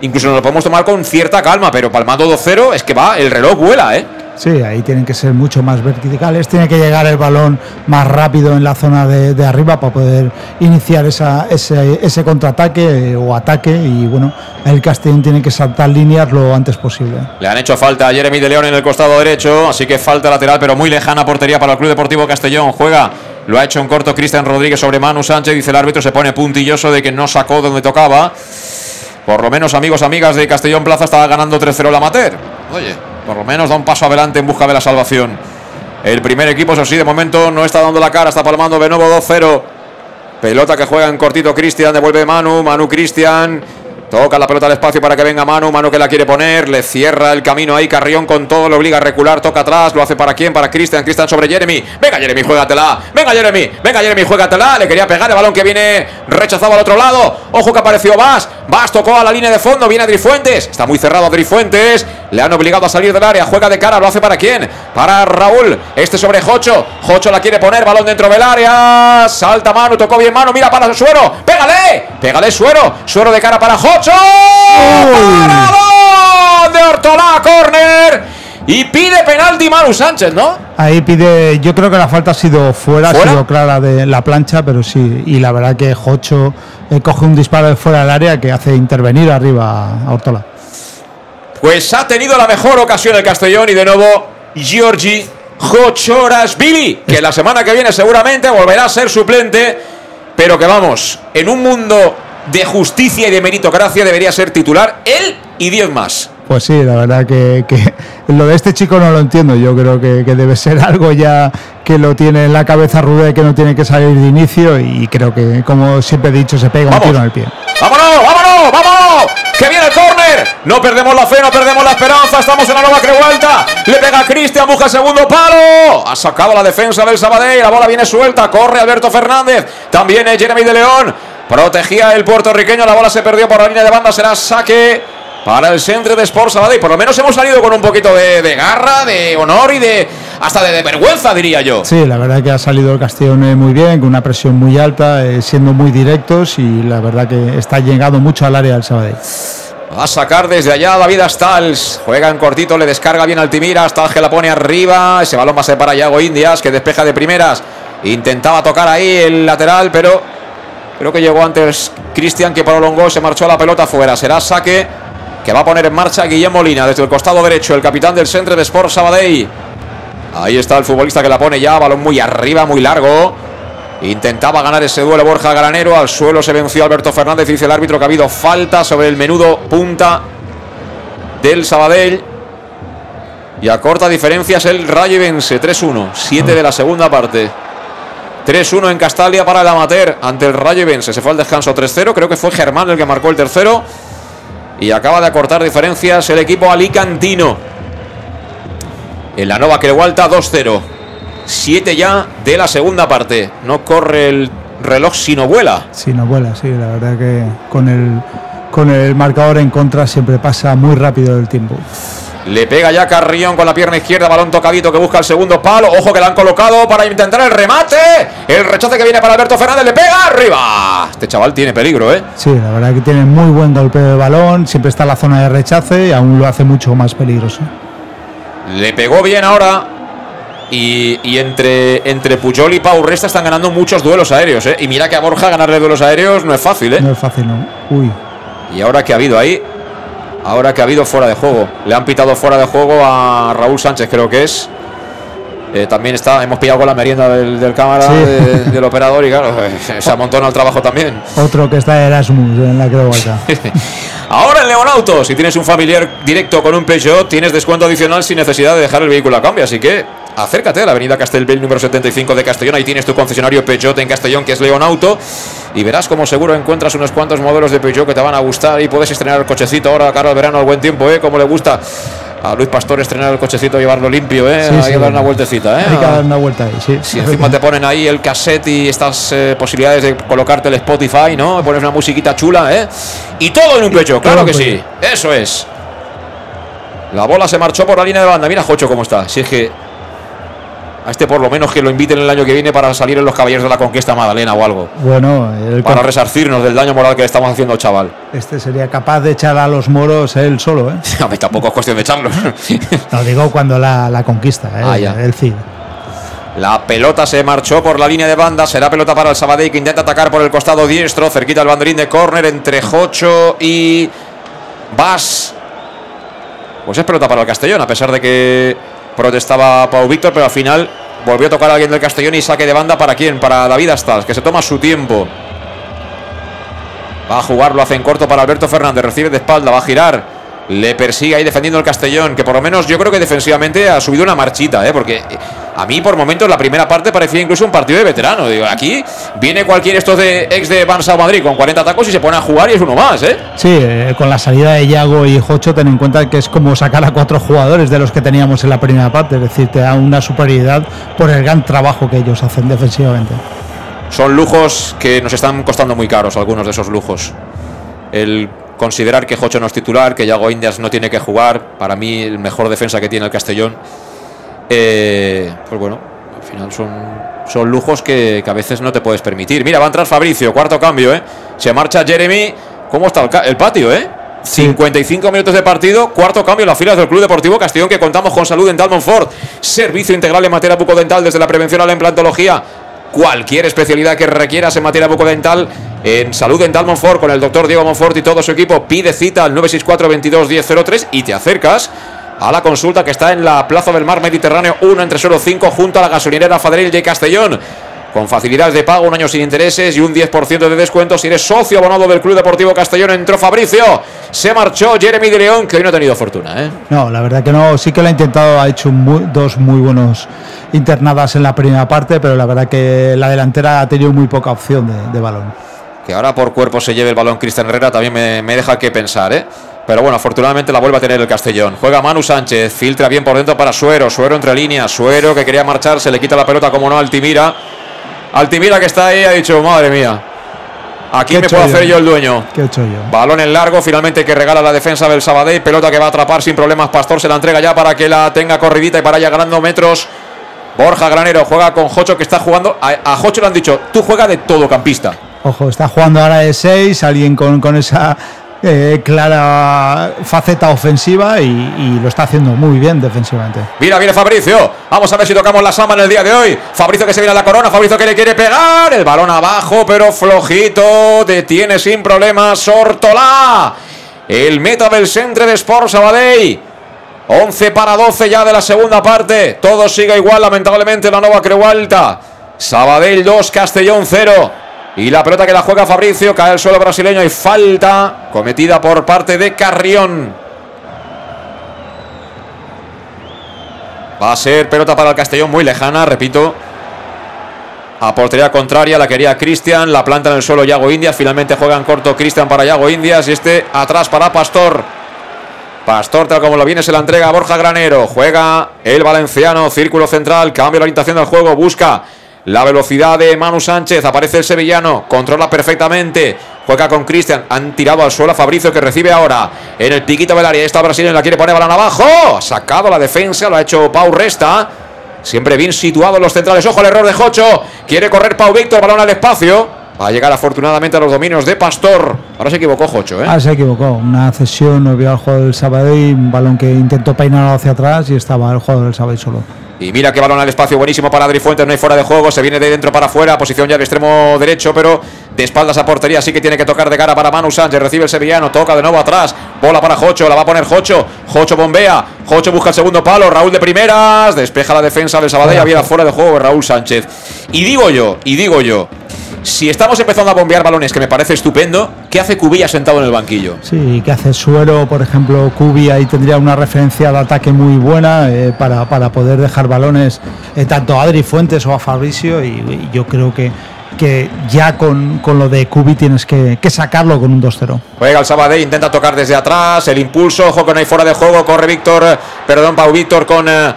incluso nos lo podemos tomar con cierta calma. Pero palmando 2-0 es que va, el reloj vuela, ¿eh? Sí, ahí tienen que ser mucho más verticales, tiene que llegar el balón más rápido en la zona de, arriba para poder iniciar esa, ese, ese, contraataque o ataque y bueno, el Castellón tiene que saltar líneas lo antes posible. Le han hecho falta a Jeremy de León en el costado derecho, así que falta lateral pero muy lejana portería para el Club Deportivo Castellón, juega lo ha hecho en corto Cristian Rodríguez sobre Manu Sánchez. Dice el árbitro, se pone puntilloso de que no sacó donde tocaba. Por lo menos, amigos, amigas de Castellón Plaza, estaba ganando 3-0 la amateur. Oye, por lo menos da un paso adelante en busca de la salvación. El primer equipo, eso sí, de momento no está dando la cara, está palmando de nuevo 2-0. Pelota que juega en cortito Cristian, devuelve Manu, Manu Cristian. Toca la pelota al espacio para que venga Manu. Manu que la quiere poner. Le cierra el camino ahí. Carrión con todo. Lo obliga a recular. Toca atrás. Lo hace para quién? Para Cristian. Cristian sobre Jeremy. Venga, Jeremy, juégatela. Venga, Jeremy. Venga, Jeremy, juégatela. Le quería pegar el balón que viene rechazado al otro lado. Ojo que apareció Vas. Vas tocó a la línea de fondo. Viene Adrifuentes. Está muy cerrado Adrifuentes. Le han obligado a salir del área. Juega de cara. Lo hace para quién? Para Raúl. Este sobre Jocho. Jocho la quiere poner. Balón dentro del área. Salta Manu. Tocó bien Manu. Mira para Suero. Pégale. Pégale Suero. Suero de cara para Jocho de Ortolá, corner. Y pide penalti Manu Sánchez, ¿no? Ahí pide, yo creo que la falta ha sido fuera, ha sido clara de la plancha, pero sí, y la verdad que Jocho eh, coge un disparo de fuera del área que hace intervenir arriba a Ortola. Pues ha tenido la mejor ocasión el Castellón y de nuevo Giorgi Billy que la semana que viene seguramente volverá a ser suplente, pero que vamos, en un mundo de justicia y de meritocracia debería ser titular él y 10 más. Pues sí, la verdad que, que, lo de este chico no lo entiendo. Yo creo que, que, debe ser algo ya que lo tiene en la cabeza ruda y que no tiene que salir de inicio. Y creo que, como siempre he dicho, se pega un tiro en el pie. ¡Vámonos, vámonos, vámonos! ¡Que viene el No perdemos la fe, no perdemos la esperanza. Estamos en la nueva vuelta. Le pega a Cristian, busca segundo palo. Ha sacado la defensa del Sabadell. La bola viene suelta. Corre Alberto Fernández. También es Jeremy de León. Protegía el puertorriqueño. La bola se perdió por la línea de banda. Será saque para el centro de Sport Sabadell. Por lo menos hemos salido con un poquito de, garra, de honor y de hasta de, vergüenza, diría yo. Sí, la verdad que ha salido el Castellón muy bien, con una presión muy alta, eh, siendo muy directos y la verdad que está llegado mucho al área del Sabadell. Va a sacar desde allá David Astals. Juega en cortito, le descarga bien Altimira. Astals que la pone arriba. Ese balón va a ser para Yago Indias, que despeja de primeras. Intentaba tocar ahí el lateral, pero creo que llegó antes Cristian, que prolongó. Se marchó la pelota fuera. Será saque que va a poner en marcha Guillermo Molina desde el costado derecho, el capitán del Centre de Sport Sabadell. Ahí está el futbolista que la pone ya, balón muy arriba, muy largo. Intentaba ganar ese duelo Borja Granero, al suelo se venció Alberto Fernández, dice el árbitro que ha habido falta sobre el menudo punta del Sabadell. Y a corta diferencia es el Rayo vence 3-1, 7 de la segunda parte. 3-1 en Castalia para el amateur ante el Rayo vence. Se fue al descanso 3-0, creo que fue Germán el que marcó el tercero. Y acaba de acortar diferencias el equipo alicantino. En la Nova Crehualta 2-0. 7 ya de la segunda parte. No corre el reloj sino vuela. no vuela, sí. La verdad que con el, con el marcador en contra siempre pasa muy rápido el tiempo. Le pega ya Carrión con la pierna izquierda, balón tocadito que busca el segundo palo. Ojo que le han colocado para intentar el remate. El rechace que viene para Alberto Fernández le pega arriba. Este chaval tiene peligro, ¿eh? Sí, la verdad que tiene muy buen golpe de balón. Siempre está en la zona de rechace y aún lo hace mucho más peligroso. Le pegó bien ahora. Y, entre, entre Puyol y Pau Resta están ganando muchos duelos aéreos, ¿eh? Y mira que a Borja ganarle duelos aéreos no es fácil, ¿eh? No es fácil, no. Uy. Y ahora que ha habido ahí, Ahora que ha habido fuera de juego. Le han pitado fuera de juego a Raúl Sánchez, creo que es. Eh, también está, hemos pillado con la merienda del, cámara, del operador, y claro, <laughs> se amontona el trabajo también. Otro que está de Erasmus en la creo <laughs> Ahora en Leonauto, si tienes un familiar directo con un Peugeot, tienes descuento adicional sin necesidad de dejar el vehículo a cambio. Así que acércate a la avenida Castelbell número 75 de Castellón. Ahí tienes tu concesionario Peugeot en Castellón, que es Leonauto. Y verás como seguro encuentras unos cuantos modelos de Peugeot que te van a gustar y puedes estrenar el cochecito ahora, cara al verano, al buen tiempo, ¿eh? Como le gusta a Luis Pastor estrenar el cochecito, llevarlo limpio, ¿eh? hay que dar una vueltecita, ¿eh? Hay que dar una vuelta ahí, sí. Si encima te ponen ahí el cassette y estas eh, posibilidades de colocarte el Spotify, ¿no? Pones una musiquita chula, ¿eh? Y todo en un pecho, claro que sí. Eso es. La bola se marchó por la línea de banda. Mira Jocho cómo está. Si es que a este por lo menos que lo inviten el año que viene para salir en los Caballeros de la Conquista Madalena o algo. Bueno, para resarcirnos del daño moral que le estamos haciendo chaval. Este sería capaz de echar a los moros él solo, ¿eh? <laughs> A mí tampoco es cuestión de echarlos. <laughs> Lo digo cuando la, conquista, ¿eh? Ah, el CID. La pelota se marchó por la línea de banda. Será pelota para el Sabadell que intenta atacar por el costado diestro. Cerquita el banderín de córner entre Jocho y Vas. Pues es pelota para el Castellón, a pesar de que protestaba Pau Víctor, pero al final volvió a tocar a alguien del Castellón y saque de banda para quién, para David Astas, que se toma su tiempo. Va a jugar, lo hace en corto para Alberto Fernández, recibe de espalda, va a girar. Le persigue ahí defendiendo el Castellón, que por lo menos yo creo que defensivamente ha subido una marchita, ¿eh? porque a mí por momentos la primera parte parecía incluso un partido de veterano. Digo, aquí viene cualquier estos de ex de Barça Madrid con 40 tacos y se pone a jugar y es uno más, ¿eh? Sí, eh, con la salida de Yago y Jocho, ten en cuenta que es como sacar a cuatro jugadores de los que teníamos en la primera parte, es decir, te da una superioridad por el gran trabajo que ellos hacen defensivamente. Son lujos que nos están costando muy caros, algunos de esos lujos. El considerar que Jocho no es titular, que Yago Indias no tiene que jugar, para mí el mejor defensa que tiene el Castellón. Eh, pues bueno, al final son, son lujos que, a veces no te puedes permitir. Mira, va a entrar Fabricio, cuarto cambio, ¿eh? Se marcha Jeremy. ¿Cómo está el, patio, eh? 55 minutos de partido, cuarto cambio en las filas del Club Deportivo Castellón que contamos con salud en Monfort. Servicio integral en materia bucodental desde la prevención a la implantología. Cualquier especialidad que requieras en materia bucodental en Salud Dental Monfort con el doctor Diego Monfort y todo su equipo. Pide cita al 964 22 1003 y te acercas a la consulta que está en la Plaza del Mar Mediterráneo 1 entre 05 junto a la gasolinera Fadril de Castellón. con facilidades de pago, un año sin intereses y un 10% de descuento si eres socio abonado del Club Deportivo Castellón. Entró Fabricio, se marchó Jeremy de León, que hoy no ha tenido fortuna. ¿eh? No, la verdad que no, sí que lo ha intentado, ha hecho dos muy buenos internadas en la primera parte, pero la verdad que la delantera ha tenido muy poca opción de, balón. Que ahora por cuerpo se lleve el balón Cristian Herrera también me, me deja que pensar, ¿eh? Pero bueno, afortunadamente la vuelve a tener el Castellón. Juega Manu Sánchez, filtra bien por dentro para Suero. Suero entre líneas. Suero que quería marchar, se le quita la pelota como no Altimira. Altimira que está ahí ha dicho, madre mía. Aquí me puedo hacer yo el dueño. ¿Qué he hecho yo? Balón en largo, finalmente que regala la defensa del Sabadell. Pelota que va a atrapar sin problemas. Pastor se la entrega ya para que la tenga corridita y para allá ganando metros. Borja Granero juega con Jocho que está jugando. A, a Jocho le han dicho, tú juega de todo campista. Ojo, está jugando ahora de 6, alguien con, con esa eh, clara faceta ofensiva y, lo está haciendo muy bien defensivamente. Mira, viene Fabricio. Vamos a ver si tocamos la sama en el día de hoy. Fabricio que se viene a la corona. Fabricio que le quiere pegar. El balón abajo, pero flojito. Detiene sin problemas. Sortolá. El meta del centro de Sport Sabadell. 11 para 12 ya de la segunda parte. Todo sigue igual, lamentablemente, la nueva Creu Alta. Sabadell 2, Castellón 0. Y la pelota que la juega Fabricio, cae al suelo brasileño y falta cometida por parte de Carrión. Va a ser pelota para el Castellón muy lejana, repito. A portería contraria la quería Cristian, la planta en el suelo Yago Indias, finalmente juega en corto Cristian para Yago Indias y este atrás para Pastor. Pastor, tal como lo viene, se la entrega a Borja Granero. Juega el valenciano, círculo central, cambia la orientación del juego, busca la velocidad de Manu Sánchez. Aparece el sevillano. Controla perfectamente. Juega con Cristian. Han tirado al suelo a Fabricio que recibe ahora. En el piquito del área. Esta brasileña la quiere poner balón abajo. Sacado la defensa. Lo ha hecho Pau Resta. Siempre bien situado en los centrales. Ojo el error de Jocho. Quiere correr Pau Víctor. Balón al espacio. Va a llegar afortunadamente a los dominios de Pastor. Ahora se equivocó Jocho, ¿eh? Ah, se equivocó. Una cesión, no vio al jugador del Sabadell, un balón que intentó peinar hacia atrás y estaba el jugador del Sabadell solo. Y mira qué balón al espacio, buenísimo para Adri Fuentes, no hay fuera de juego, se viene de dentro para afuera, posición ya al extremo derecho, pero de espaldas a portería, sí que tiene que tocar de cara para Manu Sánchez, recibe el sevillano, toca de nuevo atrás, bola para Jocho, la va a poner Jocho, Jocho bombea, Jocho busca el segundo palo, Raúl de primeras, despeja la defensa del Sabadell, había fuera de juego Raúl Sánchez. Y digo yo, y digo yo, si estamos empezando a bombear balones, que me parece estupendo, ¿qué hace Cubilla sentado en el banquillo? Sí, ¿qué hace Suero, por ejemplo, Cubi ahí tendría una referencia de ataque muy buena eh, para, poder dejar balones eh, tanto a Adri Fuentes o a Fabricio y, yo creo que que ya con, lo de Cubi tienes que, sacarlo con un 2-0. Juega el Sabadell, intenta tocar desde atrás, el impulso, ojo con ahí fuera de juego, corre Víctor, perdón, Pau Víctor con eh,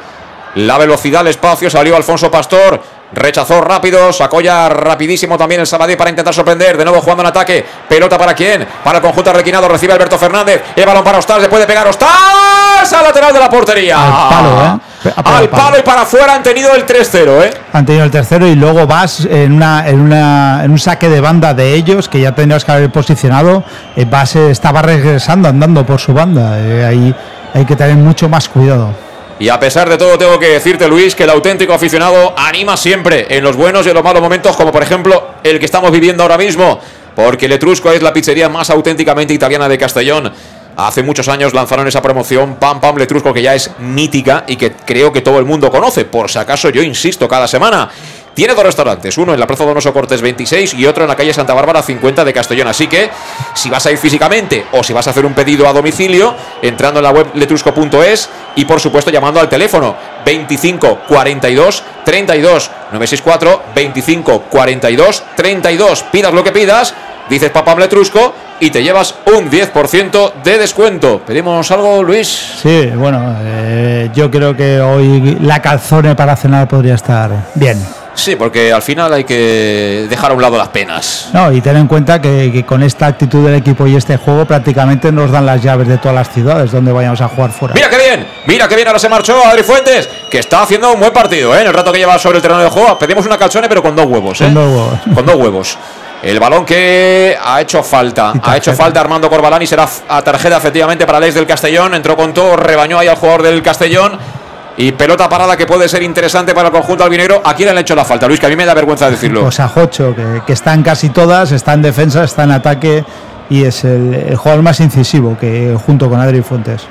la velocidad, el espacio, salió Alfonso Pastor, Rechazó rápido, sacó ya rapidísimo también el Sabadell para intentar sorprender. De nuevo jugando en ataque. Pelota para quién? Para el conjunto requinado. Recibe Alberto Fernández. El balón para Ostaz. Le puede pegar Ostaz al lateral de la portería. Al palo, ¿eh? Al palo y para afuera han tenido el 3-0, ¿eh? Han tenido el tercero y luego vas en, una, en, una, en un saque de banda de ellos que ya tendrías que haber posicionado. Eh, vas, estaba regresando andando por su banda. Eh, ahí hay que tener mucho más cuidado. Y a pesar de todo, tengo que decirte, Luis, que el auténtico aficionado anima siempre en los buenos y en los malos momentos, como por ejemplo el que estamos viviendo ahora mismo. Porque el Etrusco es la pizzería más auténticamente italiana de Castellón. Hace muchos años lanzaron esa promoción Pam Pam Letrusco que ya es mítica y que creo que todo el mundo conoce. Por si acaso yo insisto cada semana. Tiene dos restaurantes, uno en la Plaza Donoso Cortés 26 y otro en la calle Santa Bárbara 50 de Castellón. Así que si vas a ir físicamente o si vas a hacer un pedido a domicilio, entrando en la web letrusco.es y por supuesto llamando al teléfono 25 42 32 964 25 42 32. Pidas lo que pidas, dices papá Letrusco y te llevas un 10% de descuento. ¿Pedimos algo, Luis? Sí, bueno, eh, yo creo que hoy la calzone para cenar podría estar bien. Sí, porque al final hay que dejar a un lado las penas. No, y ten en cuenta que, con esta actitud del equipo y este juego prácticamente nos dan las llaves de todas las ciudades donde vayamos a jugar fuera. Mira qué bien, mira qué bien ahora se marchó Adri Fuentes, que está haciendo un buen partido, ¿eh? En el rato que lleva sobre el terreno de juego, pedimos una calzone pero con dos huevos, ¿eh? Con dos huevos. Con dos huevos. El balón que ha hecho falta. Ha hecho falta Armando Corbalán y será a tarjeta efectivamente para Les del Castellón. Entró con todo, rebañó ahí al jugador del Castellón. Y pelota parada que puede ser interesante para el conjunto albinegro. ¿A quién le han hecho la falta, Luis? Que a mí me da vergüenza decirlo. Pues a Jocho, que, que está en casi todas, está en defensa, está en ataque y es el, jugador más incisivo que junto con Adri Fuentes.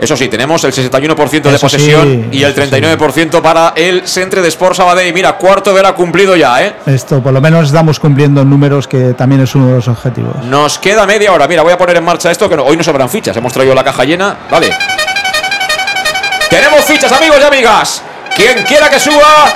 Eso sí, tenemos el 61% de posesión y el 39% para el centre de Sport Sabadell. Mira, cuarto de la cumplido ya, ¿eh? Esto, por lo menos estamos cumpliendo números que también es uno de los objetivos. Nos queda media hora. Mira, voy a poner en marcha esto, que hoy no sobran fichas. Hemos traído la caja llena. Vale. Tenemos fichas, amigos y amigas. Quien quiera que suba.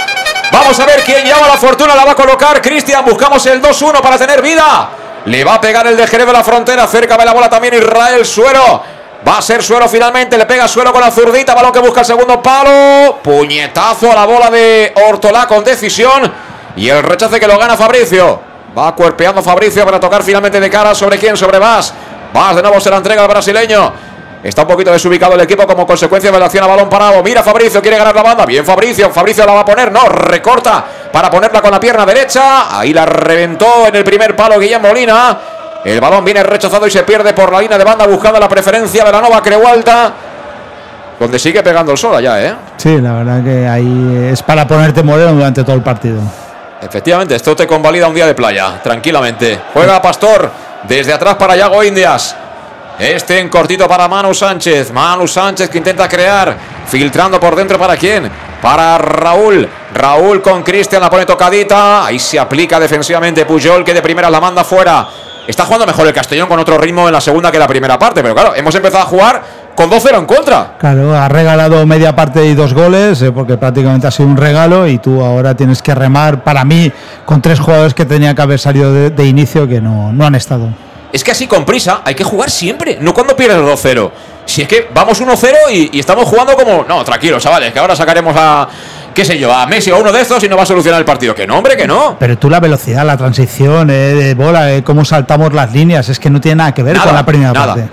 Vamos a ver quién llama la fortuna. La va a colocar Cristian. Buscamos el 2-1 para tener vida. Le va a pegar el de Jerez de la frontera. Cerca de la bola también Israel Suero. Va a ser Suero finalmente. Le pega Suero con la zurdita. Balón que busca el segundo palo. Puñetazo a la bola de Hortolá con decisión. Y el rechace que lo gana Fabricio. Va cuerpeando Fabricio para tocar finalmente de cara. ¿Sobre quién? Sobre Vas. Vas de nuevo se la entrega al brasileño. Está un poquito desubicado el equipo como consecuencia de la acción a balón parado. Mira Fabricio, quiere ganar la banda. Bien Fabricio, Fabricio la va a poner. No, recorta para ponerla con la pierna derecha. Ahí la reventó en el primer palo Guillermo Molina. El balón viene rechazado y se pierde por la línea de banda buscando la preferencia de la Nova Creualta. Donde sigue pegando el sol allá, ¿eh? Sí, la verdad que ahí es para ponerte moreno durante todo el partido. Efectivamente, esto te convalida un día de playa, tranquilamente. Juega Pastor desde atrás para Yago Indias. Este en cortito para Manu Sánchez. Manu Sánchez que intenta crear. Filtrando por dentro para quién. Para Raúl. Raúl con Cristian la pone tocadita. Ahí se aplica defensivamente Pujol que de primera la manda fuera. Está jugando mejor el Castellón con otro ritmo en la segunda que la primera parte, pero claro, hemos empezado a jugar con 2-0 en contra. Claro, ha regalado media parte y dos goles, eh, porque prácticamente ha sido un regalo y tú ahora tienes que remar, para mí, con tres jugadores que tenía que haber salido de, inicio que no, no han estado. Es que así con prisa hay que jugar siempre, no cuando pierdes 2-0. Si es que vamos 1-0 y, y estamos jugando como... No, tranquilos, chavales, que ahora sacaremos a qué sé yo, a Messi o uno de estos y no va a solucionar el partido. Que no, hombre, que no. Pero tú la velocidad, la transición eh, de bola, eh, cómo saltamos las líneas, es que no tiene nada que ver con la primera parte.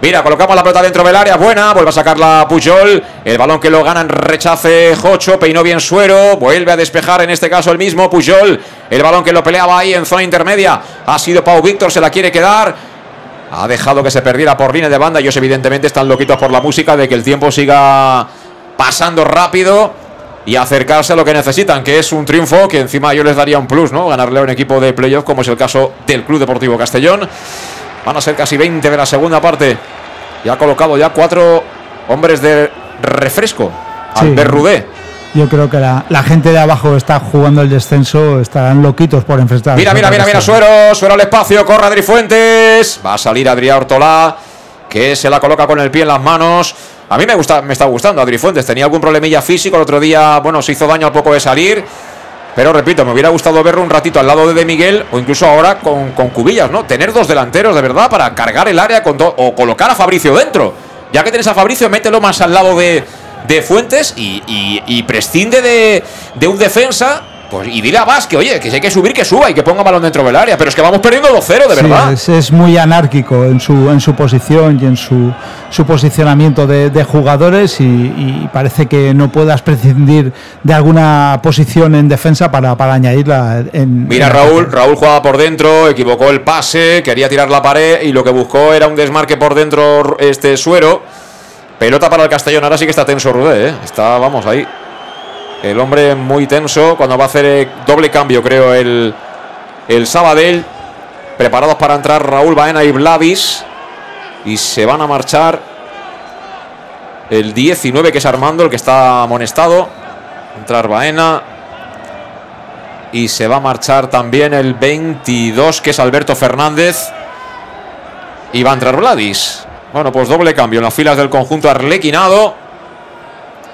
Mira, colocamos la pelota dentro del área, buena, vuelve a sacar la Pujol, el balón que lo ganan rechace Jocho, peinó bien Suero, vuelve a despejar en este caso el mismo Pujol, el balón que lo peleaba ahí en zona intermedia, ha sido Pau Víctor, se la quiere quedar, ha dejado que se perdiera por línea de banda, ellos evidentemente están loquitos por la música de que el tiempo siga pasando rápido, y acercarse a lo que necesitan, que es un triunfo que encima yo les daría un plus, ¿no? Ganarle a un equipo de playoff como es el caso del Club Deportivo Castellón. Van a ser casi 20 de la segunda parte. Y ha colocado ya cuatro hombres de refresco. al Berrudé. Yo creo que la, gente de abajo está jugando el descenso, estarán loquitos por enfrentar. Mira, mira, mira, mira, Suero, Suero al espacio, corre Adri Fuentes. Va a salir Adrián Ortolá, que se la coloca con el pie en las manos. A mí me, gusta, me está gustando Adri Fuentes. Tenía algún problemilla físico. El otro día, bueno, se hizo daño al poco de salir. Pero repito, me hubiera gustado verlo un ratito al lado de De Miguel o incluso ahora con, Cubillas, ¿no? Tener dos delanteros de verdad para cargar el área con o colocar a Fabricio dentro. Ya que tienes a Fabricio, mételo más al lado de, de Fuentes y, prescinde de, de un defensa pues, y dile a Vázquez, oye, que si hay que subir, que suba y que ponga balón dentro del área. Pero es que vamos perdiendo 2-0, de verdad. Es, muy anárquico en su, en su posición y en su, su posicionamiento de, jugadores y, parece que no puedas prescindir de alguna posición en defensa para, para añadirla en. Mira, Raúl, Raúl jugaba por dentro, equivocó el pase, quería tirar la pared y lo que buscó era un desmarque por dentro este suero. Pelota para el Castellón, ahora sí que está tenso Rudé, ¿eh? Está, vamos, ahí el hombre muy tenso cuando va a hacer eh, doble cambio, creo, el, el Sabadell. Preparados para entrar Raúl Baena y Vladis. Y se van a marchar el 19, que es Armando, el que está amonestado. Entrar Baena. Y se va a marchar también el 22, que es Alberto Fernández. Y va a entrar Vladis. Bueno, pues doble cambio en las filas del conjunto arlequinado.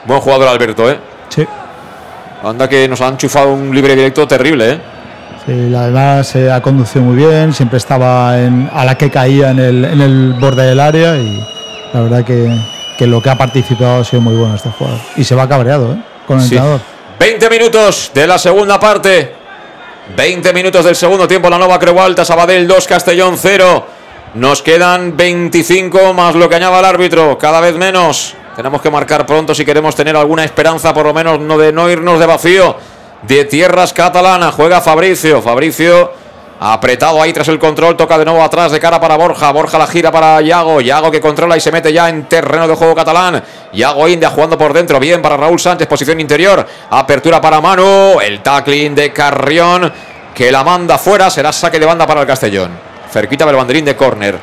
Buen jugador Alberto, ¿eh? Sí. Anda que nos han chufado un libre directo terrible, ¿eh? Sí, además se ha conducido muy bien, siempre estaba a la que caía en el, borde del área y la verdad que, lo que ha participado ha sido muy bueno este jugador. Y se va cabreado ¿eh? con el entrenador. 20 minutos de la segunda parte. 20 minutos del segundo tiempo. La nueva Creu Alta, Sabadell 2, Castellón 0. Nos quedan 25 más lo que añada el árbitro. Cada vez menos. Tenemos que marcar pronto si queremos tener alguna esperanza, por lo menos no de no irnos de vacío. De tierras catalanas. Juega Fabricio. Fabricio apretado ahí tras el control. Toca de nuevo atrás de cara para Borja. Borja la gira para Yago. Yago que controla y se mete ya en terreno de juego catalán. Yago India jugando por dentro. Bien para Raúl Sánchez. Posición interior. Apertura para Manu. El tackling de Carrión que la manda fuera. Será saque de banda para el Castellón. Cerquita del banderín de córner.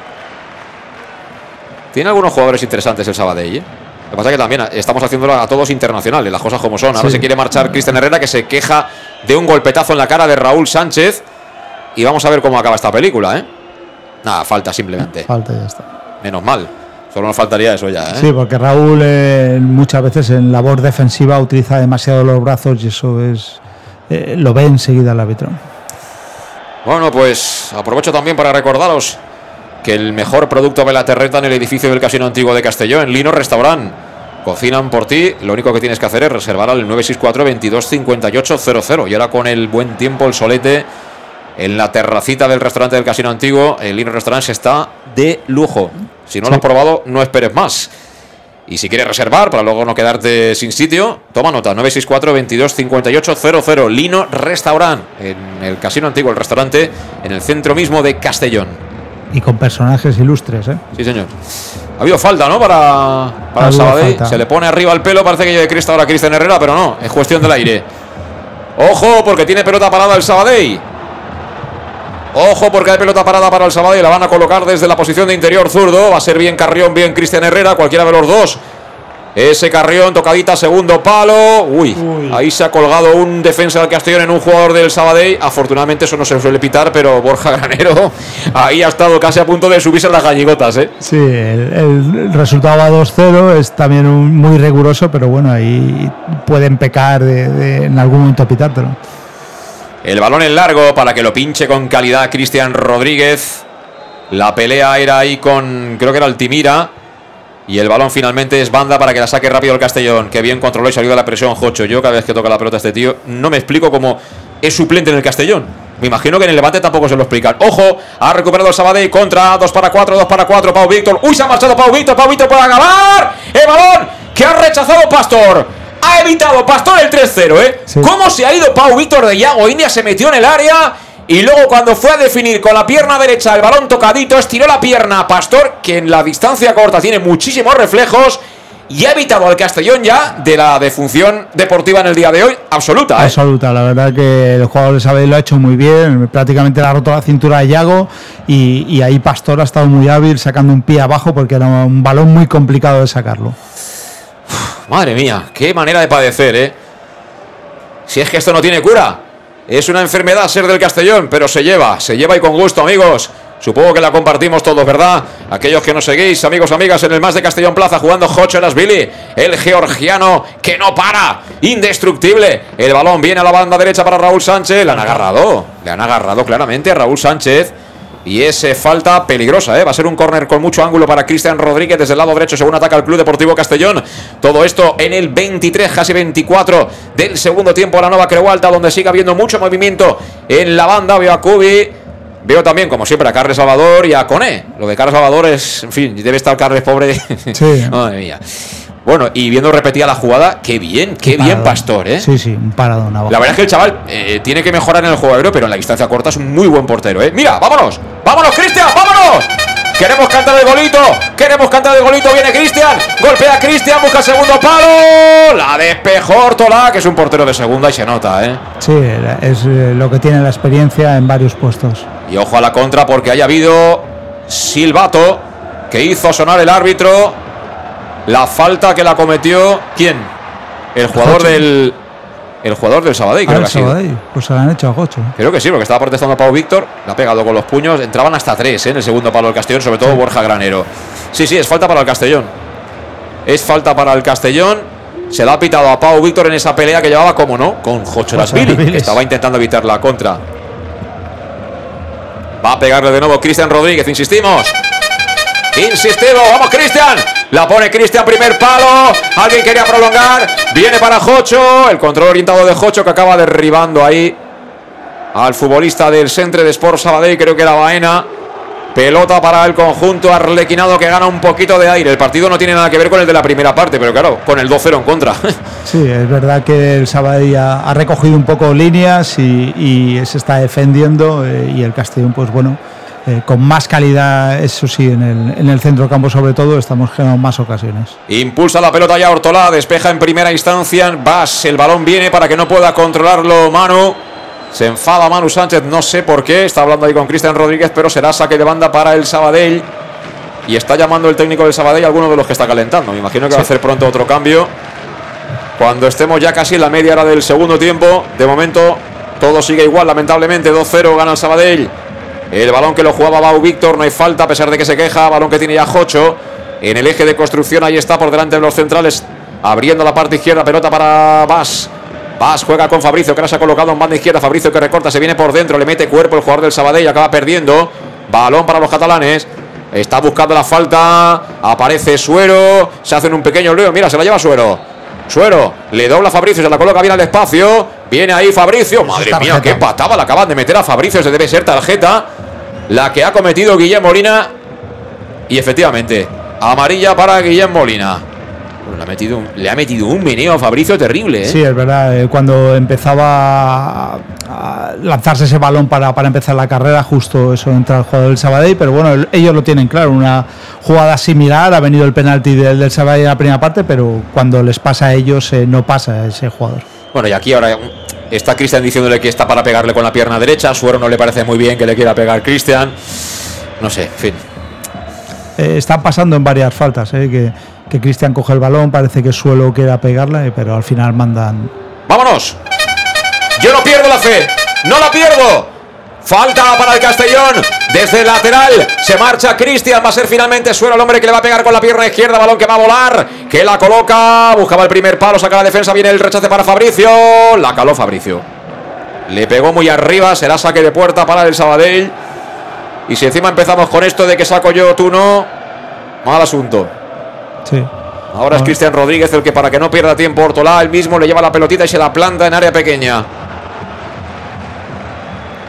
Tiene algunos jugadores interesantes el Sabadell. ¿eh? Lo que pasa es que también estamos haciéndolo a todos internacionales, las cosas como son. Ahora Sí. se quiere marchar Cristian Herrera, que se queja de un golpetazo en la cara de Raúl Sánchez. Y vamos a ver cómo acaba esta película, ¿eh? Nada, falta simplemente. Falta y ya está. Menos mal. Solo nos faltaría eso ya, ¿eh? Sí, porque Raúl eh, muchas veces en labor defensiva utiliza demasiado los brazos y eso es eh, lo ve enseguida el árbitro. Bueno, pues aprovecho también para recordaros que el mejor producto de la terreta en el edificio del Casino Antiguo de Castelló, en Lino Restaurant. Cocinan por ti, lo único que tienes que hacer es reservar al 964 22 58 00. Y ahora con el buen tiempo, el solete, en la terracita del restaurante del Casino Antiguo, el Lino Restaurant se está de lujo. Si no lo has probado, no esperes más. Y si quieres reservar para luego no quedarte sin sitio, toma nota, 964 22 58 00, Lino Restaurant, en el Casino Antiguo, el restaurante, en el centro mismo de Castellón. Y con personajes ilustres, ¿eh? Sí, señor. Ha habido falta, ¿no? Para, para Ha Sabadell. falta. Se le pone arriba el pelo, parece que lleve cresta ahora Cristian Herrera, pero no, es cuestión del aire. Ojo, porque tiene pelota parada el Sabadell. Ojo, porque hay pelota parada para el Sabadell. La van a colocar desde la posición de interior zurdo. Va a ser bien Carrión, bien Cristian Herrera, cualquiera de los dos. Ese Carrión, tocadita, segundo palo. Uy, ahí se ha colgado un defensa del Castellón en un jugador del Sabadell. Afortunadamente eso no se suele pitar, pero Borja Granero <laughs> ahí ha estado casi a punto de subirse las galligotas, ¿eh? Sí, el, el resultado va 2-0, es también un- muy riguroso, pero bueno, ahí pueden pecar de, de- en algún momento pitártelo. El balón en largo para que lo pinche con calidad Cristian Rodríguez. La pelea era ahí con, creo que era Altimira. Y el balón finalmente es banda para que la saque rápido el Castellón. Que bien controló y salió de la presión Jocho. Yo cada vez que toca la pelota este tío, no me explico cómo es suplente en el Castellón. Me imagino que en el Levante tampoco se lo explican. Ojo, ha recuperado el Sabadell contra 2 para 4, 2 para 4. Pau Víctor. Uy, se ha marchado Pau Víctor. Pau Víctor puede acabar. El balón que ha rechazado Pastor. Ha evitado Pastor el 3-0, ¿eh? ¿Cómo se ha ido Pau Víctor de Yago India? Se metió en el área y luego cuando fue a definir con la pierna derecha el balón tocadito, estiró la pierna a Pastor, que en la distancia corta tiene muchísimos reflejos y ha evitado al Castellón ya de la defunción deportiva en el día de hoy absoluta, ¿eh? Absoluta, la verdad que el jugador de Sabadell lo ha hecho muy bien, prácticamente le ha roto la cintura a Yago y, y ahí Pastor ha estado muy hábil sacando un pie abajo porque era un balón muy complicado de sacarlo. Madre mía, qué manera de padecer, ¿eh? Si es que esto no tiene cura. Es una enfermedad ser del Castellón, pero se lleva, se lleva y con gusto, amigos. Supongo que la compartimos todos, ¿verdad? Aquellos que nos seguís, amigos, amigas, en el más de Castellón Plaza, jugando Jocho Billy, el georgiano que no para, indestructible. El balón viene a la banda derecha para Raúl Sánchez. Le han agarrado, le han agarrado claramente a Raúl Sánchez. Y ese falta peligrosa, ¿eh? Va a ser un córner con mucho ángulo para Cristian Rodríguez desde el lado derecho, según ataca el Club Deportivo Castellón. Todo esto en el 23, casi 24 del segundo tiempo a la Nueva Creualta, donde sigue habiendo mucho movimiento en la banda. Veo a Cubi, veo también, como siempre, a Carles Salvador y a Coné. Lo de Carles Salvador es, en fin, debe estar Carles pobre. Sí. <laughs> Madre mía. Bueno, y viendo repetida la jugada, qué bien, qué bien Paradón. Pastor, ¿eh? Sí, sí, un paradón abajo. La verdad es que el chaval eh, tiene que mejorar en el juego aéreo, pero en la distancia corta es un muy buen portero, ¿eh? Mira, vámonos, vámonos, Cristian, vámonos. Queremos cantar el golito, queremos cantar el golito, viene Cristian, golpea Cristian, busca el segundo palo, la despejó Ortola, que es un portero de segunda y se nota, ¿eh? Sí, es eh, lo que tiene la experiencia en varios puestos. Y ojo a la contra porque haya habido silbato que hizo sonar el árbitro. La falta que la cometió, ¿quién? El jugador Jocho. del... El jugador del Sabadell, Ah, creo que ha sido. Sabadell, pues se lo han hecho a Gocho. Creo que sí, porque estaba protestando Pau Víctor, la ha pegado con los puños, entraban hasta tres ¿eh? en el segundo palo del Castellón, sobre todo Borja Granero. Sí, sí, es falta para el Castellón. Es falta para el Castellón. Se la ha pitado a Pau Víctor en esa pelea que llevaba, como no, con Jocherasvili, que Jocherasvili. estaba intentando evitar la contra. Va a pegarle de nuevo Cristian Rodríguez, insistimos. Insistimos, vamos Cristian. La pone Cristian, primer palo. Alguien quería prolongar. Viene para Jocho. El control orientado de Jocho que acaba derribando ahí al futbolista del Centre de Sport Sabadell, creo que era Baena. Pelota para el conjunto arlequinado que gana un poquito de aire. El partido no tiene nada que ver con el de la primera parte, pero claro, con el 2-0 en contra. <laughs> Sí, es verdad que el Sabadell ha, recogido un poco líneas y, y se está defendiendo eh, y el Castellón, pues bueno, eh, con más calidad, eso sí, en el, en el centro campo sobre todo, estamos generando más ocasiones. Impulsa la pelota ya Ortolá, despeja en primera instancia. Vas, el balón viene para que no pueda controlarlo Manu. Se enfada Manu Sánchez, no sé por qué. Está hablando ahí con Cristian Rodríguez, pero será saque de banda para el Sabadell. y está llamando el técnico del Sabadell a alguno de los que está calentando. Me imagino que va a hacer pronto otro cambio. Cuando estemos ya casi en la media hora del segundo tiempo, de momento todo sigue igual, lamentablemente 2-0 gana el Sabadell. El balón que lo jugaba Bau Víctor, no hay falta a pesar de que se queja, balón que tiene ya Jocho. En el eje de construcción ahí está por delante de los centrales, abriendo la parte izquierda, pelota para Vas. Vas juega con Fabricio, que ahora se ha colocado en banda izquierda. Fabricio que recorta, se viene por dentro, le mete cuerpo el jugador del Sabadell y acaba perdiendo. Balón para los catalanes. Está buscando la falta. Aparece Suero. Se hacen un pequeño lío. Mira, se la lleva Suero. Suero le dobla a Fabricio, se la coloca bien al espacio. Viene ahí Fabricio. Madre mía, qué patada la acaban de meter a Fabricio. Se debe ser tarjeta. La que ha cometido Guillem Molina. Y efectivamente, amarilla para Guillem Molina. Le ha, metido un, le ha metido un meneo a Fabricio terrible. ¿eh? Sí, es verdad. eh, Cuando empezaba a, a lanzarse ese balón para, para empezar la carrera, justo eso entra el jugador del Sabadell. Pero bueno, el- ellos lo tienen claro. Una jugada similar. Ha venido el penalti del, del Sabadell en la primera parte, pero cuando les pasa a ellos, eh, no pasa a ese jugador. Bueno, y aquí ahora está Cristian diciéndole que está para pegarle con la pierna derecha. Suero no le parece muy bien que le quiera pegar Cristian. No sé, en fin. Eh, están pasando en varias faltas, eh, que, que Cristian coge el balón, parece que Suelo quiera pegarla, eh, pero al final mandan. ¡Vámonos! Yo no pierdo la fe. ¡No la pierdo! Falta para el Castellón. Desde el lateral se marcha Cristian. Va a ser finalmente Suero el hombre que le va a pegar con la pierna izquierda. Balón que va a volar. Que la coloca. Buscaba el primer palo. Saca la defensa. Viene el rechace para Fabricio. La caló Fabricio. Le pegó muy arriba. Será saque de puerta para el Sabadell. Y si encima empezamos con esto de que saco yo, tú no. Mal asunto. Sí. Ahora es Cristian Rodríguez el que para que no pierda tiempo Ortolá, él mismo le lleva la pelotita y se la planta en área pequeña.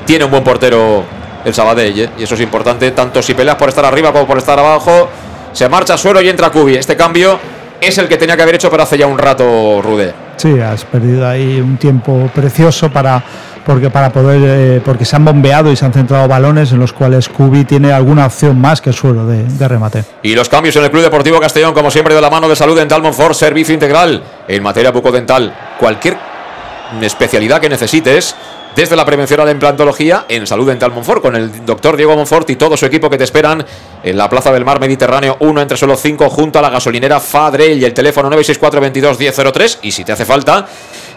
Tiene un buen portero el Sabadell, ¿eh? y eso es importante, tanto si peleas por estar arriba como por estar abajo. Se marcha Suero y entra Cubi. Este cambio es el que tenía que haber hecho, pero hace ya un rato, Rude. Sí, has perdido ahí un tiempo precioso para porque para poder eh, porque se han bombeado y se han centrado balones en los cuales Cubi tiene alguna opción más que suelo de, de remate. Y los cambios en el Club Deportivo Castellón, como siempre, de la mano de Salud Dental Monfort, servicio integral en materia bucodental. Cualquier especialidad que necesites, desde la prevención a la implantología, en Salud Dental Monfort, con el doctor Diego Monfort y todo su equipo que te esperan en la Plaza del Mar Mediterráneo 1 entre solo 5, junto a la gasolinera Fadrell y el teléfono 964 22 1003. Y si te hace falta,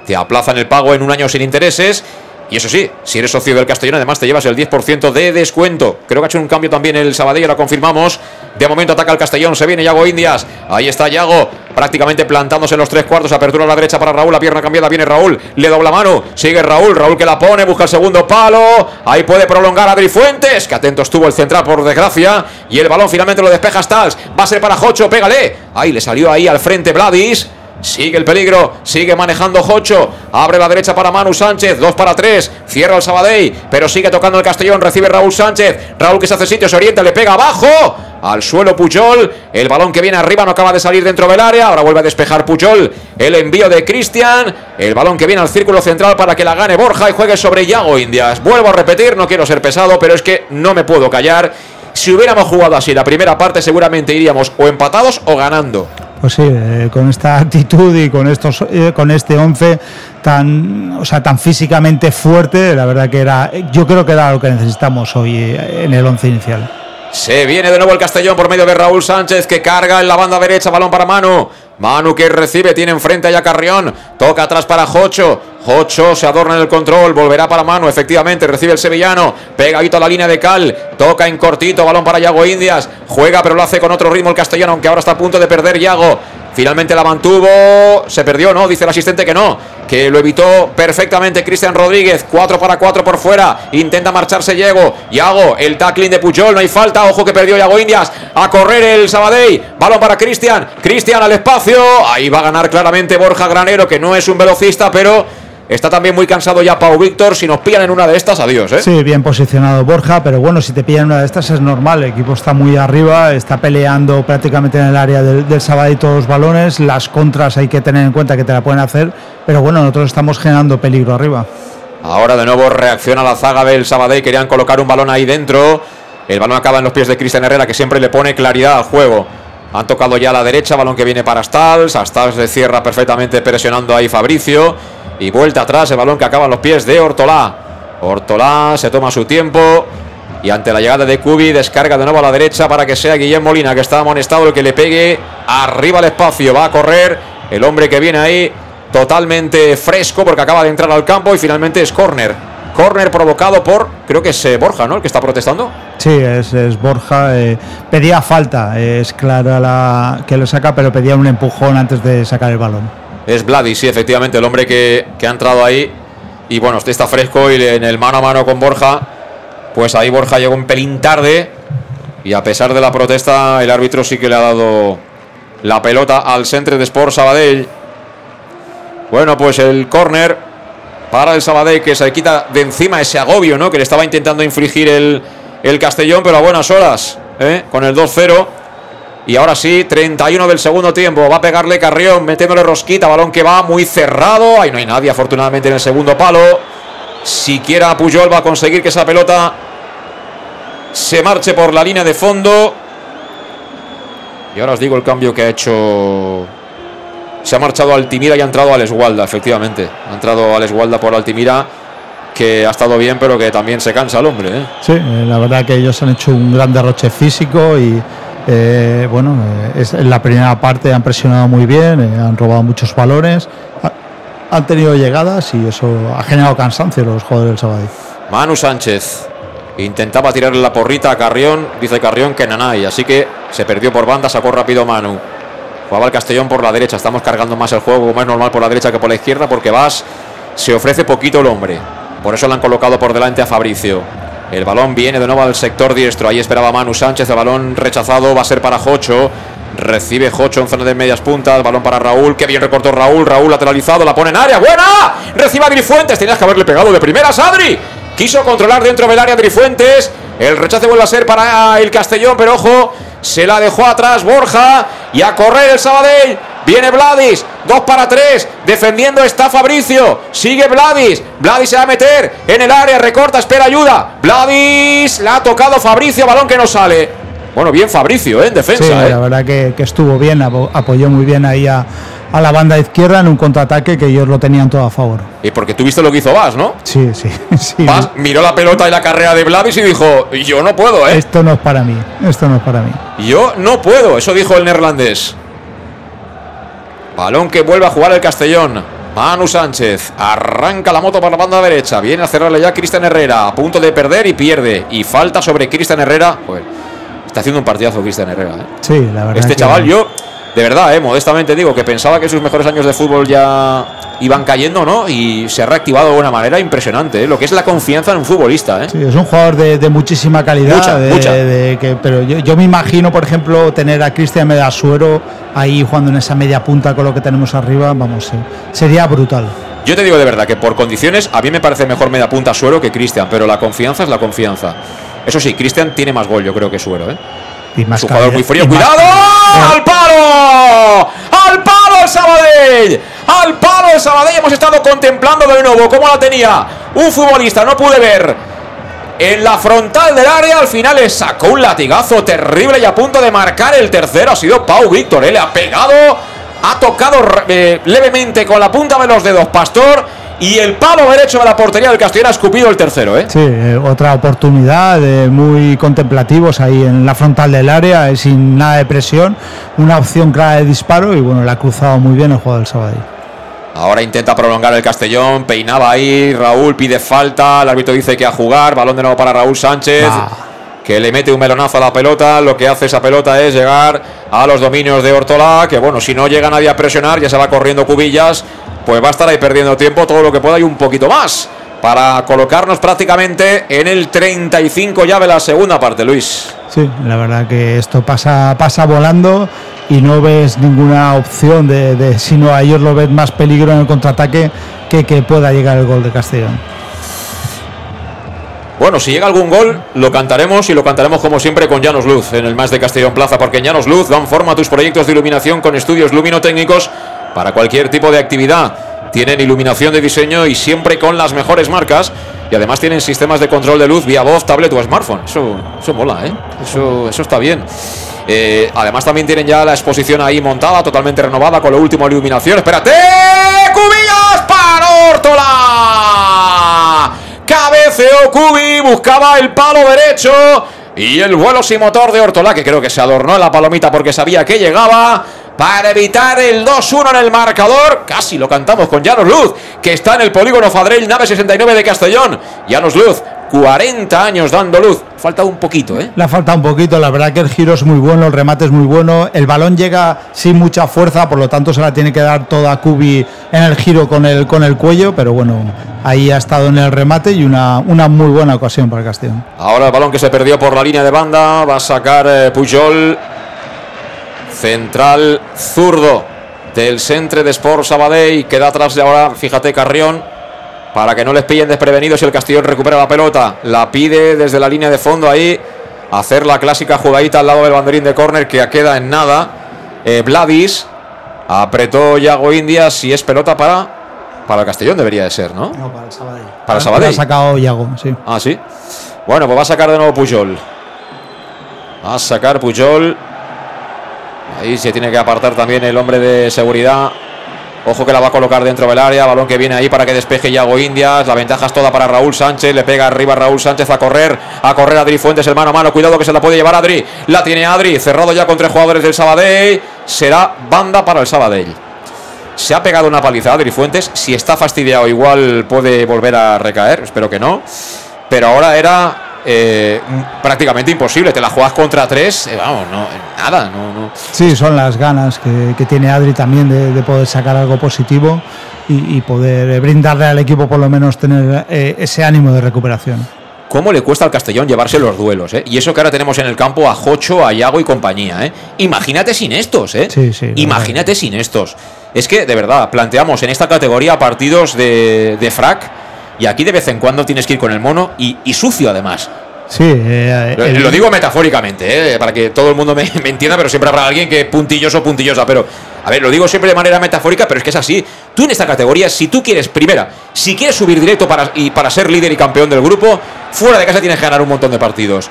te aplazan el pago en un año sin intereses. Y eso sí, si eres socio del Castellón, además te llevas el 10% de descuento. Creo que ha hecho un cambio también el Sabadell, lo confirmamos. De momento ataca el Castellón, se viene Yago Indias. Ahí está Yago, prácticamente plantándose en los tres cuartos. Apertura a la derecha para Raúl, la pierna cambiada, viene Raúl, le dobla mano. Sigue Raúl, Raúl que la pone, busca el segundo palo. Ahí puede prolongar Adri Fuentes, que atento estuvo el central por desgracia. Y el balón finalmente lo despeja Stals. Va a ser para Jocho, pégale. Ahí le salió ahí al frente Vladis. Sigue el peligro, sigue manejando Jocho. Abre la derecha para Manu Sánchez, 2 para 3. Cierra el Sabadell, pero sigue tocando el Castellón. Recibe Raúl Sánchez. Raúl que se hace sitio, se orienta, le pega abajo. Al suelo Puyol. El balón que viene arriba no acaba de salir dentro del área. Ahora vuelve a despejar Puyol. El envío de Cristian. El balón que viene al círculo central para que la gane Borja y juegue sobre Yago Indias. Vuelvo a repetir, no quiero ser pesado, pero es que no me puedo callar. Si hubiéramos jugado así la primera parte, seguramente iríamos o empatados o ganando. Pues sí, eh, con esta actitud y con estos eh, con este 11 tan o sea, tan físicamente fuerte, la verdad que era yo creo que era lo que necesitamos hoy eh, en el 11 inicial. Se viene de nuevo el Castellón por medio de Raúl Sánchez que carga en la banda derecha, balón para Manu. Manu que recibe, tiene enfrente a Carrión. Toca atrás para Jocho. Jocho se adorna en el control, volverá para Manu, efectivamente, recibe el sevillano. Pegadito a la línea de Cal. Toca en cortito, balón para Yago Indias. Juega, pero lo hace con otro ritmo el Castellón, aunque ahora está a punto de perder Yago. Finalmente la mantuvo. Se perdió, ¿no? Dice el asistente que no. Que lo evitó perfectamente Cristian Rodríguez. 4 para 4 por fuera. Intenta marcharse Diego. Yago, el tackling de Puyol. No hay falta. Ojo que perdió Yago Indias. A correr el Sabadell. Balón para Cristian. Cristian al espacio. Ahí va a ganar claramente Borja Granero, que no es un velocista, pero está también muy cansado ya Pau Víctor. Si nos pillan en una de estas, adiós, ¿eh? Sí, bien posicionado Borja, pero bueno, si te pillan una de estas es normal, el equipo está muy arriba, está peleando prácticamente en el área del, del todos los balones, las contras hay que tener en cuenta que te la pueden hacer, pero bueno, nosotros estamos generando peligro arriba. Ahora de nuevo reacciona la zaga del Sabadell. Querían colocar un balón ahí dentro. El balón acaba en los pies de Cristian Herrera, que siempre le pone claridad al juego. Han tocado ya a la derecha, balón que viene para Stals. A Stals le cierra perfectamente presionando ahí Fabricio. Y vuelta atrás, el balón que acaba en los pies de Hortolá. Hortolá se toma su tiempo. Y ante la llegada de Cubi, descarga de nuevo a la derecha para que sea Guillem Molina, que está amonestado, el que le pegue arriba al espacio. Va a correr el hombre que viene ahí totalmente fresco porque acaba de entrar al campo y finalmente es córner. Córner provocado por, creo que es eh, Borja, ¿no? El que está protestando. Sí, es, es Borja. eh, pedía falta, es clara la que lo saca, pero pedía un empujón antes de sacar el balón. Es Vladi, sí, efectivamente, el hombre que, que ha entrado ahí. Y bueno, este está fresco y en el mano a mano con Borja, pues ahí Borja llegó un pelín tarde. Y a pesar de la protesta, el árbitro sí que le ha dado la pelota al centro de Sport Sabadell. Bueno, pues el córner para el Sabadell que se quita de encima ese agobio, ¿no? Que le estaba intentando infligir el, el Castellón, pero a buenas horas, ¿eh? Con el 2-0. Y ahora sí, 31 del segundo tiempo. Va a pegarle Carrión, metiéndole rosquita. Balón que va muy cerrado. Ahí no hay nadie, afortunadamente, en el segundo palo. Siquiera Puyol va a conseguir que esa pelota se marche por la línea de fondo. Y ahora os digo el cambio que ha hecho. Se ha marchado Altimira y ha entrado Alex Gualda, efectivamente. Ha entrado Alex Gualda por Altimira, que ha estado bien, pero que también se cansa el hombre. ¿eh? Sí, la verdad que ellos han hecho un gran derroche físico y eh, bueno, eh, en la primera parte han presionado muy bien, eh, han robado muchos balones, ha- han tenido llegadas y eso ha generado cansancio los jugadores del Sabadell. Manu Sánchez intentaba tirarle la porrita a Carrión. Dice Carrión que nanay, así que se perdió por banda, sacó rápido Manu. Jugaba el Castellón por la derecha. Estamos cargando más el juego, es normal, por la derecha que por la izquierda, porque Vas se ofrece poquito el hombre. Por eso le han colocado por delante a Fabricio. El balón viene de nuevo al sector diestro. Ahí esperaba Manu Sánchez. El balón rechazado va a ser para Jocho. Recibe Jocho en zona de medias puntas. Balón para Raúl. Qué bien recortó Raúl. Raúl lateralizado. La pone en área. ¡Buena! Recibe a Drifuentes. Tenías que haberle pegado de primeras, Adri. Quiso controlar dentro del área Drifuentes. El rechace vuelve a ser para el Castellón, pero ojo, se la dejó atrás Borja y a correr el Sabadell. Viene Vladis, dos para tres, defendiendo está Fabricio, sigue Vladis, Vladis se va a meter en el área, recorta, espera ayuda. Vladis, la ha tocado Fabricio, balón que no sale. Bueno, bien Fabricio, ¿eh? en defensa. Sí, ¿eh? la verdad que, que estuvo bien, apo- apoyó muy bien ahí a, a la banda izquierda en un contraataque que ellos lo tenían todo a favor. Y porque tú viste lo que hizo Vas, ¿no? Sí, sí, <laughs> sí. Vas miró la pelota y la carrera de Vladis y dijo, yo no puedo, ¿eh? Esto no es para mí, esto no es para mí. Yo no puedo, eso dijo el neerlandés. Balón que vuelve a jugar el Castellón. Manu Sánchez arranca la moto por la banda derecha. Viene a cerrarle ya Cristian Herrera. A punto de perder y pierde. Y falta sobre Cristian Herrera. Joder, está haciendo un partidazo Cristian Herrera. ¿eh? Sí, la verdad. Este chaval, yo, de verdad, eh, modestamente digo que pensaba que sus mejores años de fútbol ya iban cayendo, ¿no? Y se ha reactivado de una manera impresionante. ¿eh? Lo que es la confianza en un futbolista. ¿eh? Sí, es un jugador de, de muchísima calidad. Mucha, de- mucha. de que, pero yo, yo me imagino, por ejemplo, tener a Cristian Medasuero ahí jugando en esa media punta con lo que tenemos arriba. Vamos, sí, sería brutal. Yo te digo de verdad que por condiciones a mí me parece mejor media punta Suero que Cristian, pero la confianza es la confianza. Eso sí, Cristian tiene más gol, yo creo que Suero, ¿eh? Y más Es un jugador muy frío. más ¡Cuidado! calidad. ¡Al palo! ¡Al palo el Sabadell! ¡Al palo el Sabadell! Hemos estado contemplando de nuevo cómo la tenía un futbolista, no pude ver. En la frontal del área, al final le sacó un latigazo terrible y a punto de marcar el tercero ha sido Pau Víctor. ¿eh? Le ha pegado, ha tocado eh, levemente con la punta de los dedos Pastor y el palo derecho de la portería del Castellón ha escupido el tercero. ¿eh? Sí, eh, otra oportunidad, eh, muy contemplativos ahí en la frontal del área, eh, sin nada de presión, una opción clara de disparo y bueno, la ha cruzado muy bien el jugador del Sabadell. Ahora intenta prolongar el Castellón, peinaba ahí, Raúl pide falta, el árbitro dice que a jugar, balón de nuevo para Raúl Sánchez, Ah. Que le mete un melonazo a la pelota, lo que hace esa pelota es llegar a los dominios de Hortola, que bueno, si no llega nadie a presionar, ya se va corriendo cubillas, pues va a estar ahí perdiendo tiempo todo lo que pueda y un poquito más, para colocarnos prácticamente en el 35 ya de la segunda parte, Luis. Sí, la verdad que esto pasa, pasa volando y no ves ninguna opción de, de sino a ellos lo ven más peligro en el contraataque que que pueda llegar el gol de Castellón. Bueno, si llega algún gol, lo cantaremos y lo cantaremos como siempre con Llanos Luz en el más de Castellón Plaza, porque en Llanos Luz dan forma a tus proyectos de iluminación con estudios luminotécnicos para cualquier tipo de actividad. Tienen iluminación de diseño y siempre con las mejores marcas. Y además tienen sistemas de control de luz vía voz, tablet o smartphone. Eso, eso mola, ¿eh? Eso, eso está bien. Eh, además también tienen ya la exposición ahí montada, totalmente renovada con lo último iluminación. ¡Espérate! Cabeceó Cubi, buscaba el palo derecho. Y el vuelo sin motor de Hortolá, que creo que se adornó en la palomita porque sabía que llegaba para evitar el 2-1 en el marcador. Casi lo cantamos con Llanos Luz, que está en el polígono Fadrell, nave 69 de Castellón. Llanos Luz, 40 años dando luz. Falta un poquito, ¿eh? Le falta un poquito, la verdad que el giro es muy bueno, el remate es muy bueno, el balón llega sin mucha fuerza, por lo tanto se la tiene que dar toda Cubi en el giro con el, con el cuello, pero bueno, ahí ha estado en el remate y una, una muy buena ocasión para Castellón. Ahora el balón que se perdió por la línea de banda, va a sacar eh, Pujol, central zurdo del centre de Sport Sabadell, queda atrás de ahora, fíjate Carrión, para que no les pillen desprevenidos y el Castellón recupera la pelota. La pide desde la línea de fondo ahí. Hacer la clásica jugadita al lado del banderín de córner que queda en nada. Eh, Vladis apretó Yago Indias y es pelota para, para el Castellón, debería de ser, ¿no? No, para el Sabadell. Para el Sabadell. Ha sacado Yago, sí. Ah, sí. Bueno, pues va a sacar de nuevo Pujol. Va a sacar Pujol. Ahí se tiene que apartar también el hombre de seguridad. Ojo que la va a colocar dentro del área. Balón que viene ahí para que despeje Yago Indias. La ventaja es toda para Raúl Sánchez. Le pega arriba Raúl Sánchez a correr. A correr Adri Fuentes el mano a mano. Cuidado que se la puede llevar Adri. La tiene Adri. Cerrado ya con tres jugadores del Sabadell. Será banda para el Sabadell. Se ha pegado una paliza Adri Fuentes. Si está fastidiado, igual puede volver a recaer. Espero que no. Pero ahora era eh, prácticamente imposible. Te la juegas contra tres, eh, vamos, no, nada, no, no. Sí, son las ganas que, que tiene Adri también de, de, poder sacar algo positivo y, y, poder brindarle al equipo por lo menos tener eh, ese ánimo de recuperación. ¿Cómo le cuesta al Castellón llevarse los duelos? Eh? Y eso que ahora tenemos en el campo a Jocho, a Yago y compañía. ¿eh? Imagínate sin estos, ¿eh? Sí, sí, Imagínate sin estos. Es que, de verdad, planteamos en esta categoría partidos de, de frac y aquí de vez en cuando tienes que ir con el mono y, y sucio además. Sí, eh, lo, el, lo, digo metafóricamente, eh, para que todo el mundo me, me, entienda, pero siempre habrá alguien que puntilloso o puntillosa. Pero, a ver, lo digo siempre de manera metafórica, pero es que es así. Tú en esta categoría, si tú quieres, primera, si quieres subir directo para, y para ser líder y campeón del grupo, fuera de casa tienes que ganar un montón de partidos.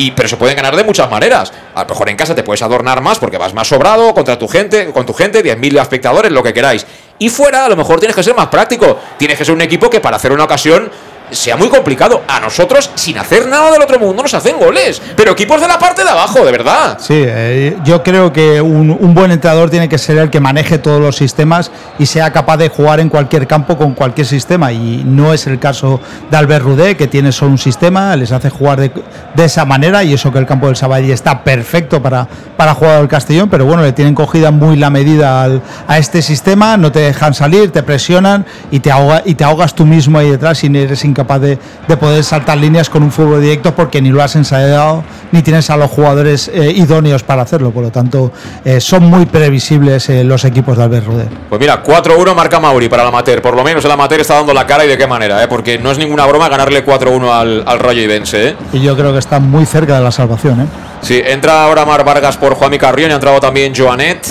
Y, pero se pueden ganar de muchas maneras. A lo mejor en casa te puedes adornar más porque vas más sobrado contra tu gente, con tu gente, 10.000 espectadores, lo que queráis. Y fuera, a lo mejor tienes que ser más práctico. Tienes que ser un equipo que para hacer una ocasión sea muy complicado. A nosotros, sin hacer nada del otro mundo, nos hacen goles. Pero equipos de la parte de abajo, de verdad. Sí, eh, yo creo que un, un, buen entrenador tiene que ser el que maneje todos los sistemas y sea capaz de jugar en cualquier campo con cualquier sistema. Y no es el caso de Albert Rudé, que tiene solo un sistema, les hace jugar de, de esa manera. Y eso que el campo del Sabadell está perfecto para, para jugar al Castellón. Pero bueno, le tienen cogida muy la medida al, a este sistema, no te dejan salir, te presionan y te, ahoga, y te ahogas tú mismo ahí detrás y eres incapaz capaz de, de, poder saltar líneas con un fútbol directo porque ni lo has ensayado ni tienes a los jugadores eh, idóneos para hacerlo. Por lo tanto, eh, son muy previsibles eh, los equipos de Albert Ruder. Pues mira, 4-1 marca Mauri para el amateur. Por lo menos el amateur está dando la cara y de qué manera, porque no es ninguna broma ganarle 4-1 al, al Rayo Ibense. Y yo creo que está muy cerca de la salvación. Sí, entra ahora Mar Vargas por Juanmi Carrión y ha entrado también Joanet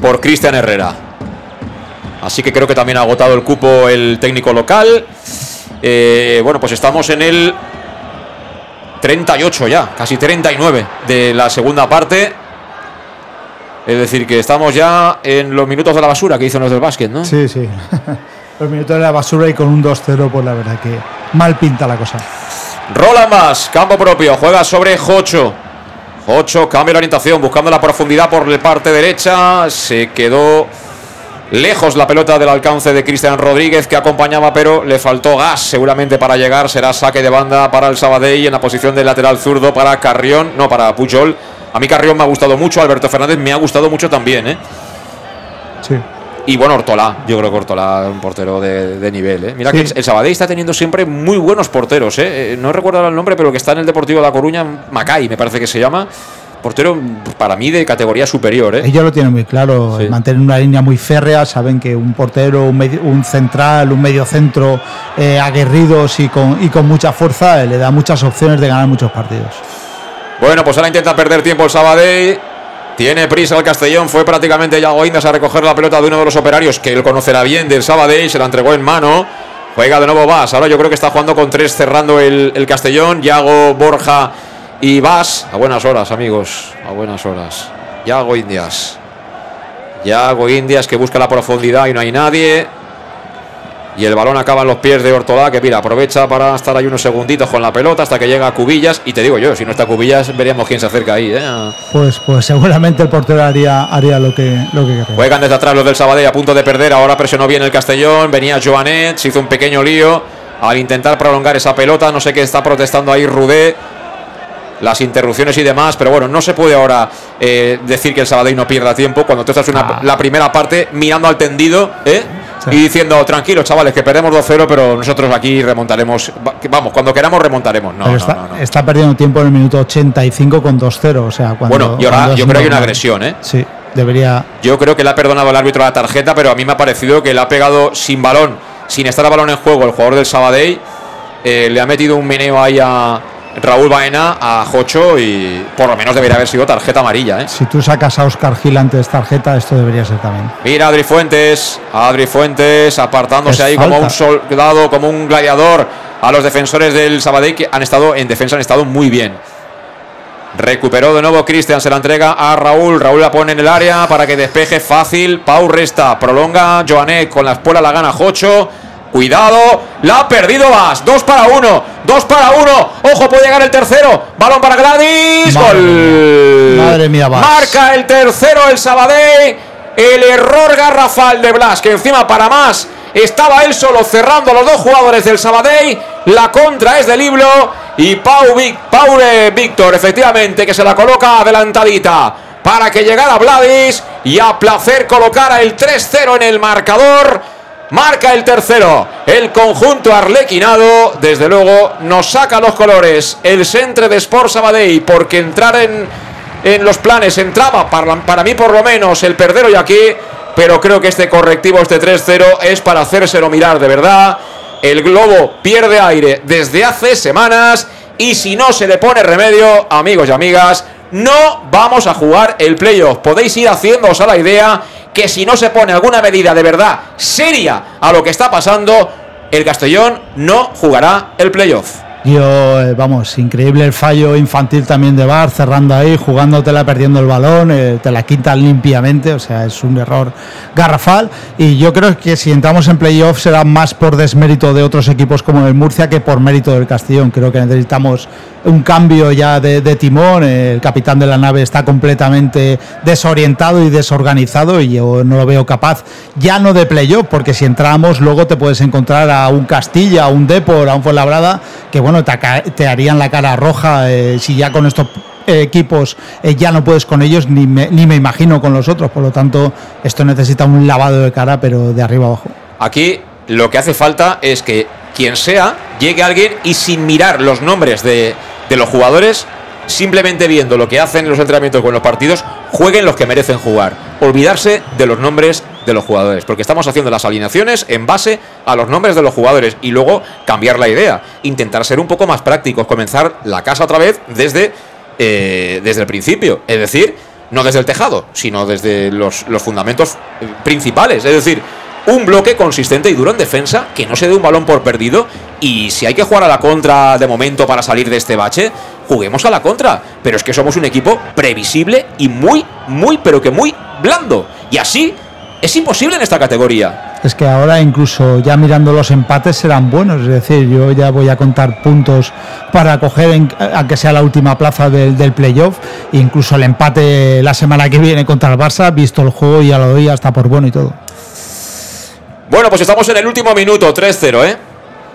por Cristian Herrera. Así que creo que también ha agotado el cupo el técnico local. Eh, bueno, pues estamos en el 38 ya, casi 39 de la segunda parte. Es decir, que estamos ya en los minutos de la basura que dicen los del básquet, ¿no? Sí, sí. <laughs> los minutos de la basura y con un 2-0, pues la verdad que mal pinta la cosa. Rola más, campo propio, juega sobre Jocho. Jocho cambia la orientación, buscando la profundidad por la parte derecha. Se quedó lejos la pelota del alcance de Cristian Rodríguez que acompañaba pero le faltó gas seguramente para llegar será saque de banda para el Sabadell en la posición de lateral zurdo para Carrión no para Pujol a mí Carrión me ha gustado mucho Alberto Fernández me ha gustado mucho también ¿eh? sí y bueno, Ortolá, yo creo que Ortolá un portero de, de nivel. ¿eh? Mira sí. que el Sabadell está teniendo siempre muy buenos porteros. ¿eh? No recuerdo el nombre, pero el que está en el Deportivo de La Coruña, Macay, me parece que se llama portero para mí de categoría superior. ¿eh? Ellos lo tienen muy claro, sí. mantener una línea muy férrea, saben que un portero, un, medio, un central, un medio centro eh, aguerridos y con, y con mucha fuerza eh, le da muchas opciones de ganar muchos partidos. Bueno, pues ahora intenta perder tiempo el Sabadell. Tiene prisa el Castellón, fue prácticamente Yago Indas a recoger la pelota de uno de los operarios que él conocerá bien del Sabadell, se la entregó en mano. Juega de nuevo Vas, ahora yo creo que está jugando con tres cerrando el, el Castellón. Yago, Borja y vas a buenas horas, amigos. A buenas horas. Yago Indias. Yago Indias que busca la profundidad y no hay nadie. Y el balón acaba en los pies de Ortolá, que mira, aprovecha para estar ahí unos segunditos con la pelota hasta que llega a Cubillas. Y te digo yo, si no está Cubillas, veríamos quién se acerca ahí. ¿eh? Pues, pues seguramente el portero haría, haría lo que, lo que querría. Juegan desde atrás los del Sabadell a punto de perder. Ahora presionó bien el Castellón. Venía Joanet, se hizo un pequeño lío al intentar prolongar esa pelota. No sé qué está protestando ahí Rudé las interrupciones y demás, pero bueno, no se puede ahora eh, decir que el Sabadell no pierda tiempo cuando tú estás una, Ah. la primera parte mirando al tendido ¿eh? y diciendo, tranquilos chavales, que perdemos 2-0, pero nosotros aquí remontaremos, vamos, cuando queramos remontaremos. No, está, no, no. está perdiendo tiempo en el minuto 85 con 2-0. O sea, cuando, Bueno, y ahora yo creo que hay una agresión, ¿eh? Sí, debería. Yo creo que le ha perdonado el árbitro la tarjeta, pero a mí me ha parecido que le ha pegado sin balón, sin estar a balón en juego, el jugador del Sabadell. eh, le ha metido un meneo ahí a Raúl Baena, a Jocho, y por lo menos debería haber sido tarjeta amarilla, ¿eh? Si tú sacas a Oscar Gil antes tarjeta, esto debería ser también. Mira Adri Fuentes, Adri Fuentes apartándose Es ahí como un soldado, como un gladiador a los defensores del Sabadell que han estado en defensa, han estado muy bien. Recuperó de nuevo Cristian, se la entrega a Raúl. Raúl la pone en el área para que despeje fácil. Pau resta, prolonga Joanet con la espuela, la gana Jocho. Cuidado, la ha perdido Vas. Dos para uno, dos para uno. Ojo, puede llegar el tercero. Balón para Gladys. Madre Gol. Madre mía, Vas. Marca el tercero el Sabadell. El error garrafal de Blas, que encima para más estaba él solo cerrando a los dos jugadores del Sabadell. La contra es de Libro y Pau, Vic- Víctor, efectivamente, que se la coloca adelantadita para que llegara Vladis y a placer colocara el 3-0 en el marcador. Marca el tercero. El conjunto arlequinado, desde luego, nos saca los colores. El centre de Sport Sabadell, porque entrar en, en los planes entraba, para, para mí por lo menos, el perder hoy aquí. Pero creo que este correctivo, este 3-0, es para hacérselo mirar de verdad. El globo pierde aire desde hace semanas. Y si no se le pone remedio, amigos y amigas, no vamos a jugar el playoff. Podéis ir haciéndoos a la idea que si no se pone alguna medida de verdad seria a lo que está pasando, el Castellón no jugará el playoff. Yo, eh, vamos, increíble el fallo infantil también de Bar, cerrando ahí, jugándotela, perdiendo el balón, eh, te la quitan limpiamente, o sea, es un error garrafal. Y yo creo que si entramos en playoff será más por desmérito de otros equipos como el Murcia que por mérito del Castellón. Creo que necesitamos un cambio ya de, timón, el capitán de la nave está completamente desorientado y desorganizado y yo no lo veo capaz, ya no de playoff, porque si entramos luego te puedes encontrar a un Castilla, a un Depor, a un Fuenlabrada, que bueno, te, harían la cara roja eh, si ya con estos equipos eh, ya no puedes con ellos, ni ni me imagino con los otros, por lo tanto esto necesita un lavado de cara, pero de arriba abajo. Aquí lo que hace falta es que quien sea llegue alguien y sin mirar los nombres de, de los jugadores, simplemente viendo lo que hacen en los entrenamientos en los partidos, jueguen los que merecen jugar. Olvidarse de los nombres de los jugadores, porque estamos haciendo las alineaciones en base a los nombres de los jugadores y luego cambiar la idea, intentar ser un poco más prácticos, comenzar la casa otra vez desde, eh, desde el principio, es decir, no desde el tejado, sino desde los, los fundamentos eh, principales, es decir, un bloque consistente y duro en defensa, que no se dé un balón por perdido. Y si hay que jugar a la contra de momento para salir de este bache, juguemos a la contra. Pero es que somos un equipo previsible y muy, muy, pero que muy blando. Y así es imposible en esta categoría. Es que ahora incluso ya mirando los empates serán buenos, es decir, yo ya voy a contar puntos para coger en, a que sea la última plaza del, playoff, incluso el empate la semana que viene contra el Barça, visto el juego ya lo doy hasta por bueno y todo. Bueno, pues estamos en el último minuto, 3-0, ¿eh?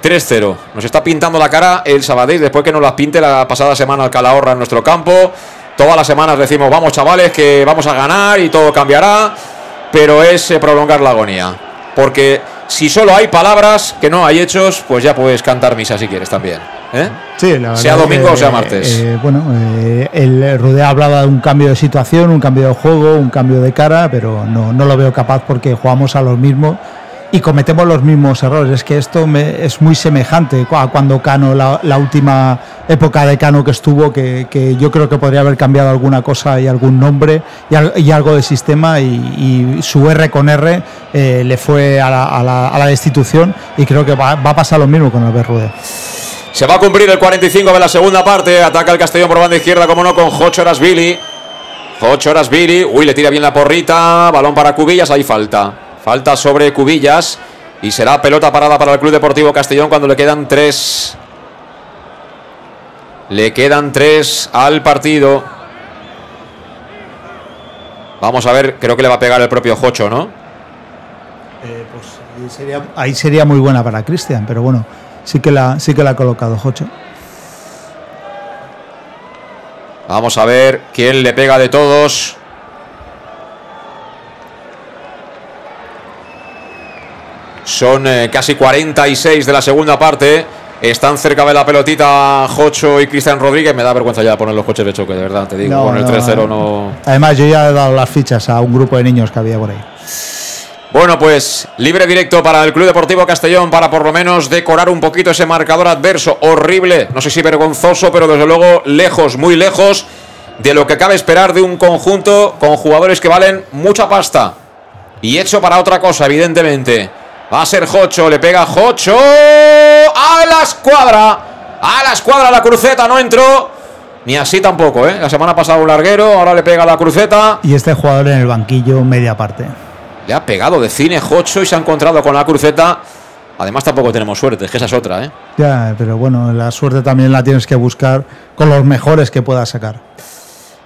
3-0. Nos está pintando la cara el Sabadell después que nos las pinte la pasada semana al Calahorra en nuestro campo. Todas las semanas decimos, vamos chavales, que vamos a ganar y todo cambiará. Pero es eh, prolongar la agonía. Porque si solo hay palabras, que no hay hechos, pues ya puedes cantar misa si quieres también. ¿eh? Sí, la Sea domingo que, o sea martes. eh, bueno, eh, el Rudé hablaba de un cambio de situación, un cambio de juego, un cambio de cara, pero no, no lo veo capaz porque jugamos a los mismos y cometemos los mismos errores. Es que esto es muy semejante a cuando Cano, la, última época de Cano que estuvo, que, yo creo que podría haber cambiado alguna cosa y algún nombre y, al- y algo de sistema y, su R con R eh, le fue a la, destitución y creo que va, a pasar lo mismo con Albert Rudé. Se va a cumplir el 45 de la segunda parte. Ataca el Castellón por banda izquierda, como no, con Jocho Billy. Jocho Billy. Uy, le tira bien la porrita. Balón para Cubillas. Ahí falta. Falta sobre Cubillas. Y será pelota parada para el Club Deportivo Castellón cuando le quedan tres. Le quedan tres al partido. Vamos a ver, creo que le va a pegar el propio Jocho, ¿no? Eh, pues ahí sería, ahí sería muy buena para Cristian, pero bueno, sí que la, sí que la ha colocado Jocho. Vamos a ver quién le pega de todos. Son eh, casi 46 de la segunda parte. Están cerca de la pelotita Jocho y Cristian Rodríguez. Me da vergüenza ya poner los coches de choque, de verdad. Te digo, No, con el no, 3-0 no. Además, yo ya he dado las fichas a un grupo de niños que había por ahí. Bueno, pues libre directo para el Club Deportivo Castellón para por lo menos decorar un poquito ese marcador adverso. Horrible, no sé si vergonzoso, pero desde luego lejos, muy lejos de lo que cabe esperar de un conjunto con jugadores que valen mucha pasta. Y hecho para otra cosa, evidentemente. Va a ser Jocho, le pega Jocho a la escuadra. A la escuadra, la cruceta no entró. Ni así tampoco, ¿eh? La semana pasada un larguero, ahora le pega la cruceta. Y este jugador en el banquillo, media parte. Le ha pegado de cine Jocho y se ha encontrado con la cruceta. Además tampoco tenemos suerte, es que esa es otra, ¿eh? Ya, pero bueno, la suerte también la tienes que buscar con los mejores que puedas sacar.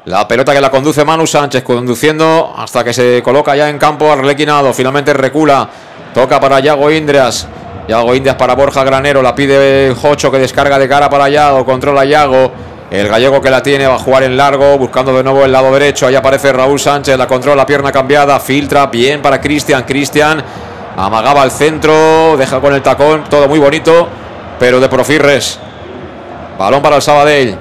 La pelota que la conduce Manu Sánchez, conduciendo hasta que se coloca ya en campo arlequinado. Finalmente recula. Toca para Yago Indias. Yago Indias para Borja Granero. La pide Jocho que descarga de cara para Yago. Controla Yago. El gallego que la tiene va a jugar en largo, buscando de nuevo el lado derecho. Ahí aparece Raúl Sánchez, la controla, pierna cambiada, filtra bien para Cristian. Cristian amagaba al centro, deja con el tacón, todo muy bonito, pero de Profirres. Balón para el Sabadell.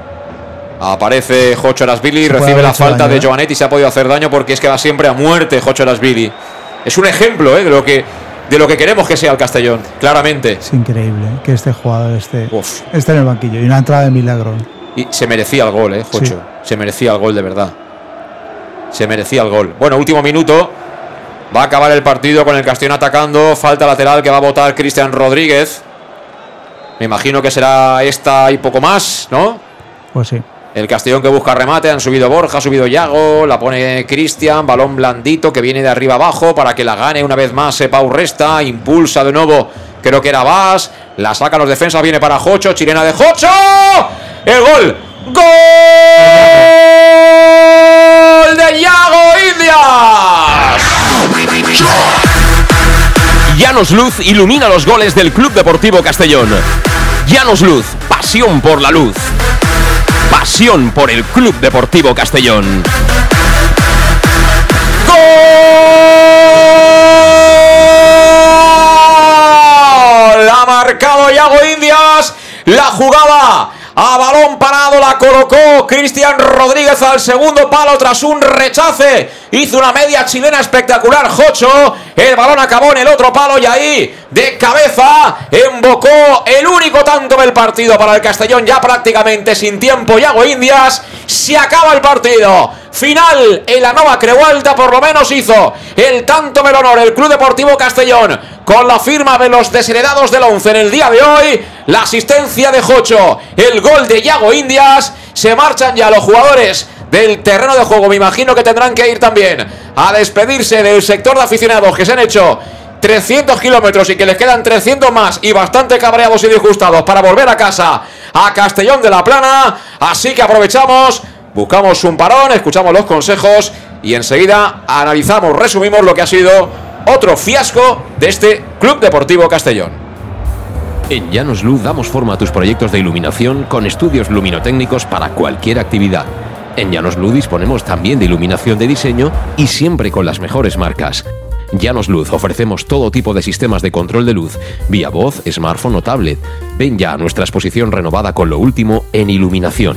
Aparece Jocho Erasbili, recibe la falta daño, de ¿eh? Giovanetti, se ha podido hacer daño porque es que va siempre a muerte Jocho Erasbili. Es un ejemplo ¿eh? de, lo que, de lo que queremos que sea el Castellón, claramente. Es increíble ¿eh? que este jugador esté, esté en el banquillo. Y una entrada de milagro. Y se merecía el gol, ¿eh, Jocho? Sí. Se merecía el gol de verdad. Se merecía el gol. Bueno, último minuto. Va a acabar el partido con el Castellón atacando. Falta lateral que va a votar Cristian Rodríguez. Me imagino que será esta y poco más, ¿no? Pues sí. El Castellón que busca remate, han subido Borja, ha subido Yago, la pone Cristian, balón blandito que viene de arriba abajo para que la gane una vez más eh, Pau Resta, impulsa de nuevo, creo que era Vas, la saca los defensas, viene para Jocho, chilena de Jocho, el gol, gol de Yago Indias. Llanos Luz ilumina los goles del Club Deportivo Castellón. Llanos Luz, pasión por la luz. Pasión por el Club Deportivo Castellón. ¡Gol! Ha marcado Yago Indias. La jugaba a balón parado, la colocó Cristian Rodríguez al segundo palo tras un rechace. Hizo una media chilena espectacular, Jocho. El balón acabó en el otro palo y ahí, de cabeza, embocó el único tanto del partido para el Castellón, ya prácticamente sin tiempo. Yago Indias, se acaba el partido. Final en la Nova Creu Alta, por lo menos hizo el tanto del honor el Club Deportivo Castellón con la firma de los desheredados del 11 en el día de hoy. La asistencia de Jocho, el gol de Yago Indias. Se marchan ya los jugadores del terreno de juego. Me imagino que tendrán que ir también a despedirse del sector de aficionados que se han hecho 300 kilómetros y que les quedan 300 más y bastante cabreados y disgustados para volver a casa a Castellón de la Plana. Así que aprovechamos, buscamos un parón, escuchamos los consejos y enseguida analizamos, resumimos lo que ha sido otro fiasco de este Club Deportivo Castellón. En Llanos Luz damos forma a tus proyectos de iluminación con estudios luminotécnicos para cualquier actividad. En Llanos Luz disponemos también de iluminación de diseño y siempre con las mejores marcas. Llanos Luz ofrecemos todo tipo de sistemas de control de luz, vía voz, smartphone o tablet. Ven ya a nuestra exposición renovada con lo último en iluminación.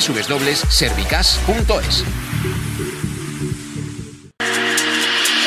www.servicas.es.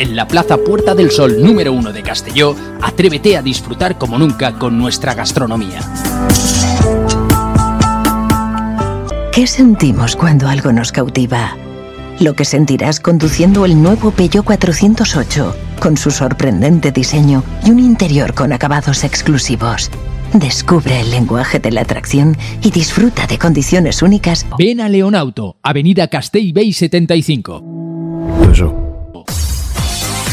en la Plaza Puerta del Sol número 1 de Castelló, atrévete a disfrutar como nunca con nuestra gastronomía. ¿Qué sentimos cuando algo nos cautiva? Lo que sentirás conduciendo el nuevo Peugeot 408, con su sorprendente diseño y un interior con acabados exclusivos. Descubre el lenguaje de la atracción y disfruta de condiciones únicas. Ven a Leonauto, Avenida Castell Bay 75.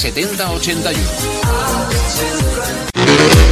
70 81.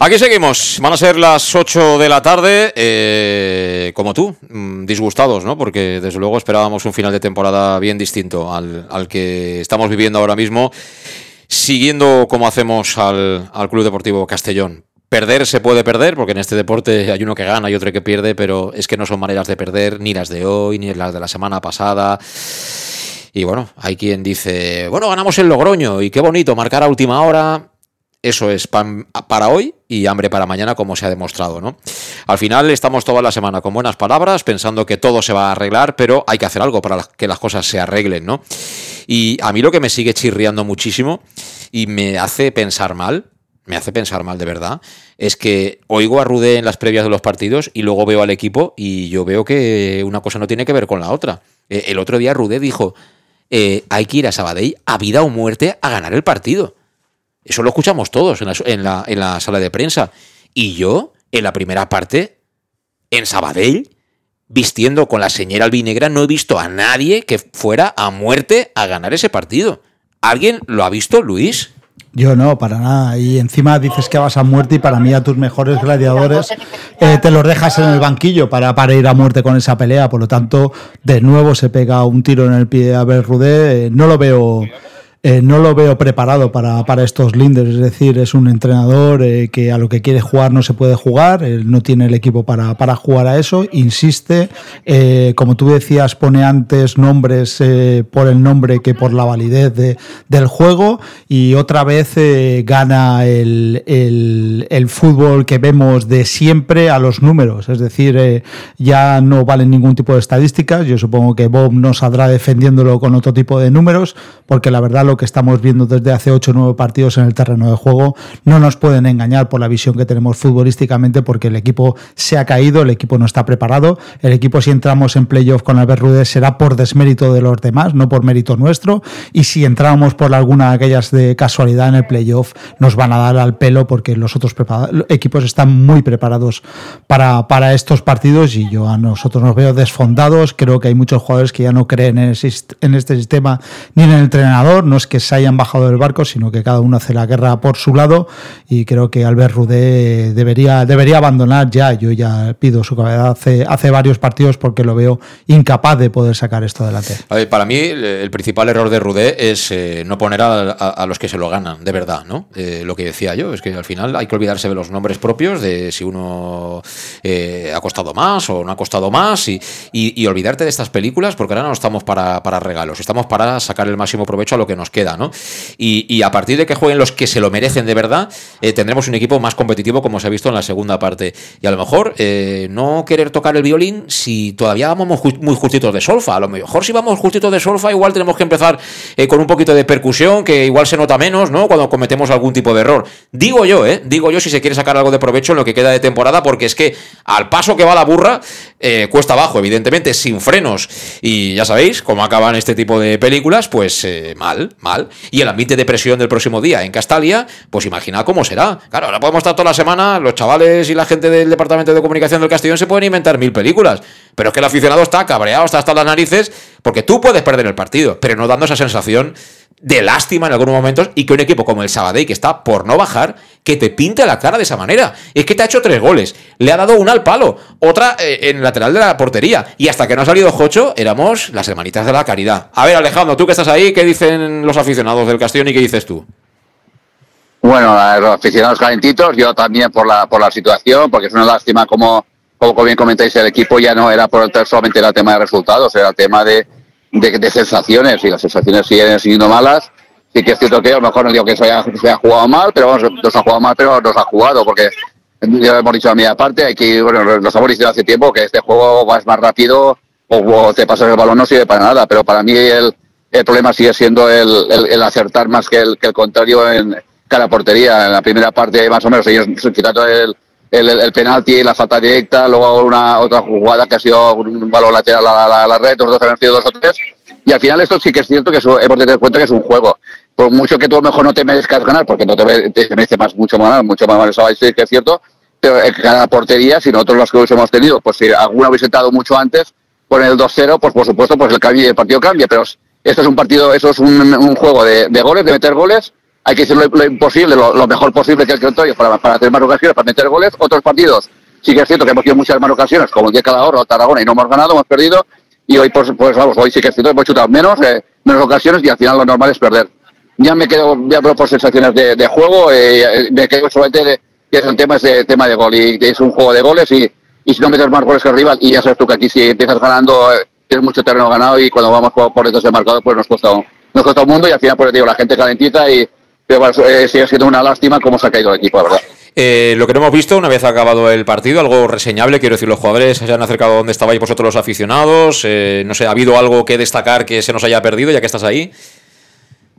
Aquí seguimos, van a ser las 8 de la tarde, eh, como tú, mm, disgustados, ¿no? Porque desde luego esperábamos un final de temporada bien distinto al, al que estamos viviendo ahora mismo, siguiendo como hacemos al, al Club Deportivo Castellón. Perder se puede perder, porque en este deporte hay uno que gana y otro que pierde, pero es que no son maneras de perder, ni las de hoy, ni las de la semana pasada. Y bueno, hay quien dice, bueno, ganamos el Logroño y qué bonito, marcar a última hora. Eso es pan para hoy y hambre para mañana, como se ha demostrado, ¿no? Al final estamos toda la semana con buenas palabras, pensando que todo se va a arreglar, pero hay que hacer algo para que las cosas se arreglen, ¿no? Y a mí lo que me sigue chirriando muchísimo y me hace pensar mal, me hace pensar mal de verdad, es que oigo a Rudé en las previas de los partidos y luego veo al equipo y yo veo que una cosa no tiene que ver con la otra. Eh, el otro día Rudé dijo, eh, hay que ir a Sabadell a vida o muerte a ganar el partido. Eso lo escuchamos todos en la, en, la, en la, sala de prensa. Y yo, en la primera parte, en Sabadell, vistiendo con la señora albinegra, no he visto a nadie que fuera a muerte a ganar ese partido. ¿Alguien lo ha visto, Luis? Yo no, para nada. Y encima dices que vas a muerte y para mí a tus mejores gladiadores eh, te los dejas en el banquillo para, para ir a muerte con esa pelea. Por lo tanto, de nuevo se pega un tiro en el pie a ver Rudé. Eh, no lo veo eh, no lo veo preparado para, para, estos linders, es decir, es un entrenador eh, que a lo que quiere jugar no se puede jugar, él no tiene el equipo para, para jugar a eso, insiste, eh, como tú decías, pone antes nombres por el nombre que por la validez de, del juego y otra vez gana el, el, fútbol que vemos de siempre a los números, es decir, ya no valen ningún tipo de estadísticas, yo supongo que Bob no saldrá defendiéndolo con otro tipo de números, porque la verdad lo que estamos viendo desde hace 8 o 9 partidos en el terreno de juego no nos pueden engañar por la visión que tenemos futbolísticamente porque el equipo se ha caído, el equipo no está preparado, el equipo si entramos en playoff con Albert Rude será por desmérito de los demás, no por mérito nuestro, y si entramos por alguna de aquellas de casualidad en el playoff nos van a dar al pelo porque los otros equipos están muy preparados para, para estos partidos y yo a nosotros nos veo desfondados, creo que hay muchos jugadores que ya no creen en, en este sistema ni en el entrenador, no es que se hayan bajado del barco, sino que cada uno hace la guerra por su lado y creo que Albert Rudé debería, debería abandonar ya. Yo ya pido su cabeza hace, hace varios partidos porque lo veo incapaz de poder sacar esto adelante. Ver, para mí el principal error de Rudé es eh, no poner a, a, a, los que se lo ganan, de verdad, ¿no? Eh, lo que decía yo, es que al final hay que olvidarse de los nombres propios, de si uno eh, ha costado más o no ha costado más y, y, y, olvidarte de estas películas porque ahora no estamos para, para regalos, estamos para sacar el máximo provecho a lo que nos queda, ¿no? Y, a partir de que jueguen los que se lo merecen de verdad, eh, tendremos un equipo más competitivo como se ha visto en la segunda parte. Y a lo mejor eh, no querer tocar el violín si todavía vamos muy justitos de solfa. A lo mejor si vamos justitos de solfa, igual tenemos que empezar eh, con un poquito de percusión, que igual se nota menos, ¿no? Cuando cometemos algún tipo de error. Digo yo, ¿eh? Digo yo si se quiere sacar algo de provecho en lo que queda de temporada, porque es que al paso que va la burra, eh, cuesta abajo, evidentemente, sin frenos. Y ya sabéis cómo acaban este tipo de películas, pues eh, mal, mal. Y el ambiente de presión del próximo día en Castalia, pues imagina cómo será. Claro, ahora podemos estar toda la semana, los chavales y la gente del Departamento de Comunicación del Castellón se pueden inventar mil películas. Pero es que el aficionado está cabreado, está hasta las narices, porque tú puedes perder el partido, pero no dando esa sensación de lástima en algunos momentos y que un equipo como el Sabadell, que está por no bajar, que te pinte la cara de esa manera. Es que te ha hecho tres goles, le ha dado una al palo, otra eh, en el lateral de la portería, y hasta que no ha salido Jocho, éramos las hermanitas de la caridad. A ver, Alejandro, tú que estás ahí, ¿qué dicen los aficionados del Castellón y qué dices tú? Bueno, los aficionados calentitos, yo también por la, por la situación, porque es una lástima como, como bien comentáis, el equipo ya no era por solamente el tema de resultados, era el tema de, de, sensaciones y las sensaciones siguen siendo malas. Sí que es cierto que a lo mejor no digo que se haya, jugado mal, pero vamos, nos ha jugado mal, pero nos ha jugado, porque ya hemos dicho a mi parte, hay que, bueno, nos hemos dicho hace tiempo que este juego va más rápido o, te pasas el balón no sirve para nada, pero para mí el, el problema sigue siendo el, el, acertar más que el, que el contrario en cada portería. En la primera parte, más o menos, ellos quitando el, el, el, penalti, la falta directa, luego una otra jugada que ha sido un balón lateral a la, a la red, dos han sido dos o tres. Y al final esto sí que es cierto que hemos de tener cuenta que es un juego. Por mucho que tú a lo mejor no te merezcas ganar, porque no te, merece más, mucho más, mucho más, eso sí que es cierto, pero en cada portería, si nosotros los que hemos tenido, pues si alguna hubiese estado mucho antes, con el 2-0, pues por supuesto, pues el, cambio, el partido cambia, pero esto es un partido, eso es un, un juego de, de goles, de meter goles, hay que hacer lo, imposible, lo, mejor posible que el territorio para, para tener más ocasiones, para meter goles. Otros partidos, sí que es cierto que hemos tenido muchas más ocasiones, como el día Calahorra o Tarragona, y no hemos ganado, hemos perdido. Y hoy, pues, pues vamos, hoy sí que es cierto hemos chutado menos, eh, menos ocasiones y al final lo normal es perder. Ya me quedo, ya por sensaciones de, de juego, eh, me quedo solamente de, que es el tema, ese tema de gol. Y es un juego de goles y, y si no metes más goles que el rival, y ya sabes tú que aquí si empiezas ganando, eh, tienes mucho terreno ganado y cuando vamos por, por detrás del marcador, pues nos cuesta, nos cuesta un mundo y al final, pues digo, la gente calentita y pero bueno, eh, sigue siendo una lástima cómo se ha caído el equipo, verdad. Eh, lo que no hemos visto una vez acabado el partido, algo reseñable, quiero decir, los jugadores se han acercado donde estabais vosotros los aficionados, eh, no sé, ¿ha habido algo que destacar que se nos haya perdido ya que estás ahí?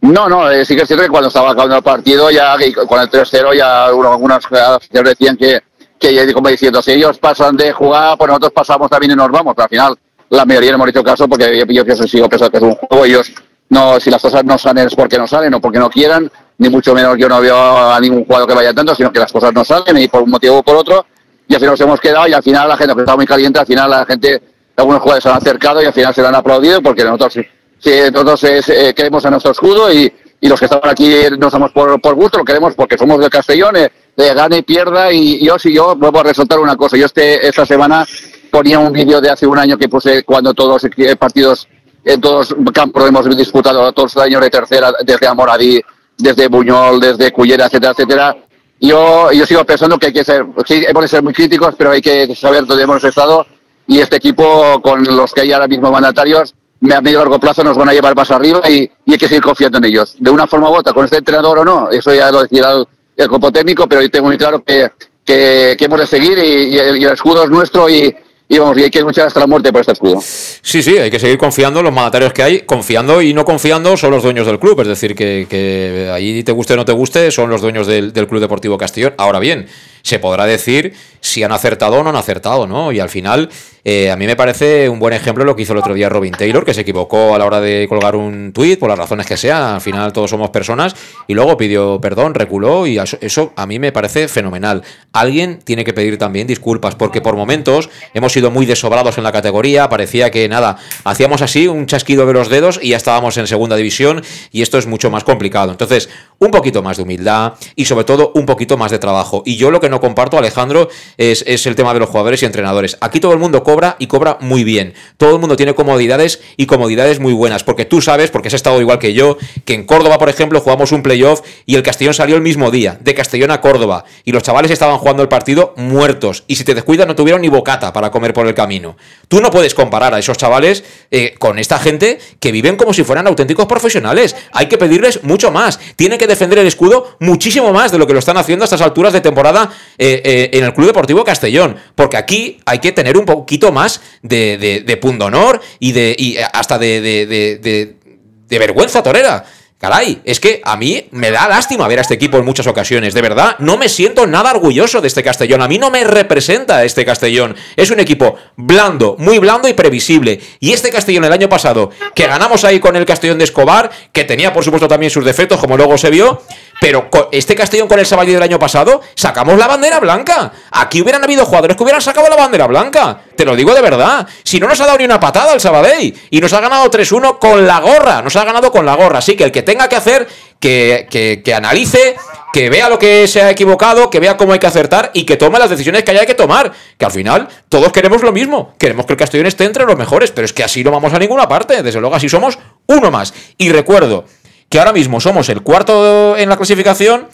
No, no, sí que es cierto que cuando estaba acabando el partido, ya con el 3-0, ya algunas aficionados decían que, que, como diciendo, si ellos pasan de jugar, pues nosotros pasamos también y nos vamos, pero al final la mayoría no hemos hecho caso porque yo, yo, yo sigo pensando que es un juego, ellos no, si las cosas no salen es porque no salen o porque no quieran, ni mucho menos yo no veo a ningún jugador que vaya tanto, sino que las cosas no salen y por un motivo o por otro, y al final nos hemos quedado y al final la gente que estaba muy caliente, al final la gente, algunos jugadores se han acercado y al final se han aplaudido porque nosotros, sí, nosotros eh, queremos a nuestro escudo y, los que estaban aquí no somos por, por gusto, lo queremos porque somos de Castellón, eh, de gane y pierda y, yo si yo vuelvo a resaltar una cosa, yo este, esta semana ponía un vídeo de hace un año que puse cuando todos los partidos en todos los campos hemos disputado todos los años de tercera, desde Amoradí, desde Buñol, desde Cullera, etcétera, etcétera. Yo, yo sigo pensando que hay que ser, sí, hemos de ser muy críticos, pero hay que saber dónde hemos estado y este equipo, con los que hay ahora mismo mandatarios, a medio largo plazo nos van a llevar más arriba y, hay que seguir confiando en ellos. De una forma u otra, con este entrenador o no, eso ya lo decirá el, el grupo técnico, pero yo tengo muy claro que, que, hemos de seguir y, y, el, y el escudo es nuestro y, y vamos, y hay que luchar hasta la muerte por este escudo. Sí, sí, hay que seguir confiando en los mandatarios que hay. Confiando y no confiando son los dueños del club. Es decir, que, que ahí te guste o no te guste, son los dueños del, del Club Deportivo Castellón. Ahora bien, se podrá decir si han acertado o no han acertado, ¿no? Y al final, eh, a mí me parece un buen ejemplo lo que hizo el otro día Robin Taylor, que se equivocó a la hora de colgar un tuit, por las razones que sea, al final todos somos personas, y luego pidió perdón, reculó, y eso, a mí me parece fenomenal. Alguien tiene que pedir también disculpas, porque por momentos hemos sido muy desobrados en la categoría, parecía que nada, hacíamos así un chasquido de los dedos y ya estábamos en segunda división, y esto es mucho más complicado. Entonces, un poquito más de humildad y sobre todo un poquito más de trabajo. Y yo lo que no comparto, Alejandro, es, es el tema de los jugadores y entrenadores. Aquí todo el mundo cobra y cobra muy bien. Todo el mundo tiene comodidades y comodidades muy buenas. Porque tú sabes, porque has estado igual que yo, que en Córdoba, por ejemplo, jugamos un playoff y el Castellón salió el mismo día, de Castellón a Córdoba. Y los chavales estaban jugando el partido muertos. Y si te descuidas, no tuvieron ni bocata para comer por el camino. Tú no puedes comparar a esos chavales eh, con esta gente que viven como si fueran auténticos profesionales. Hay que pedirles mucho más. Tienen que defender el escudo muchísimo más de lo que lo están haciendo a estas alturas de temporada eh, eh, en el Club Deportivo Castellón. Porque aquí hay que tener un poquito más de, de, de pundonor y, de, y hasta de, de, vergüenza torera. Caray, es que a mí me da lástima ver a este equipo en muchas ocasiones, de verdad, no me siento nada orgulloso de este Castellón, a mí no me representa este Castellón, es un equipo blando, muy blando y previsible, y este Castellón el año pasado, que ganamos ahí con el Castellón de Escobar, que tenía por supuesto también sus defectos, como luego se vio, pero este Castellón con el Sabadell del año pasado, sacamos la bandera blanca. Aquí hubieran habido jugadores que hubieran sacado la bandera blanca. Te lo digo de verdad. Si no nos ha dado ni una patada el Sabadell. Y nos ha ganado 3-1 con la gorra. Nos ha ganado con la gorra. Así que el que tenga que hacer, que, que, que, analice, que vea lo que se ha equivocado, que vea cómo hay que acertar y que tome las decisiones que haya que tomar. Que al final todos queremos lo mismo. Queremos que el Castellón esté entre los mejores. Pero es que así no vamos a ninguna parte. Desde luego así somos uno más. Y recuerdo que ahora mismo somos el cuarto en la clasificación.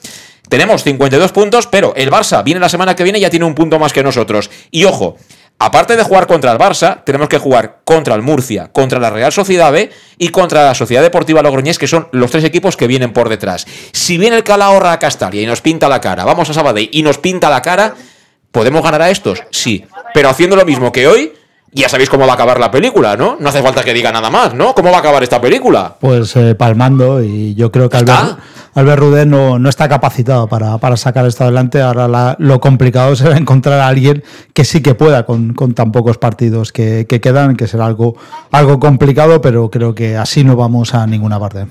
Tenemos 52 puntos, pero el Barça viene la semana que viene y ya tiene un punto más que nosotros. Y ojo, aparte de jugar contra el Barça, tenemos que jugar contra el Murcia, contra la Real Sociedad B y contra la Sociedad Deportiva Logroñés, que son los tres equipos que vienen por detrás. Si viene el Calahorra a Castalia y nos pinta la cara, vamos a Sabadell y nos pinta la cara, ¿podemos ganar a estos? Sí, pero haciendo lo mismo que hoy, ya sabéis cómo va a acabar la película, ¿no? No hace falta que diga nada más, ¿no? ¿Cómo va a acabar esta película? Pues eh, palmando y yo creo que Albert, Albert Rudé no, no, está capacitado para, para, sacar esto adelante. Ahora la, lo complicado <laughs> será encontrar a alguien que sí que pueda con, con tan pocos partidos que, que, quedan, que será algo, algo complicado, pero creo que así no vamos a ninguna parte.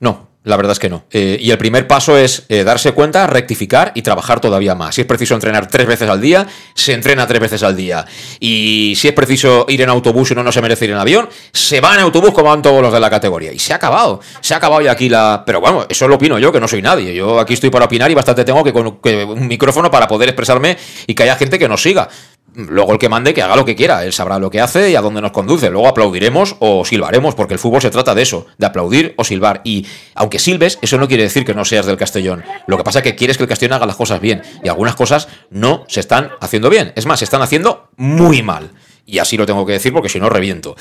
No, la verdad es que no. Eh, y el primer paso es eh, darse cuenta, rectificar y trabajar todavía más. Si es preciso entrenar tres veces al día, se entrena tres veces al día. Y si es preciso ir en autobús y no, no se merece ir en avión, se va en autobús como van todos los de la categoría. Y se ha acabado. Se ha acabado ya aquí la... Pero bueno, eso lo opino yo, que no soy nadie. Yo aquí estoy para opinar y bastante tengo que con un micrófono para poder expresarme y que haya gente que nos siga. Luego el que mande que haga lo que quiera, él sabrá lo que hace y a dónde nos conduce. Luego aplaudiremos o silbaremos, porque el fútbol se trata de eso, de aplaudir o silbar. Y aunque silbes, eso no quiere decir que no seas del Castellón. Lo que pasa es que quieres que el Castellón haga las cosas bien. Y algunas cosas no se están haciendo bien. Es más, se están haciendo muy mal. Y así lo tengo que decir porque si no reviento.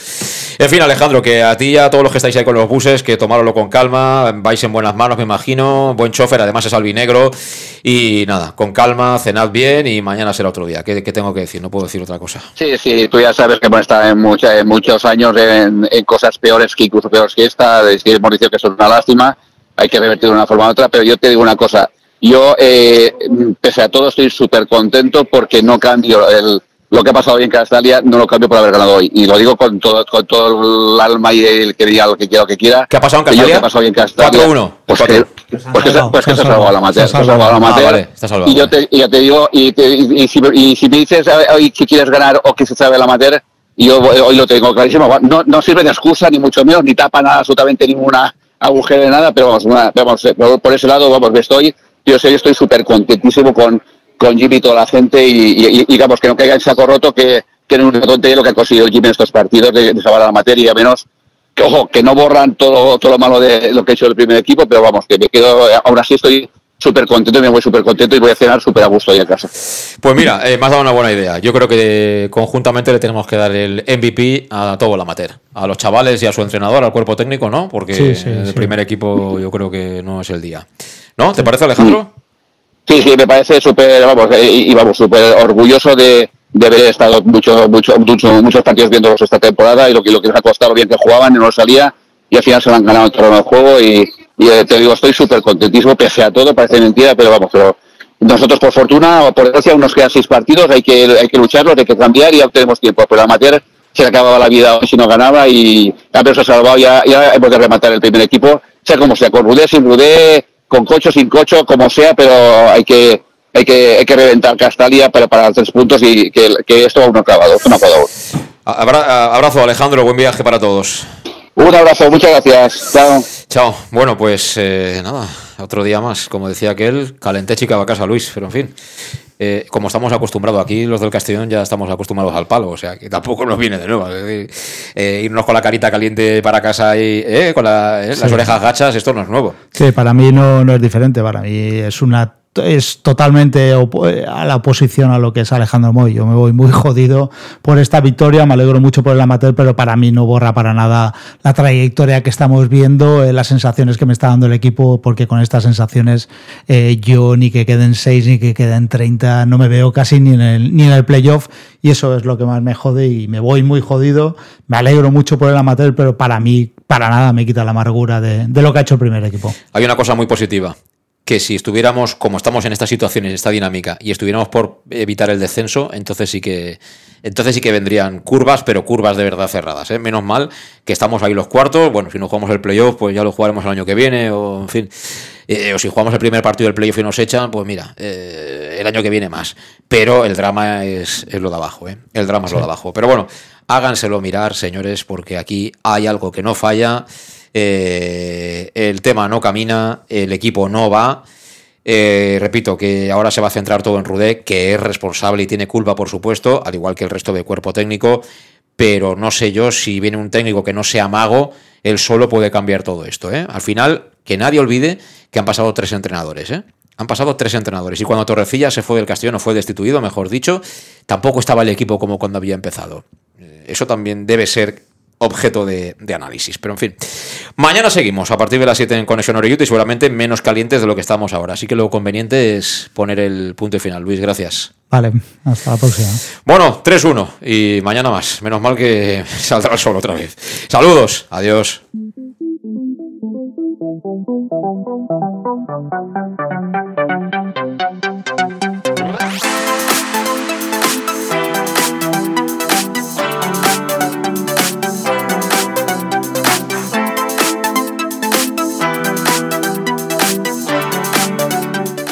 En fin, Alejandro, que a ti y a todos los que estáis ahí con los buses, que tomároslo con calma, vais en buenas manos, me imagino. Buen chofer, además es albinegro. Y nada, con calma, cenad bien y mañana será otro día. ¿Qué, tengo que decir? No puedo decir otra cosa. Sí, sí, tú ya sabes que hemos estado en, mucha, en muchos años en, cosas peores que incluso peores que esta. Es hemos dicho que son una lástima. Hay que revertir de una forma u otra. Pero yo te digo una cosa. Yo, eh, pese a todo, estoy súper contento porque no cambio el lo que ha pasado hoy en Castalia no lo cambio por haber ganado hoy. Y lo digo con todo, con todo el alma y el que diga lo que quiera, lo que quiera. ¿Qué ha pasado en Castalia? ¿Qué ha pasado hoy en Castalia? 4-1. Pues, que, pues, que, pues que se ha salvado la materia. Se ha salvado la materia. Vale, está salvado. Y yo te, y yo te digo, y, te, y, y, si, y si me dices hoy que quieres ganar o que se sabe la materia, yo hoy lo tengo clarísimo. No, no sirve de excusa, ni mucho menos, ni tapa nada, absolutamente ninguna agujero de nada, pero vamos, una, vamos por, por ese lado, vamos, estoy, yo sé, yo estoy súper contentísimo con, con Jimmy y toda la gente y, y, y, digamos que no caiga en saco roto que que no es una tontería lo que ha conseguido Jimmy en estos partidos de, de salvar la materia, menos que ojo, que no borran todo, todo lo malo de lo que ha hecho el primer equipo, pero vamos, que me quedo, aún así estoy súper contento, me voy súper contento y voy a cenar súper a gusto ahí en casa. Pues mira, eh, me has dado una buena idea. Yo creo que conjuntamente le tenemos que dar el MVP a todo el amateur, a los chavales y a su entrenador, al cuerpo técnico, ¿no? Porque Sí, sí, el sí. primer equipo yo creo que no es el día. ¿No? ¿Te parece, Alejandro? Sí, sí, me parece súper, vamos, eh, y vamos, súper orgulloso de, de haber estado mucho, mucho, mucho, muchos partidos viéndolos esta temporada y lo que, lo que les ha costado, bien que jugaban, y no salía, y al final se lo han ganado el terreno juego y, y eh, te digo, estoy súper contentísimo, pese a todo, parece mentira, pero vamos, pero nosotros por fortuna o por desgracia aún nos quedan seis partidos, hay que, hay que lucharlos, hay que cambiar y aún tenemos tiempo, pero amateur se le acababa la vida hoy si no ganaba y ya se ha salvado, ya, ya hemos de rematar el primer equipo, sea como sea, con Rudé, sin Rudé, con cocho, sin cocho, como sea, pero hay que, hay que, hay que reventar Castalia para, para tres puntos y que, que esto aún no ha acabado, ha acabado. Abra- abrazo, Alejandro. Buen viaje para todos. Un abrazo, muchas gracias. Chao. Chao. Bueno, pues eh, nada, otro día más. Como decía aquel, calenté chica va a casa Luis, pero en fin. Eh, como estamos acostumbrados aquí, los del Castellón ya estamos acostumbrados al palo, o sea que tampoco nos viene de nuevo. Eh, irnos con la carita caliente para casa y eh, con la- eh, las orejas gachas, esto no es nuevo. Sí, para mí no, no es diferente, para mí es una es totalmente opo- a la oposición a lo que es Alejandro Moy. Yo me voy muy <laughs> jodido por esta victoria, me alegro mucho por el amateur, pero para mí no borra para nada la trayectoria que estamos viendo, eh, las sensaciones que me está dando el equipo, porque con estas sensaciones eh, yo ni que queden 6 ni que queden 30, no me veo casi ni en el, ni en el playoff y eso es lo que más me jode y me voy muy jodido. Me alegro mucho por el amateur, pero para mí para nada me quita la amargura de lo que ha hecho el primer equipo. Hay una cosa muy positiva que si estuviéramos como estamos en esta situación, en esta dinámica, y estuviéramos por evitar el descenso, entonces sí que entonces sí que vendrían curvas, pero curvas de verdad cerradas. ¿eh? Menos mal que estamos ahí los cuartos. Bueno, si no jugamos el playoff, pues ya lo jugaremos el año que viene, o en fin. Eh, o si jugamos el primer partido del playoff y nos echan, pues mira, eh, el año que viene más. Pero el drama es, lo de abajo, ¿eh? El drama es lo de abajo. Pero bueno, háganselo mirar, señores, porque aquí hay algo que no falla. El tema no camina, el equipo no va. Eh, repito que ahora se va a centrar todo en Rudé, que es responsable y tiene culpa, por supuesto, al igual que el resto del cuerpo técnico, pero no sé yo si viene un técnico que no sea mago, él solo puede cambiar todo esto. ¿eh? Al final, que nadie olvide que han pasado tres entrenadores. ¿eh? Han pasado tres entrenadores y cuando Torrecilla se fue del Castellón o fue destituido, mejor dicho, tampoco estaba el equipo como cuando había empezado. Eso también debe ser objeto de, análisis. Pero en fin, mañana seguimos a partir de las 7 en Conexión Oreyuta y seguramente menos calientes de lo que estamos ahora. Así que lo conveniente es poner el punto final. Luis, gracias. Vale, hasta la próxima. Bueno, 3-1 y mañana más. Menos mal que <laughs> saldrá el sol otra vez. Saludos, adiós.